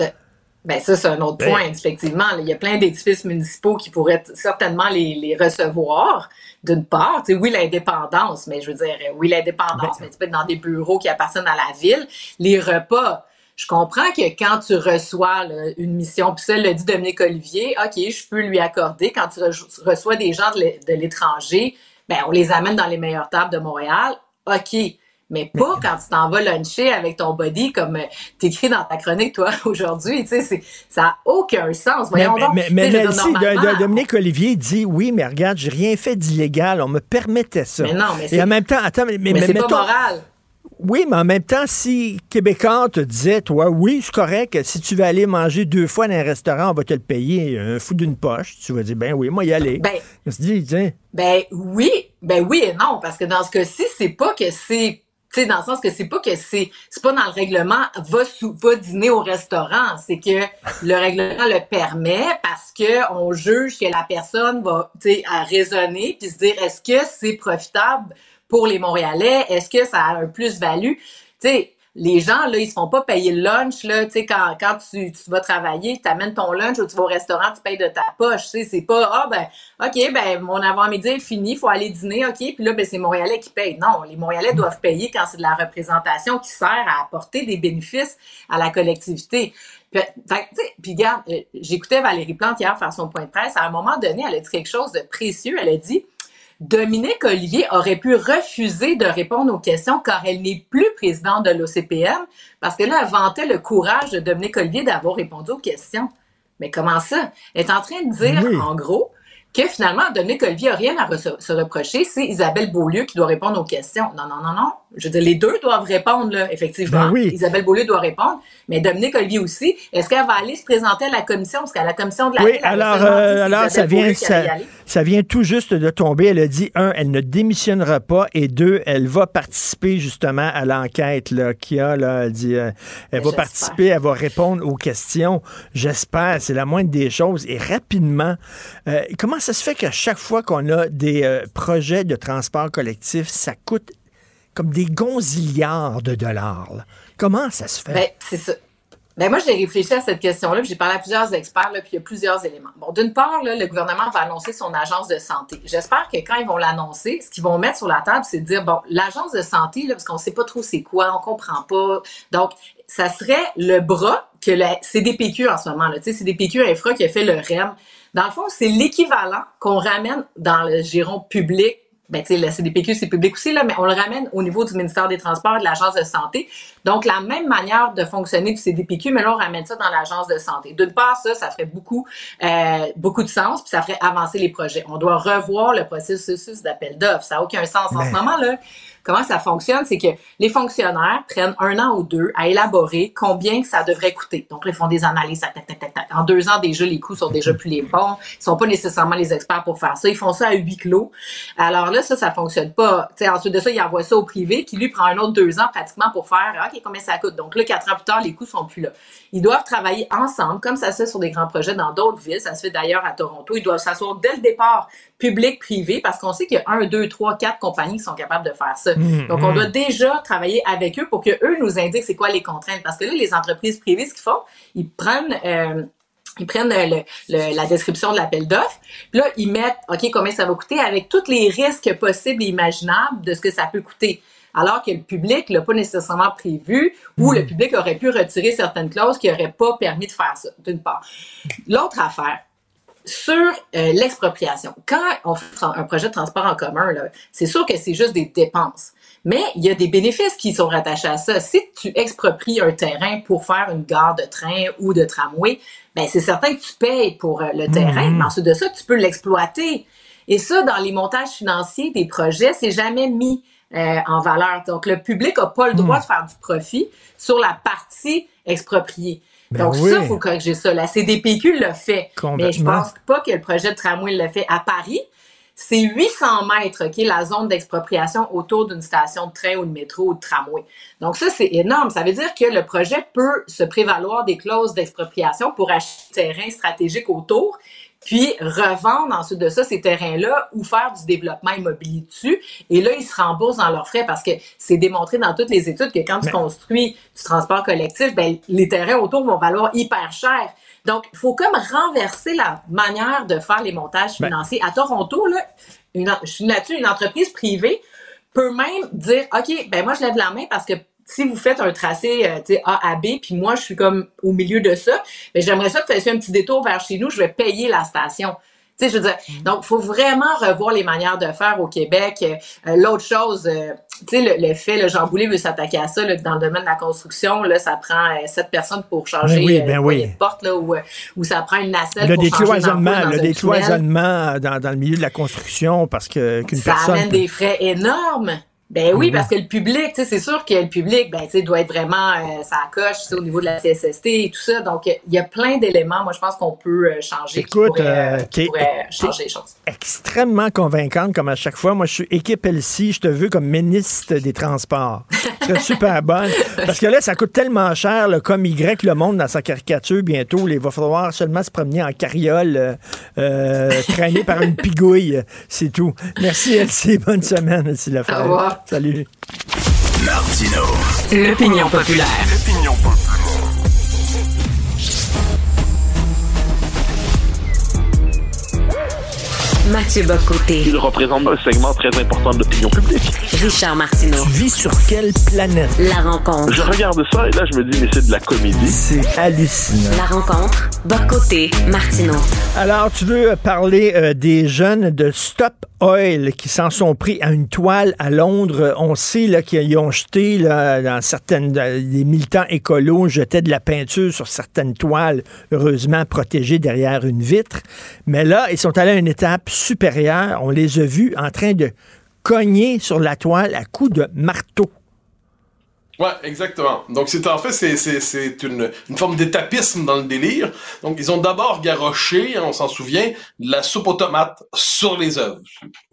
ben ça, c'est un autre ben. point, effectivement. Il y a plein d'édifices municipaux qui pourraient certainement les, recevoir, d'une part. Tu sais, oui, l'indépendance, mais je veux dire, oui, l'indépendance, ben. mais tu peux être dans des bureaux qui appartiennent à la ville. Les repas, je comprends que quand tu reçois une mission, puis ça le dit Dominique Olivier, OK, je peux lui accorder. Quand tu reçois des gens de l'étranger, ben on les amène dans les meilleures tables de Montréal. OK mais pas quand tu t'en vas luncher avec ton body comme euh, t'écris dans ta chronique, toi, aujourd'hui. Tu sais, ça n'a aucun sens. Voyons mais, mais, mais, si Dominique Olivier dit oui, mais regarde, j'ai rien fait d'illégal, on me permettait ça. Mais non, mais Et en même temps, attends, mais, mais c'est pas moral. Oui, mais en même temps, si Québécois te disait, toi, oui, c'est correct, si tu veux aller manger deux fois dans un restaurant, on va te le payer un fou d'une poche, tu vas dire, ben oui, moi y aller. Ben, dis, tiens. ben oui, ben oui et non, parce que dans ce cas-ci, c'est pas que c'est tu dans le sens que c'est pas que c'est c'est pas dans le règlement va sou, va dîner au restaurant, c'est que le règlement le permet parce que on juge que la personne va tu à raisonner puis se dire est-ce que c'est profitable pour les Montréalais, est-ce que ça a un plus-value, tu les gens, là, ils se font pas payer le lunch, là, tu sais, quand, quand tu, tu vas travailler, tu amènes ton lunch ou tu vas au restaurant, tu payes de ta poche, tu sais, c'est pas, ah, ben, OK, ben, mon avant-midi est fini, faut aller dîner, OK, puis là, ben, c'est Montréalais qui paye. Non, les Montréalais doivent payer quand c'est de la représentation qui sert à apporter des bénéfices à la collectivité. Puis, puis regarde, euh, j'écoutais Valérie Plante hier faire son point de presse. À un moment donné, elle a dit quelque chose de précieux. Elle a dit, Dominique Olivier aurait pu refuser de répondre aux questions car elle n'est plus présidente de l'OCPM parce que là, elle vantait le courage de Dominique Olivier d'avoir répondu aux questions. Mais comment ça? Elle est en train de dire, en gros, que finalement, Dominique Olivier n'a rien à se reprocher, c'est Isabelle Beaulieu qui doit répondre aux questions. Non, non, non, non. Je veux dire, les deux doivent répondre, là, effectivement. Ben oui. Isabelle Beaulieu doit répondre, mais Dominique Olivier aussi. Est-ce qu'elle va aller se présenter à la commission? Parce qu'à la commission de la Oui, Ville, elle a alors, euh, alors ça, vient, qui ça, ça vient tout juste de tomber. Elle a dit, un, elle ne démissionnera pas, et deux, elle va participer justement à l'enquête y a. Là, elle dit, euh, elle va j'espère. participer, elle va répondre aux questions. J'espère, c'est la moindre des choses. Et rapidement, euh, comment ça se fait qu'à chaque fois qu'on a des euh, projets de transport collectif, ça coûte comme des gonzillards de dollars? Comment ça se fait? Ben, c'est ça. Ben, moi, j'ai réfléchi à cette question-là, j'ai parlé à plusieurs experts, puis il y a plusieurs éléments. Bon, d'une part, le gouvernement va annoncer son agence de santé. J'espère que quand ils vont l'annoncer, ce qu'ils vont mettre sur la table, c'est de dire, bon, l'agence de santé, là, parce qu'on sait pas trop c'est quoi, on comprend pas. Donc, ça serait le bras que la CDPQ en ce moment, là. Tu sais, CDPQ Infra qui a fait le REM. Dans le fond, c'est l'équivalent qu'on ramène dans le giron public ben, tu sais, la CDPQ, c'est public aussi, là, mais on le ramène au niveau du ministère des Transports et de l'Agence de santé. Donc, la même manière de fonctionner du CDPQ, mais là, on ramène ça dans l'Agence de santé. D'une part, ça, ça ferait beaucoup, euh, beaucoup de sens, puis ça ferait avancer les projets. On doit revoir le processus d'appel d'offres. Ça n'a aucun sens. En ce moment, là, comment ça fonctionne, c'est que les fonctionnaires prennent un an ou deux à élaborer combien ça devrait coûter. Donc, ils font des analyses, tac, tac, tac, tac. En deux ans, déjà, les coûts sont déjà plus les bons. Ils sont pas nécessairement les experts pour faire ça. Ils font ça à huis clos. Alors là, ça, ça fonctionne pas. Ensuite de ça, ils envoient ça au privé, qui lui prend un autre deux ans pratiquement pour faire, OK, combien ça coûte? Donc là, quatre ans plus tard, les coûts sont plus là. Ils doivent travailler ensemble, comme ça se fait sur des grands projets dans d'autres villes. Ça se fait d'ailleurs à Toronto. Ils doivent s'asseoir dès le départ, public-privé, parce qu'on sait qu'il y a un, deux, trois, quatre compagnies qui sont capables de faire ça. Mhm. Donc, on doit déjà travailler avec eux pour que eux nous indiquent c'est quoi les contraintes. Parce que là, les entreprises privées, ce qu'ils font, ils prennent... euh, ils prennent le- le- la description de l'appel d'offres, puis là, ils mettent, OK, combien ça va coûter avec tous les risques possibles et imaginables de ce que ça peut coûter. Alors que le public l'a pas nécessairement prévu ou le public aurait pu retirer certaines clauses qui n'auraient pas permis de faire ça, d'une part. L'autre affaire, sur euh, l'expropriation, quand on fait un projet de transport en commun, c'est sûr que c'est juste des dépenses. Mais il y a des bénéfices qui sont rattachés à ça. Si tu expropries un terrain pour faire une gare de train ou de tramway, ben c'est certain que tu payes pour euh, le terrain, mais ensuite de ça, tu peux l'exploiter. Et ça, dans les montages financiers des projets, c'est jamais mis euh, en valeur. Donc, le public n'a pas le droit de faire du profit sur la partie expropriée. Ben Donc, oui. ça, il faut corriger ça. La CDPQ le fait. Mais je pense pas que le projet de tramway le fait à Paris. C'est 800 mètres, OK, la zone d'expropriation autour d'une station de train ou de métro ou de tramway. Donc ça, c'est énorme. Ça veut dire que le projet peut se prévaloir des clauses d'expropriation pour acheter terrain stratégique autour, puis revendre ensuite de ça ces terrains-là ou faire du développement immobilier dessus. Et là, ils se remboursent dans leurs frais parce que c'est démontré dans toutes les études que quand tu Mais- construis du transport collectif, ben, les terrains autour vont valoir hyper cher. Donc, il faut comme renverser la manière de faire les montages Ben- financiers. À Toronto, là, une, je suis là-dessus, une entreprise privée peut même dire, OK, ben moi, je lève la main parce que si vous faites un tracé euh, A à B, puis moi, je suis comme au milieu de ça, ben j'aimerais ça que tu fasses un petit détour vers chez nous, je vais payer la station. Tu sais, je veux dire, donc, il faut vraiment revoir les manières de faire au Québec. Euh, L'autre chose, euh, tu sais, le, le fait, le Jean Boulet veut s'attaquer à ça, là, dans le domaine de la construction, là, ça prend euh, sept personnes pour changer Ben oui, euh, ben oui. poignet de porte, là, ou, euh, ou ça prend une nacelle Le pour changer une décloisonnement, ampoule dans le décloisonnement dans, dans le milieu de la construction parce que qu'une Ça personne. amène des frais énormes. Ben oui, Mhm. parce que le public, c'est sûr que le public, ben, doit être vraiment, euh, ça coche, au niveau de la CSST et tout ça. Donc, il y a plein d'éléments, moi, je pense qu'on peut euh, changer, qui Écoute, pourraient, euh, qui pourraient changer les choses. extrêmement convaincante, comme à chaque fois. Moi, je suis équipe LC, je te veux comme ministre des Transports. Serais super bonne. Parce que là, ça coûte tellement cher, là, comme Y le monde dans sa caricature bientôt. là, il va falloir seulement se promener en carriole, euh, traîné par une pigouille. C'est tout. Merci, LC. Bonne semaine, Elsie Lefebvre. Salut. Martino. L'opinion populaire. Mathieu Bocoté. Il représente un segment très important de l'opinion publique. Richard Martineau. Tu vis sur quelle planète? La rencontre. Je regarde ça et là, je me dis, mais c'est de la comédie. C'est hallucinant. La rencontre. Bocoté. Martineau. Alors, tu veux parler euh, des jeunes de Stop Oil qui s'en sont pris à une toile à Londres. On sait là, qu'ils ont jeté là, dans certaines. euh, Les militants écolos jetaient de la peinture sur certaines toiles, heureusement protégées derrière une vitre. Mais là, ils sont allés à une étape supérieure. On les a vus en train de cogner sur la toile à coups de marteau. Ouais, exactement. Donc, c'est en fait, c'est, une, une forme d'étapisme dans le délire. Donc, ils ont d'abord garoché, hein, on s'en souvient, la soupe aux tomates sur les œuvres.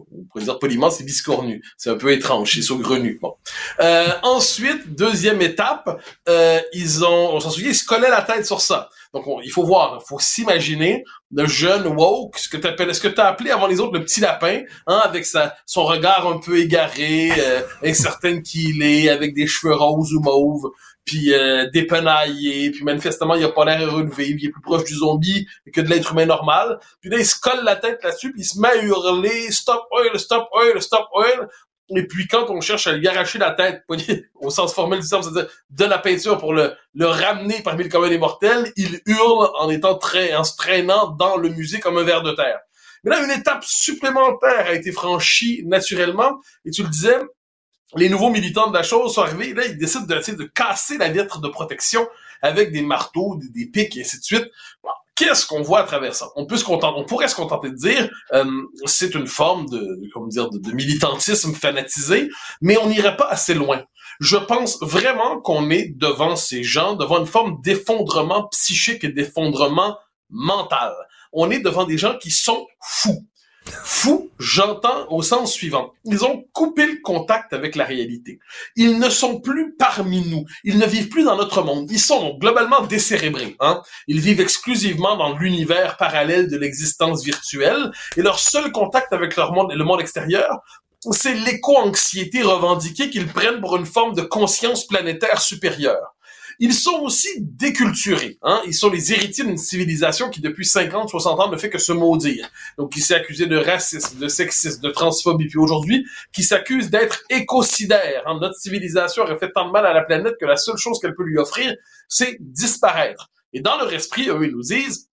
On pourrait dire poliment, c'est biscornu. C'est un peu étrange, c'est saugrenu. Bon. Euh, ensuite, deuxième étape, euh, ils ont, on s'en souvient, ils se collaient la tête sur ça. Donc, on- il faut voir, il faut s'imaginer le jeune woke, ce que tu ce que tu as appelé avant les autres le petit lapin, hein, avec sa, son regard un peu égaré, euh, incertain qu'il est, avec des cheveux roses ou mauves, puis euh, dépenaillé, puis manifestement, il a pas l'air heureux de vivre, il est plus proche du zombie que de l'être humain normal. Puis là, il se colle la tête là-dessus, puis il se met à hurler « Stop oil, stop oil, stop oil ». Et puis quand on cherche à lui arracher la tête, au sens formel du terme, c'est-à-dire de la peinture pour le, ramener parmi le commun des mortels, il hurle en étant très, en se traînant dans le musée comme un ver de terre. Mais là, une étape supplémentaire a été franchie naturellement, et tu le disais, les nouveaux militants de la chose sont arrivés, là, ils décident de, de casser la vitre de protection avec des marteaux, des, des pics, et ainsi de suite. Qu'est-ce qu'on voit à travers ça? On peut se contenter, on pourrait se contenter de dire, euh, c'est une forme de, comment dire, de militantisme fanatisé, mais on n'irait pas assez loin. Je pense vraiment qu'on est devant ces gens, devant une forme d'effondrement psychique et d'effondrement mental. On est devant des gens qui sont fous. Fous, j'entends au sens suivant. Ils ont coupé le contact avec la réalité. Ils ne sont plus parmi nous. Ils ne vivent plus dans notre monde. Ils sont globalement décérébrés. Hein? Ils vivent exclusivement dans l'univers parallèle de l'existence virtuelle et leur seul contact avec leur monde, le monde extérieur, c'est l'éco-anxiété revendiquée qu'ils prennent pour une forme de conscience planétaire supérieure. Ils sont aussi déculturés. Hein? Ils sont les héritiers d'une civilisation qui, depuis 50, 60 ans, ne fait que se maudire. Donc, qui s'est accusé de racisme, de sexisme, de transphobie, puis aujourd'hui, qui s'accuse d'être écocidaire. Hein? Notre civilisation aurait fait tant de mal à la planète que la seule chose qu'elle peut lui offrir, c'est disparaître. Et dans leur esprit, eux, ils nous disent,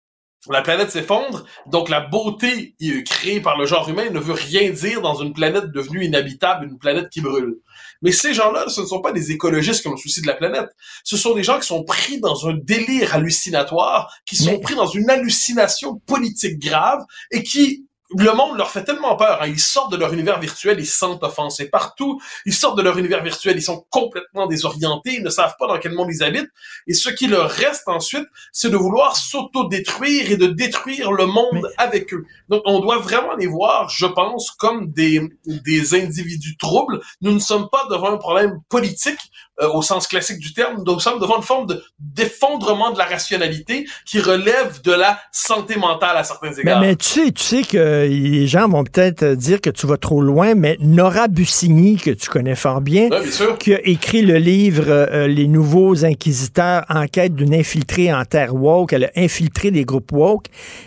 la planète s'effondre, donc la beauté euh, créée par le genre humain ne veut rien dire dans une planète devenue inhabitable, une planète qui brûle. Mais ces gens-là, ce ne sont pas des écologistes qui ont le souci de la planète. Ce sont des gens qui sont pris dans un délire hallucinatoire, qui sont pris dans une hallucination politique grave et qui le monde leur fait tellement peur. hein. Ils sortent de leur univers virtuel, ils se sentent offensés partout. Ils sortent de leur univers virtuel, ils sont complètement désorientés, ils ne savent pas dans quel monde ils habitent. Et ce qui leur reste ensuite, c'est de vouloir s'auto-détruire et de détruire le monde avec eux. Donc, on doit vraiment les voir, je pense, comme des, des individus troubles. Nous ne sommes pas devant un problème politique euh, au sens classique du terme. Nous sommes devant une forme de d'effondrement de la rationalité qui relève de la santé mentale à certains Mais, égards. mais tu sais, tu sais que les gens vont peut-être dire que tu vas trop loin, mais Nora Bussigny, que tu connais fort bien, Ouais, bien sûr. qui a écrit le livre euh, Les nouveaux inquisiteurs, enquête d'une infiltrée en terre woke. Elle a infiltré des groupes woke.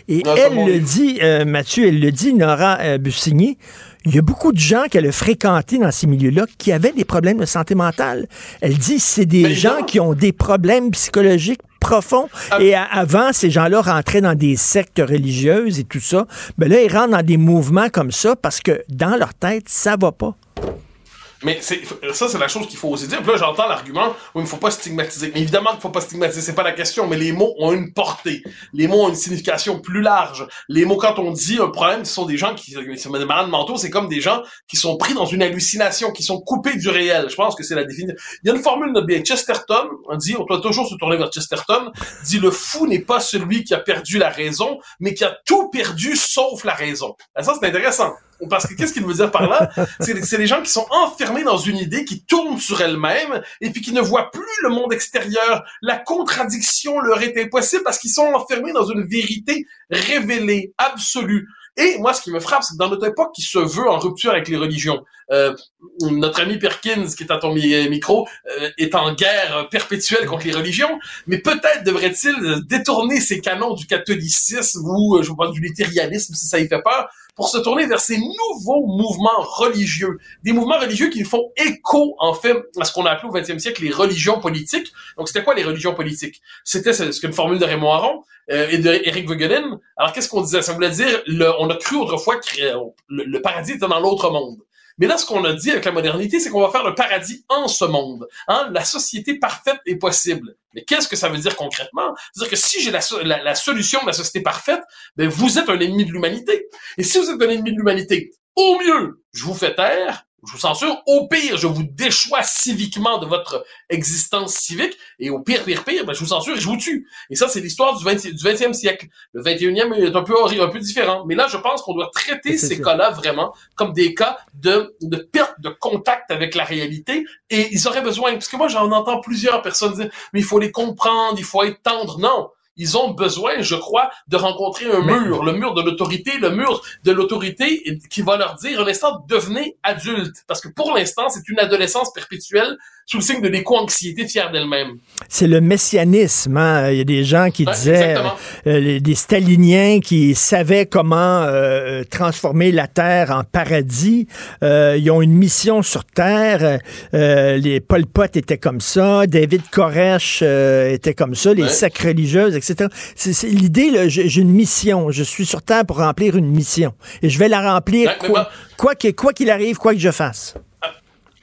Et Ah, elle le livre. dit, euh, Mathieu, elle le dit, Nora euh, Bussigny, il y a beaucoup de gens qu'elle a fréquentés dans ces milieux-là qui avaient des problèmes de santé mentale. Elle dit c'est des gens qui ont des problèmes psychologiques profonds. Et à- avant, ces gens-là rentraient dans des sectes religieuses et tout ça. Mais là, ils rentrent dans des mouvements comme ça parce que dans leur tête, ça va pas. Mais ça, c'est la chose qu'il faut aussi dire. Puis là, j'entends l'argument, oui, il ne faut pas stigmatiser. Mais évidemment qu'il ne faut pas stigmatiser, c'est pas la question, mais les mots ont une portée. Les mots ont une signification plus large. Les mots, quand on dit un problème, ce sont des gens qui, sont des malades mentaux, c'est comme des gens qui sont pris dans une hallucination, qui sont coupés du réel. Je pense que c'est la définition. Il y a une formule de bien. Chesterton, on dit, on doit toujours se tourner vers Chesterton, dit le fou n'est pas celui qui a perdu la raison, mais qui a tout perdu sauf la raison. ça, c'est intéressant. Parce que qu'est-ce qu'il veut dire par là? C'est les gens qui sont enfermés dans une idée qui tourne sur elle-même et puis qui ne voient plus le monde extérieur. La contradiction leur est impossible parce qu'ils sont enfermés dans une vérité révélée, absolue. Et moi, ce qui me frappe, c'est que dans notre époque qui se veut en rupture avec les religions, euh, notre ami Perkins, qui est à ton micro, euh, est en guerre perpétuelle contre les religions, mais peut-être devrait-il détourner ses canons du catholicisme ou, euh, je pense, du luthérianisme, si ça y fait peur, pour se tourner vers ces nouveaux mouvements religieux. Des mouvements religieux qui font écho, en fait, à ce qu'on a appelé au 20e siècle les religions politiques. Donc, c'était quoi les religions politiques? C'était ce qu'une formule de Raymond Aron euh, et de Eric Vogelin. Alors, qu'est-ce qu'on disait? Ça voulait dire, le, on a cru autrefois que euh, le paradis était dans l'autre monde. Mais là, ce qu'on a dit avec la modernité, c'est qu'on va faire le paradis en ce monde. Hein? La société parfaite est possible. Mais qu'est-ce que ça veut dire concrètement? C'est-à-dire que si j'ai la, solution de la société parfaite, ben vous êtes un ennemi de l'humanité. Et si vous êtes un ennemi de l'humanité, au mieux, je vous fais taire, je vous censure. Au pire, je vous déchois civiquement de votre existence civique. Et au pire, pire, pire, ben, je vous censure et je vous tue. Et ça, c'est l'histoire du, 20, du 20e siècle. Le 21e est un peu, un peu différent. Mais là, je pense qu'on doit traiter ces cas-là vraiment comme des cas de, de perte de contact avec la réalité. Et ils auraient besoin, parce que moi, j'en entends plusieurs personnes dire, mais il faut les comprendre, il faut être tendre. Non ils ont besoin, je crois, de rencontrer un mur, le mur de l'autorité, le mur de l'autorité qui va leur dire, un instant, devenez adulte. Parce que pour l'instant, c'est une adolescence perpétuelle sous le signe de l'éco-anxiété fière d'elle-même. C'est le messianisme. Hein? Il y a des gens qui disaient, euh, des staliniens qui savaient comment euh, transformer la Terre en paradis. Euh, ils ont une mission sur Terre. les Pol Pot étaient comme ça. David Koresh était comme ça. Les sectes religieuses, etc. C'est l'idée, j'ai une mission. Je suis sur Terre pour remplir une mission. Et je vais la remplir quoi qu'il arrive, quoi que je fasse.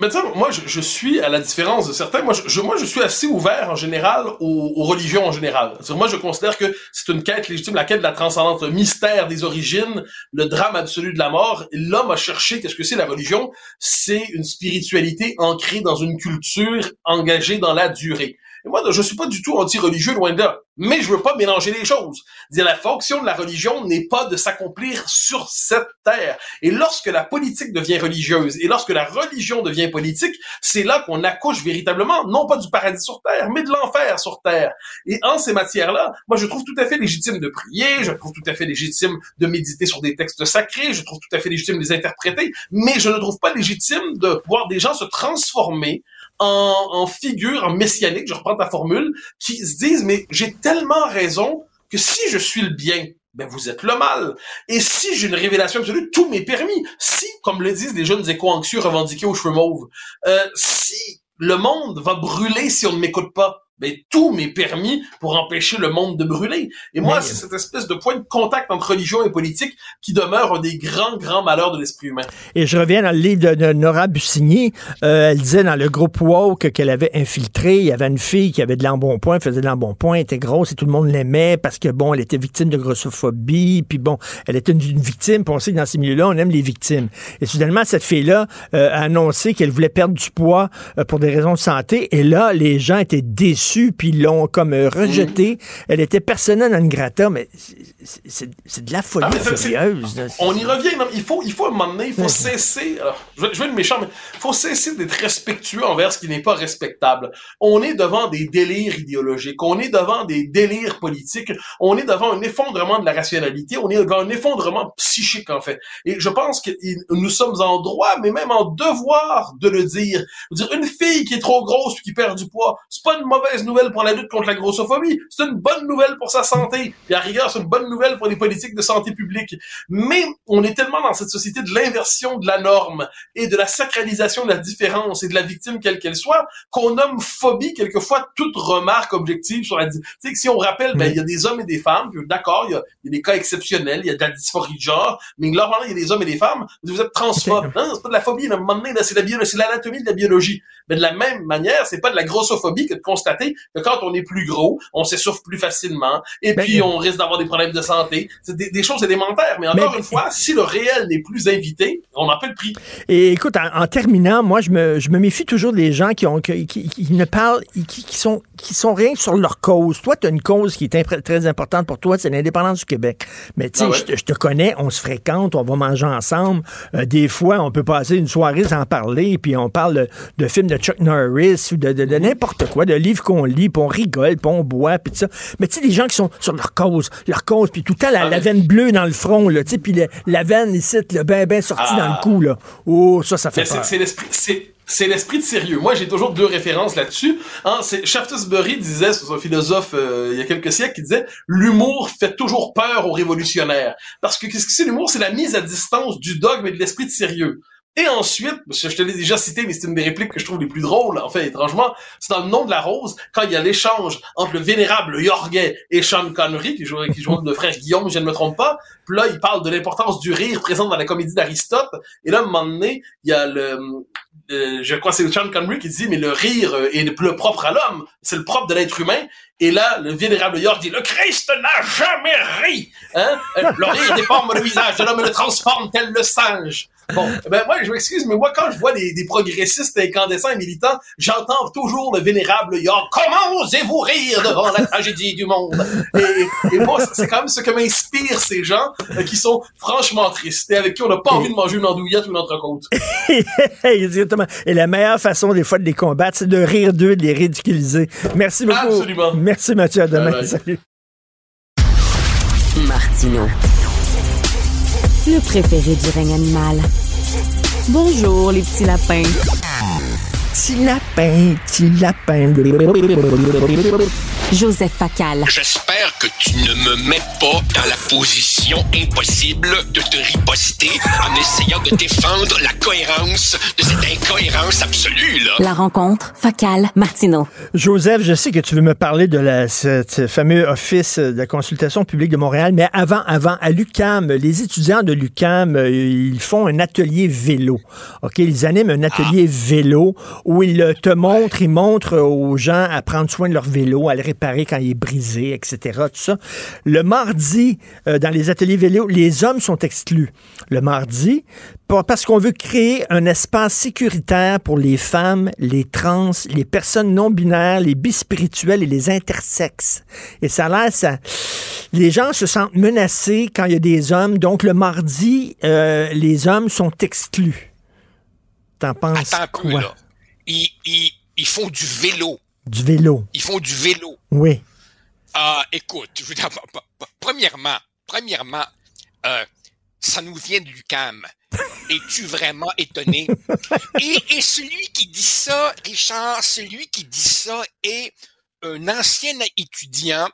Mais tu moi, je, suis, à la différence de certains, moi je, moi, je suis assez ouvert en général aux, religions en général. Moi, je considère que c'est une quête légitime, la quête de la transcendance, le mystère des origines, le drame absolu de la mort. L'homme a cherché, qu'est-ce que c'est la religion? C'est une spiritualité ancrée dans une culture engagée dans la durée. Et moi, je suis pas du tout anti-religieux, loin de là. Mais je veux pas mélanger les choses. La fonction de la religion n'est pas de s'accomplir sur cette terre. Et lorsque la politique devient religieuse et lorsque la religion devient politique, c'est là qu'on accouche véritablement, non pas du paradis sur terre, mais de l'enfer sur terre. Et en ces matières-là, moi, je trouve tout à fait légitime de prier, je trouve tout à fait légitime de méditer sur des textes sacrés, je trouve tout à fait légitime de les interpréter, mais je ne trouve pas légitime de voir des gens se transformer en, figure, en messianique, je reprends ta formule, qui se disent, mais j'ai tellement raison que si je suis le bien, ben vous êtes le mal. Et si j'ai une révélation absolue, tout m'est permis. Si, comme le disent des jeunes éco-anxieux revendiqués aux cheveux mauves, euh, si le monde va brûler si on ne m'écoute pas, ben, tout m'est permis pour empêcher le monde de brûler. Et moi, c'est cette espèce de point de contact entre religion et politique qui demeure un des grands, grands malheurs de l'esprit humain. Et je reviens dans le livre de, Nora Bussigny. Euh, elle disait dans le groupe woke qu'elle avait infiltré. Il y avait une fille qui avait de l'embonpoint, faisait de l'embonpoint, était grosse et tout le monde l'aimait parce que, bon, elle était victime de grossophobie. Puis bon, elle était une, victime. Puis on sait que dans ces milieux-là, on aime les victimes. Et soudainement, cette fille-là euh, a annoncé qu'elle voulait perdre du poids euh, pour des raisons de santé. Et là, les gens étaient déçus puis ils l'ont comme euh, rejetée. Elle était personnelle non grata, mais c'est de la folie ah, furieuse. On y revient. il, faut, il faut à un moment donné, il faut cesser. je, vais, être méchant, mais il faut cesser d'être respectueux envers ce qui n'est pas respectable. On est devant des délires idéologiques, on est devant des délires politiques, on est devant un effondrement de la rationalité, on est devant un effondrement psychique, en fait. Et je pense que nous sommes en droit, mais même en devoir de le dire. dire une fille qui est trop grosse puis qui perd du poids, c'est pas une mauvaise mauvaise nouvelle pour la lutte contre la grossophobie. C'est une bonne nouvelle pour sa santé. Et à rigueur, c'est une bonne nouvelle pour les politiques de santé publique. Mais on est tellement dans cette société de l'inversion de la norme et de la sacralisation de la différence et de la victime quelle qu'elle soit qu'on nomme phobie quelquefois toute remarque objective sur la... Tu sais, si on rappelle, ben, il y a des hommes et des femmes, d'accord, il y, a, il y a des cas exceptionnels, il y a de la dysphorie de genre, mais normalement, il y a des hommes et des femmes, vous êtes transphobe. Non, c'est pas de la phobie, à un moment donné, la c'est l'anatomie de la biologie. Mais de la même manière, c'est pas de la grossophobie que de constater que quand on est plus gros, on s'essouffle plus facilement, et Ben, puis on risque d'avoir des problèmes de santé. C'est des, des choses élémentaires. Mais encore Mais- une fois, si le réel n'est plus invité, on en paie le prix. Et écoute, en, en terminant, moi, je me, je me méfie toujours des gens qui, ont, qui, qui- qui ne parlent, qui, qui sont, qui sont rien sur leur cause. Toi, tu as une cause qui est très importante pour toi, c'est l'indépendance du Québec. Mais tu sais, Ah ouais? je, te- je te connais, on se fréquente, on va manger ensemble. Euh, des fois, on peut passer une soirée sans parler, puis on parle de, de films de Chuck Norris ou de, de- de n'importe quoi, de livres qu'on lit, puis on rigole, puis on boit, puis tout ça. Mais tu sais, des gens qui sont sur leur cause, leur cause, puis tout le temps la, la veine bleue dans le front, là, tu sais, puis le- la veine ici, le ben ben sorti Ah. dans le cou, là. Oh, ça, ça fait peur. c'est l'esprit, c'est c'est l'esprit de sérieux. Moi, j'ai toujours deux références là-dessus. Hein, c'est Shaftesbury disait, c'est un philosophe euh, il y a quelques siècles, qui disait l'humour fait toujours peur aux révolutionnaires. Parce que qu'est-ce que c'est l'humour? C'est la mise à distance du dogme et de l'esprit de sérieux. Et ensuite, je te l'ai déjà cité, mais c'est une des répliques que je trouve les plus drôles, en fait, étrangement, c'est dans le nom de la rose, quand il y a l'échange entre le vénérable Yorguet et Sean Connery, qui joue, qui joue le frère Guillaume, je ne me trompe pas, puis là, il parle de l'importance du rire présent dans la comédie d'Aristote, et là, à un moment donné, il y a le, euh, je crois que c'est Sean Connery qui dit, mais le rire est le propre à l'homme, c'est le propre de l'être humain, et là, le vénérable York dit, le Christ n'a jamais ri, hein? Le rire déforme le visage de l'homme et le transforme tel le singe. Bon, ben moi, je m'excuse, mais moi, quand je vois des, des progressistes incandescents et militants, j'entends toujours le vénérable York. Comment osez-vous rire devant la tragédie du monde? Et, et moi, c'est quand même ce que m'inspire ces gens euh, qui sont franchement tristes et avec qui on n'a pas envie de manger une andouillette ou une entrecôte. Exactement. Et la meilleure façon, des fois, de les combattre, c'est de rire d'eux, de les ridiculiser. Merci beaucoup. Absolument. Merci, Mathieu. À demain. Bye bye. Salut. Martino. Le préféré du règne animal. Bonjour, les petits lapins. Petit lapin, petit lapin. Joseph Facal. J'espère que tu ne me mets pas dans la position impossible de te riposter en essayant de défendre la cohérence de cette incohérence absolue, là. La rencontre, Facal, Martino. Joseph, je sais que tu veux me parler de la, ce, ce fameux office de la consultation publique de Montréal, mais avant, avant, à l'UCAM, les étudiants de l'UCAM, euh, ils font un atelier vélo. OK, ils animent un atelier vélo où ils euh, te montrent, ils montrent aux gens à prendre soin de leur vélo, à le réparer quand il est brisé, etc. Tout ça. Le mardi, euh, dans les ateliers vélo, les hommes sont exclus. Le mardi, parce qu'on veut créer un espace sécuritaire pour les femmes, les trans, les personnes non binaires, les bispirituels et les intersexes. Et ça a l'air, ça, les gens se sentent menacés quand il y a des hommes. Donc le mardi, euh, les hommes sont exclus. T'en penses Attends quoi? là. Ils, font du vélo. Du vélo. Ils font du vélo. Oui. Ah, écoute, je veux dire, p- p- p- premièrement, premièrement, euh, ça nous vient de l'UCAM. Es-tu vraiment étonné? Et, et celui qui dit ça, Richard, celui qui dit ça est un ancien étudiant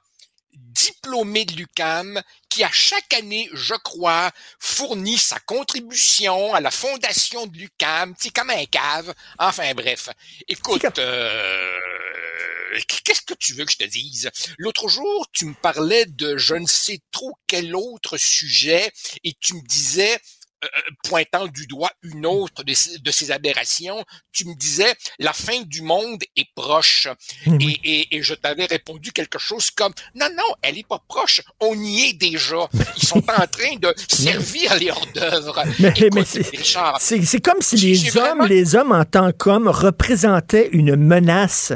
diplômé de l'UCAM qui à chaque année, je crois, fournit sa contribution à la fondation de l'UCAM, c'est comme un cave. Enfin bref, écoute, euh, qu'est-ce que tu veux que je te dise? L'autre jour, tu me parlais de je ne sais trop quel autre sujet et tu me disais, pointant du doigt une autre de ces, de ces aberrations, tu me disais la fin du monde est proche. Et, et, et je t'avais répondu quelque chose comme non, non, elle est pas proche, on y est déjà. Ils sont en train de servir les hors d'œuvre. Mais, c'est- comme si les hommes, vraiment- les hommes en tant qu'hommes représentaient une menace,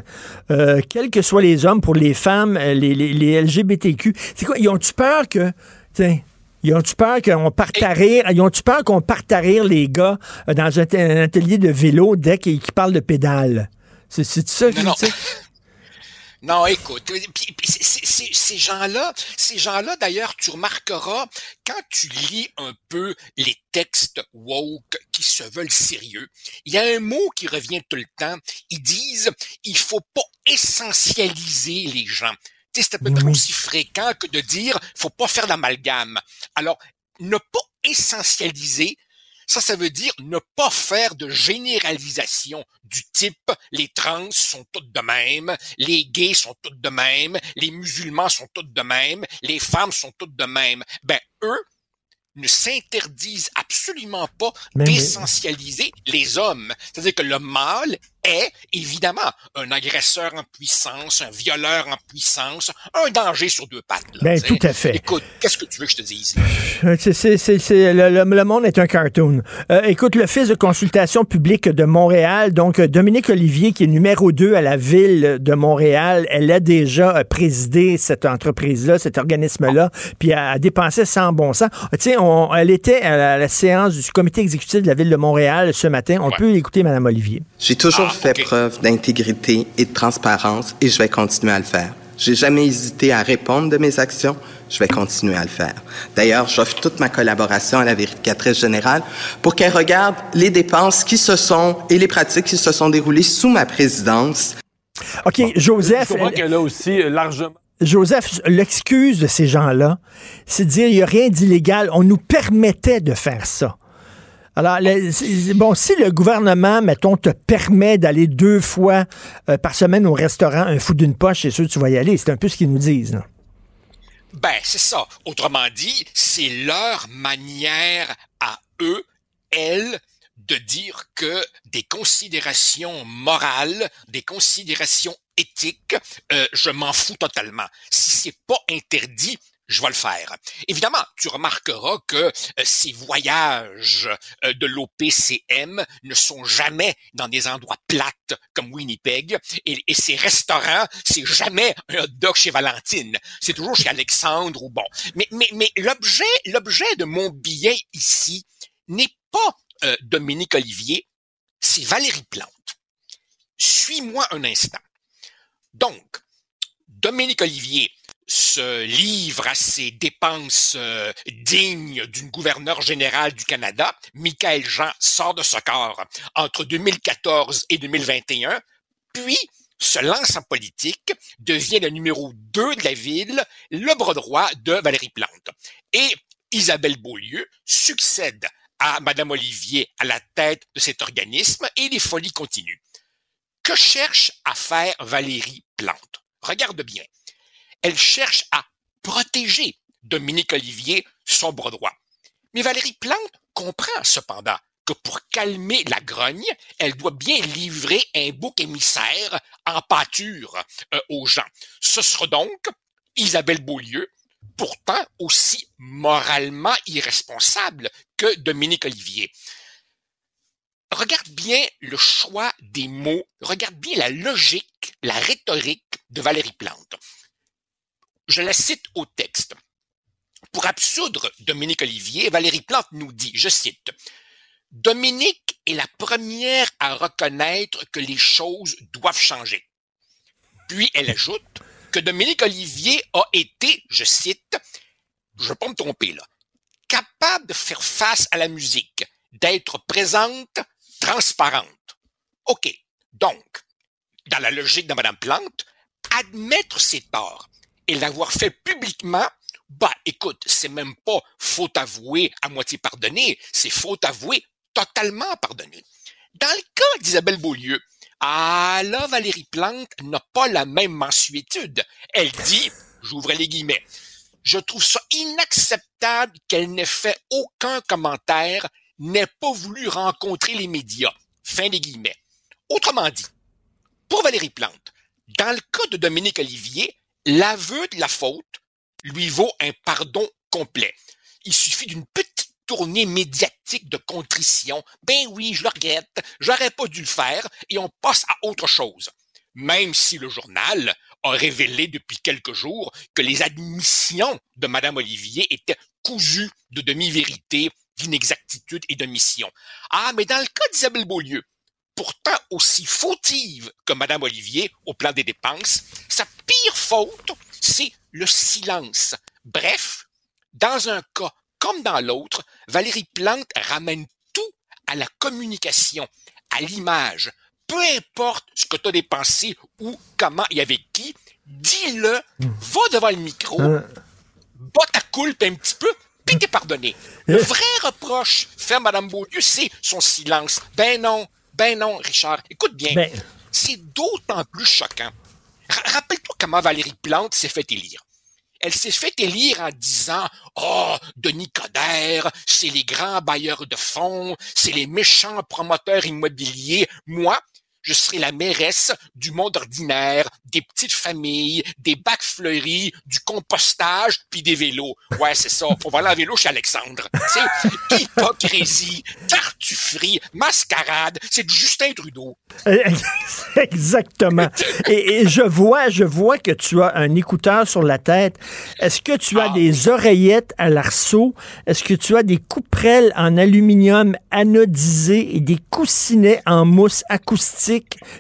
euh, quels que soient les hommes, pour les femmes, euh, les, les, les LGBTQ. C'est quoi? Ils ont-tu peur que... tiens, Ils ont-tu peur qu'on parte à rire? Ils ont-tu peur qu'on parte à rire, les gars, euh, dans un, un atelier de vélo dès qu'ils qu'ils parlent de pédale? C'est ça que Non, non. tu sais? Non, écoute, puis, ces gens-là, ces gens-là, d'ailleurs, tu remarqueras, quand tu lis un peu les textes woke qui se veulent sérieux, il y a un mot qui revient tout le temps. Ils disent, il faut pas essentialiser les gens. C'est à peu près aussi fréquent que de dire, faut pas faire d'amalgame. Alors, ne pas essentialiser, ça, ça veut dire ne pas faire de généralisation du type les trans sont toutes de même, les gays sont toutes de même, les musulmans sont toutes de même, les femmes sont toutes de même. Ben, eux ne s'interdisent absolument pas oui. d'essentialiser les hommes. C'est-à-dire que le mâle est évidemment un agresseur en puissance, un violeur en puissance, un danger sur deux pattes. là, Ben, tout à fait. Écoute, qu'est-ce que tu veux que je te dise? Euh, c'est- c'est- c'est- c'est- le, le- le monde est un cartoon. Euh, écoute, l'Office de consultation publique de Montréal, donc euh, Dominique Olivier, qui est numéro 2 à la ville de Montréal, elle a déjà euh, présidé cette entreprise-là, cet organisme-là, puis elle a dépensé sans bon sens. Euh, Tu sais, elle était à la, à la séance du comité exécutif de la ville de Montréal ce matin. On peut l'écouter, Mme Olivier. J'ai toujours fait preuve d'intégrité et de transparence et je vais continuer à le faire. J'ai jamais hésité à répondre de mes actions. Je vais continuer à le faire. D'ailleurs, j'offre toute ma collaboration à la vérificatrice générale pour qu'elle regarde les dépenses qui se sont et les pratiques qui se sont déroulées sous ma présidence. OK, Joseph. Je comprends elle- qu'elle a aussi euh, largement. Joseph, l'excuse de ces gens-là, c'est de dire il n'y a rien d'illégal. On nous permettait de faire ça. Alors, bon, si le gouvernement, mettons, te permet d'aller deux fois euh, par semaine au restaurant, un fou d'une poche, c'est sûr que tu vas y aller. C'est un peu ce qu'ils nous disent. là. Ben, c'est ça. Autrement dit, c'est leur manière à eux, elles, de dire que des considérations morales, des considérations éthiques, euh, je m'en fous totalement. Si c'est pas interdit, je vais le faire. Évidemment, tu remarqueras que euh, ces voyages euh, de l'OPCM ne sont jamais dans des endroits plates comme Winnipeg et, ces restaurants, c'est jamais un hot dog chez Valentine. C'est toujours chez Alexandre ou bon. Mais, l'objet de mon billet ici n'est pas euh, Dominique Olivier, c'est Valérie Plante. Suis-moi un instant. Donc, Dominique Olivier se livre à ses dépenses euh, dignes d'une gouverneure générale du Canada. Michael Jean sort de ce corps entre 2014 et 2021, puis se lance en politique, devient le numéro 2 de la ville, le bras droit de Valérie Plante. Et Isabelle Beaulieu succède à Madame Olivier à la tête de cet organisme et les folies continuent. Que cherche à faire Valérie Plante? Regarde bien. Elle cherche à protéger Dominique Olivier, son bras droit. Mais Valérie Plante comprend cependant que pour calmer la grogne, elle doit bien livrer un bouc émissaire en pâture euh, aux gens. Ce sera donc Isabelle Beaulieu, pourtant aussi moralement irresponsable que Dominique Olivier. Regarde bien le choix des mots, regarde bien la logique, la rhétorique de Valérie Plante. Je la cite au texte. Pour absoudre Dominique Olivier, Valérie Plante nous dit, je cite, Dominique est la première à reconnaître que les choses doivent changer. Puis elle ajoute que Dominique Olivier a été, je cite, je ne vais pas me tromper là, capable de faire face à la musique, d'être présente, transparente. OK. Donc, dans la logique de Mme Plante, admettre ses torts et l'avoir fait publiquement, bah, écoute, c'est même pas faute avouée à moitié pardonnée, c'est faute avouée totalement pardonnée. Dans le cas d'Isabelle Beaulieu, ah là, Valérie Plante n'a pas la même mensuétude. Elle dit, j'ouvre les guillemets, je trouve ça inacceptable qu'elle n'ait fait aucun commentaire, n'ait pas voulu rencontrer les médias. Fin des guillemets. Autrement dit, pour Valérie Plante, dans le cas de Dominique Olivier, l'aveu de la faute lui vaut un pardon complet. Il suffit d'une petite tournée médiatique de contrition. Ben oui, je le regrette, j'aurais pas dû le faire, et on passe à autre chose. Même si le journal a révélé depuis quelques jours que les admissions de Madame Olivier étaient cousues de demi-vérités, d'inexactitudes et d'omissions. Ah, mais dans le cas d'Isabelle Beaulieu, pourtant aussi fautive que Madame Olivier au plan des dépenses, ça pire faute, c'est le silence. Bref, dans un cas comme dans l'autre, Valérie Plante ramène tout à la communication, à l'image. Peu importe ce que tu as dépensé ou comment et avec qui, dis-le, va devant le micro, Euh. bat ta coulpe un petit peu, puis t'es pardonné. Le vrai reproche fait à Mme Beaulieu, c'est son silence. Ben non, ben non, Richard. Écoute bien, Ben- c'est d'autant plus choquant. Ra- Rappelle-toi comment Valérie Plante s'est fait élire. Elle s'est fait élire en disant Oh, Denis Coderre, c'est les grands bailleurs de fonds, c'est les méchants promoteurs immobiliers. Moi, je serai la mairesse du monde ordinaire, des petites familles, des bacs fleuris, du compostage, puis des vélos. Ouais, c'est ça. On va aller en vélo chez Alexandre. Sais, hypocrisie, tartufferie, mascarade, c'est du Justin Trudeau. Exactement. Et, et je vois, je vois que tu as un écouteur sur la tête. Est-ce que tu as des oreillettes à l'arceau? Est-ce que tu as des couperelles en aluminium anodisé et des coussinets en mousse acoustique?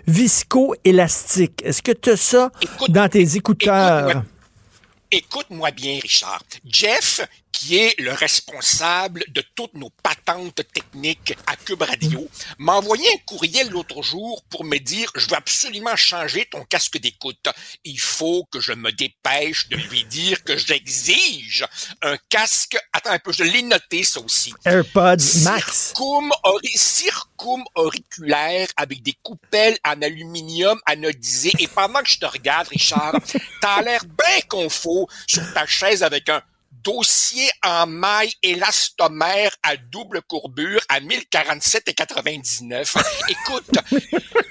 Visco-élastique? Est-ce que tu as ça dans tes écouteurs? Écoute-moi bien, Richard. Jeff, qui est le responsable de toutes nos patentes techniques à Cube Radio, m'a envoyé un courriel l'autre jour pour me dire je veux absolument changer ton casque d'écoute. Il faut que je me dépêche de lui dire que j'exige un casque. Attends un peu, je l'ai noté ça aussi. AirPods Max. Circum, ori- circum auriculaire avec des coupelles en aluminium anodisé. Et pendant que je te regarde, Richard, t'as l'air bien confort sur ta chaise avec un dossier en maille élastomère à double courbure à 1047,99. Écoute,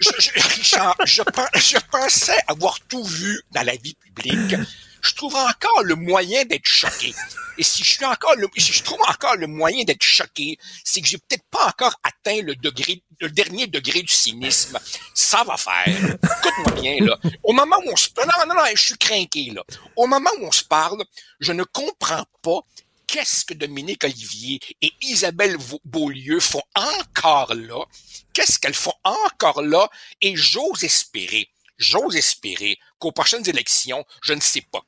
je, je- Richard, je, je pensais avoir tout vu dans la vie publique. Je trouve encore le moyen d'être choqué. Et si je suis encore le, si je trouve encore le moyen d'être choqué, c'est que j'ai peut-être pas encore atteint le dernier degré du cynisme. Ça va faire. Écoute-moi bien, là. Au moment où on se, non, non, non, je suis craqué, là. Au moment où on se parle, je ne comprends pas qu'est-ce que Dominique Olivier et Isabelle Beaulieu font encore là? Qu'est-ce qu'elles font encore là? Et j'ose espérer, j'ose espérer qu'aux prochaines élections, je ne sais pas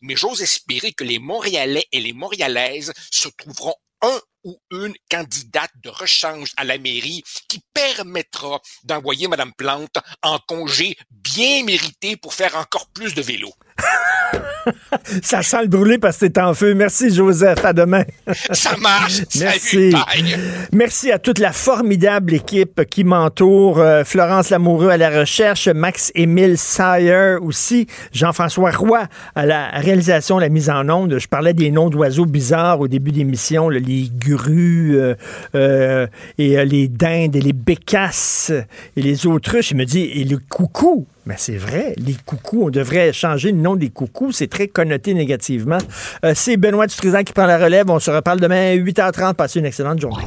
mais j'ose espérer que les Montréalais et les Montréalaises se trouveront un ou une candidate de rechange à la mairie qui permettra d'envoyer Madame Plante en congé bien mérité pour faire encore plus de vélo. Ça sent le brûler parce que t'es en feu. Merci, Joseph. À demain. Ça marche. Merci. Salut. Merci à toute la formidable équipe qui m'entoure. Euh, Florence Lamoureux à la recherche, Max-Émile Sayer aussi, Jean-François Roy à la réalisation, la mise en onde. Je parlais des noms d'oiseaux bizarres au début d'émission, les grues euh, euh, et les dindes et les bécasses et les autruches. Il me dit, et le coucou. Mais c'est vrai, les coucous, on devrait changer le nom des coucous, c'est très connoté négativement. Euh, c'est Benoît Dutrisac qui prend la relève. On se reparle demain à 8h30. Passez une excellente journée.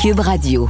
Cube Radio.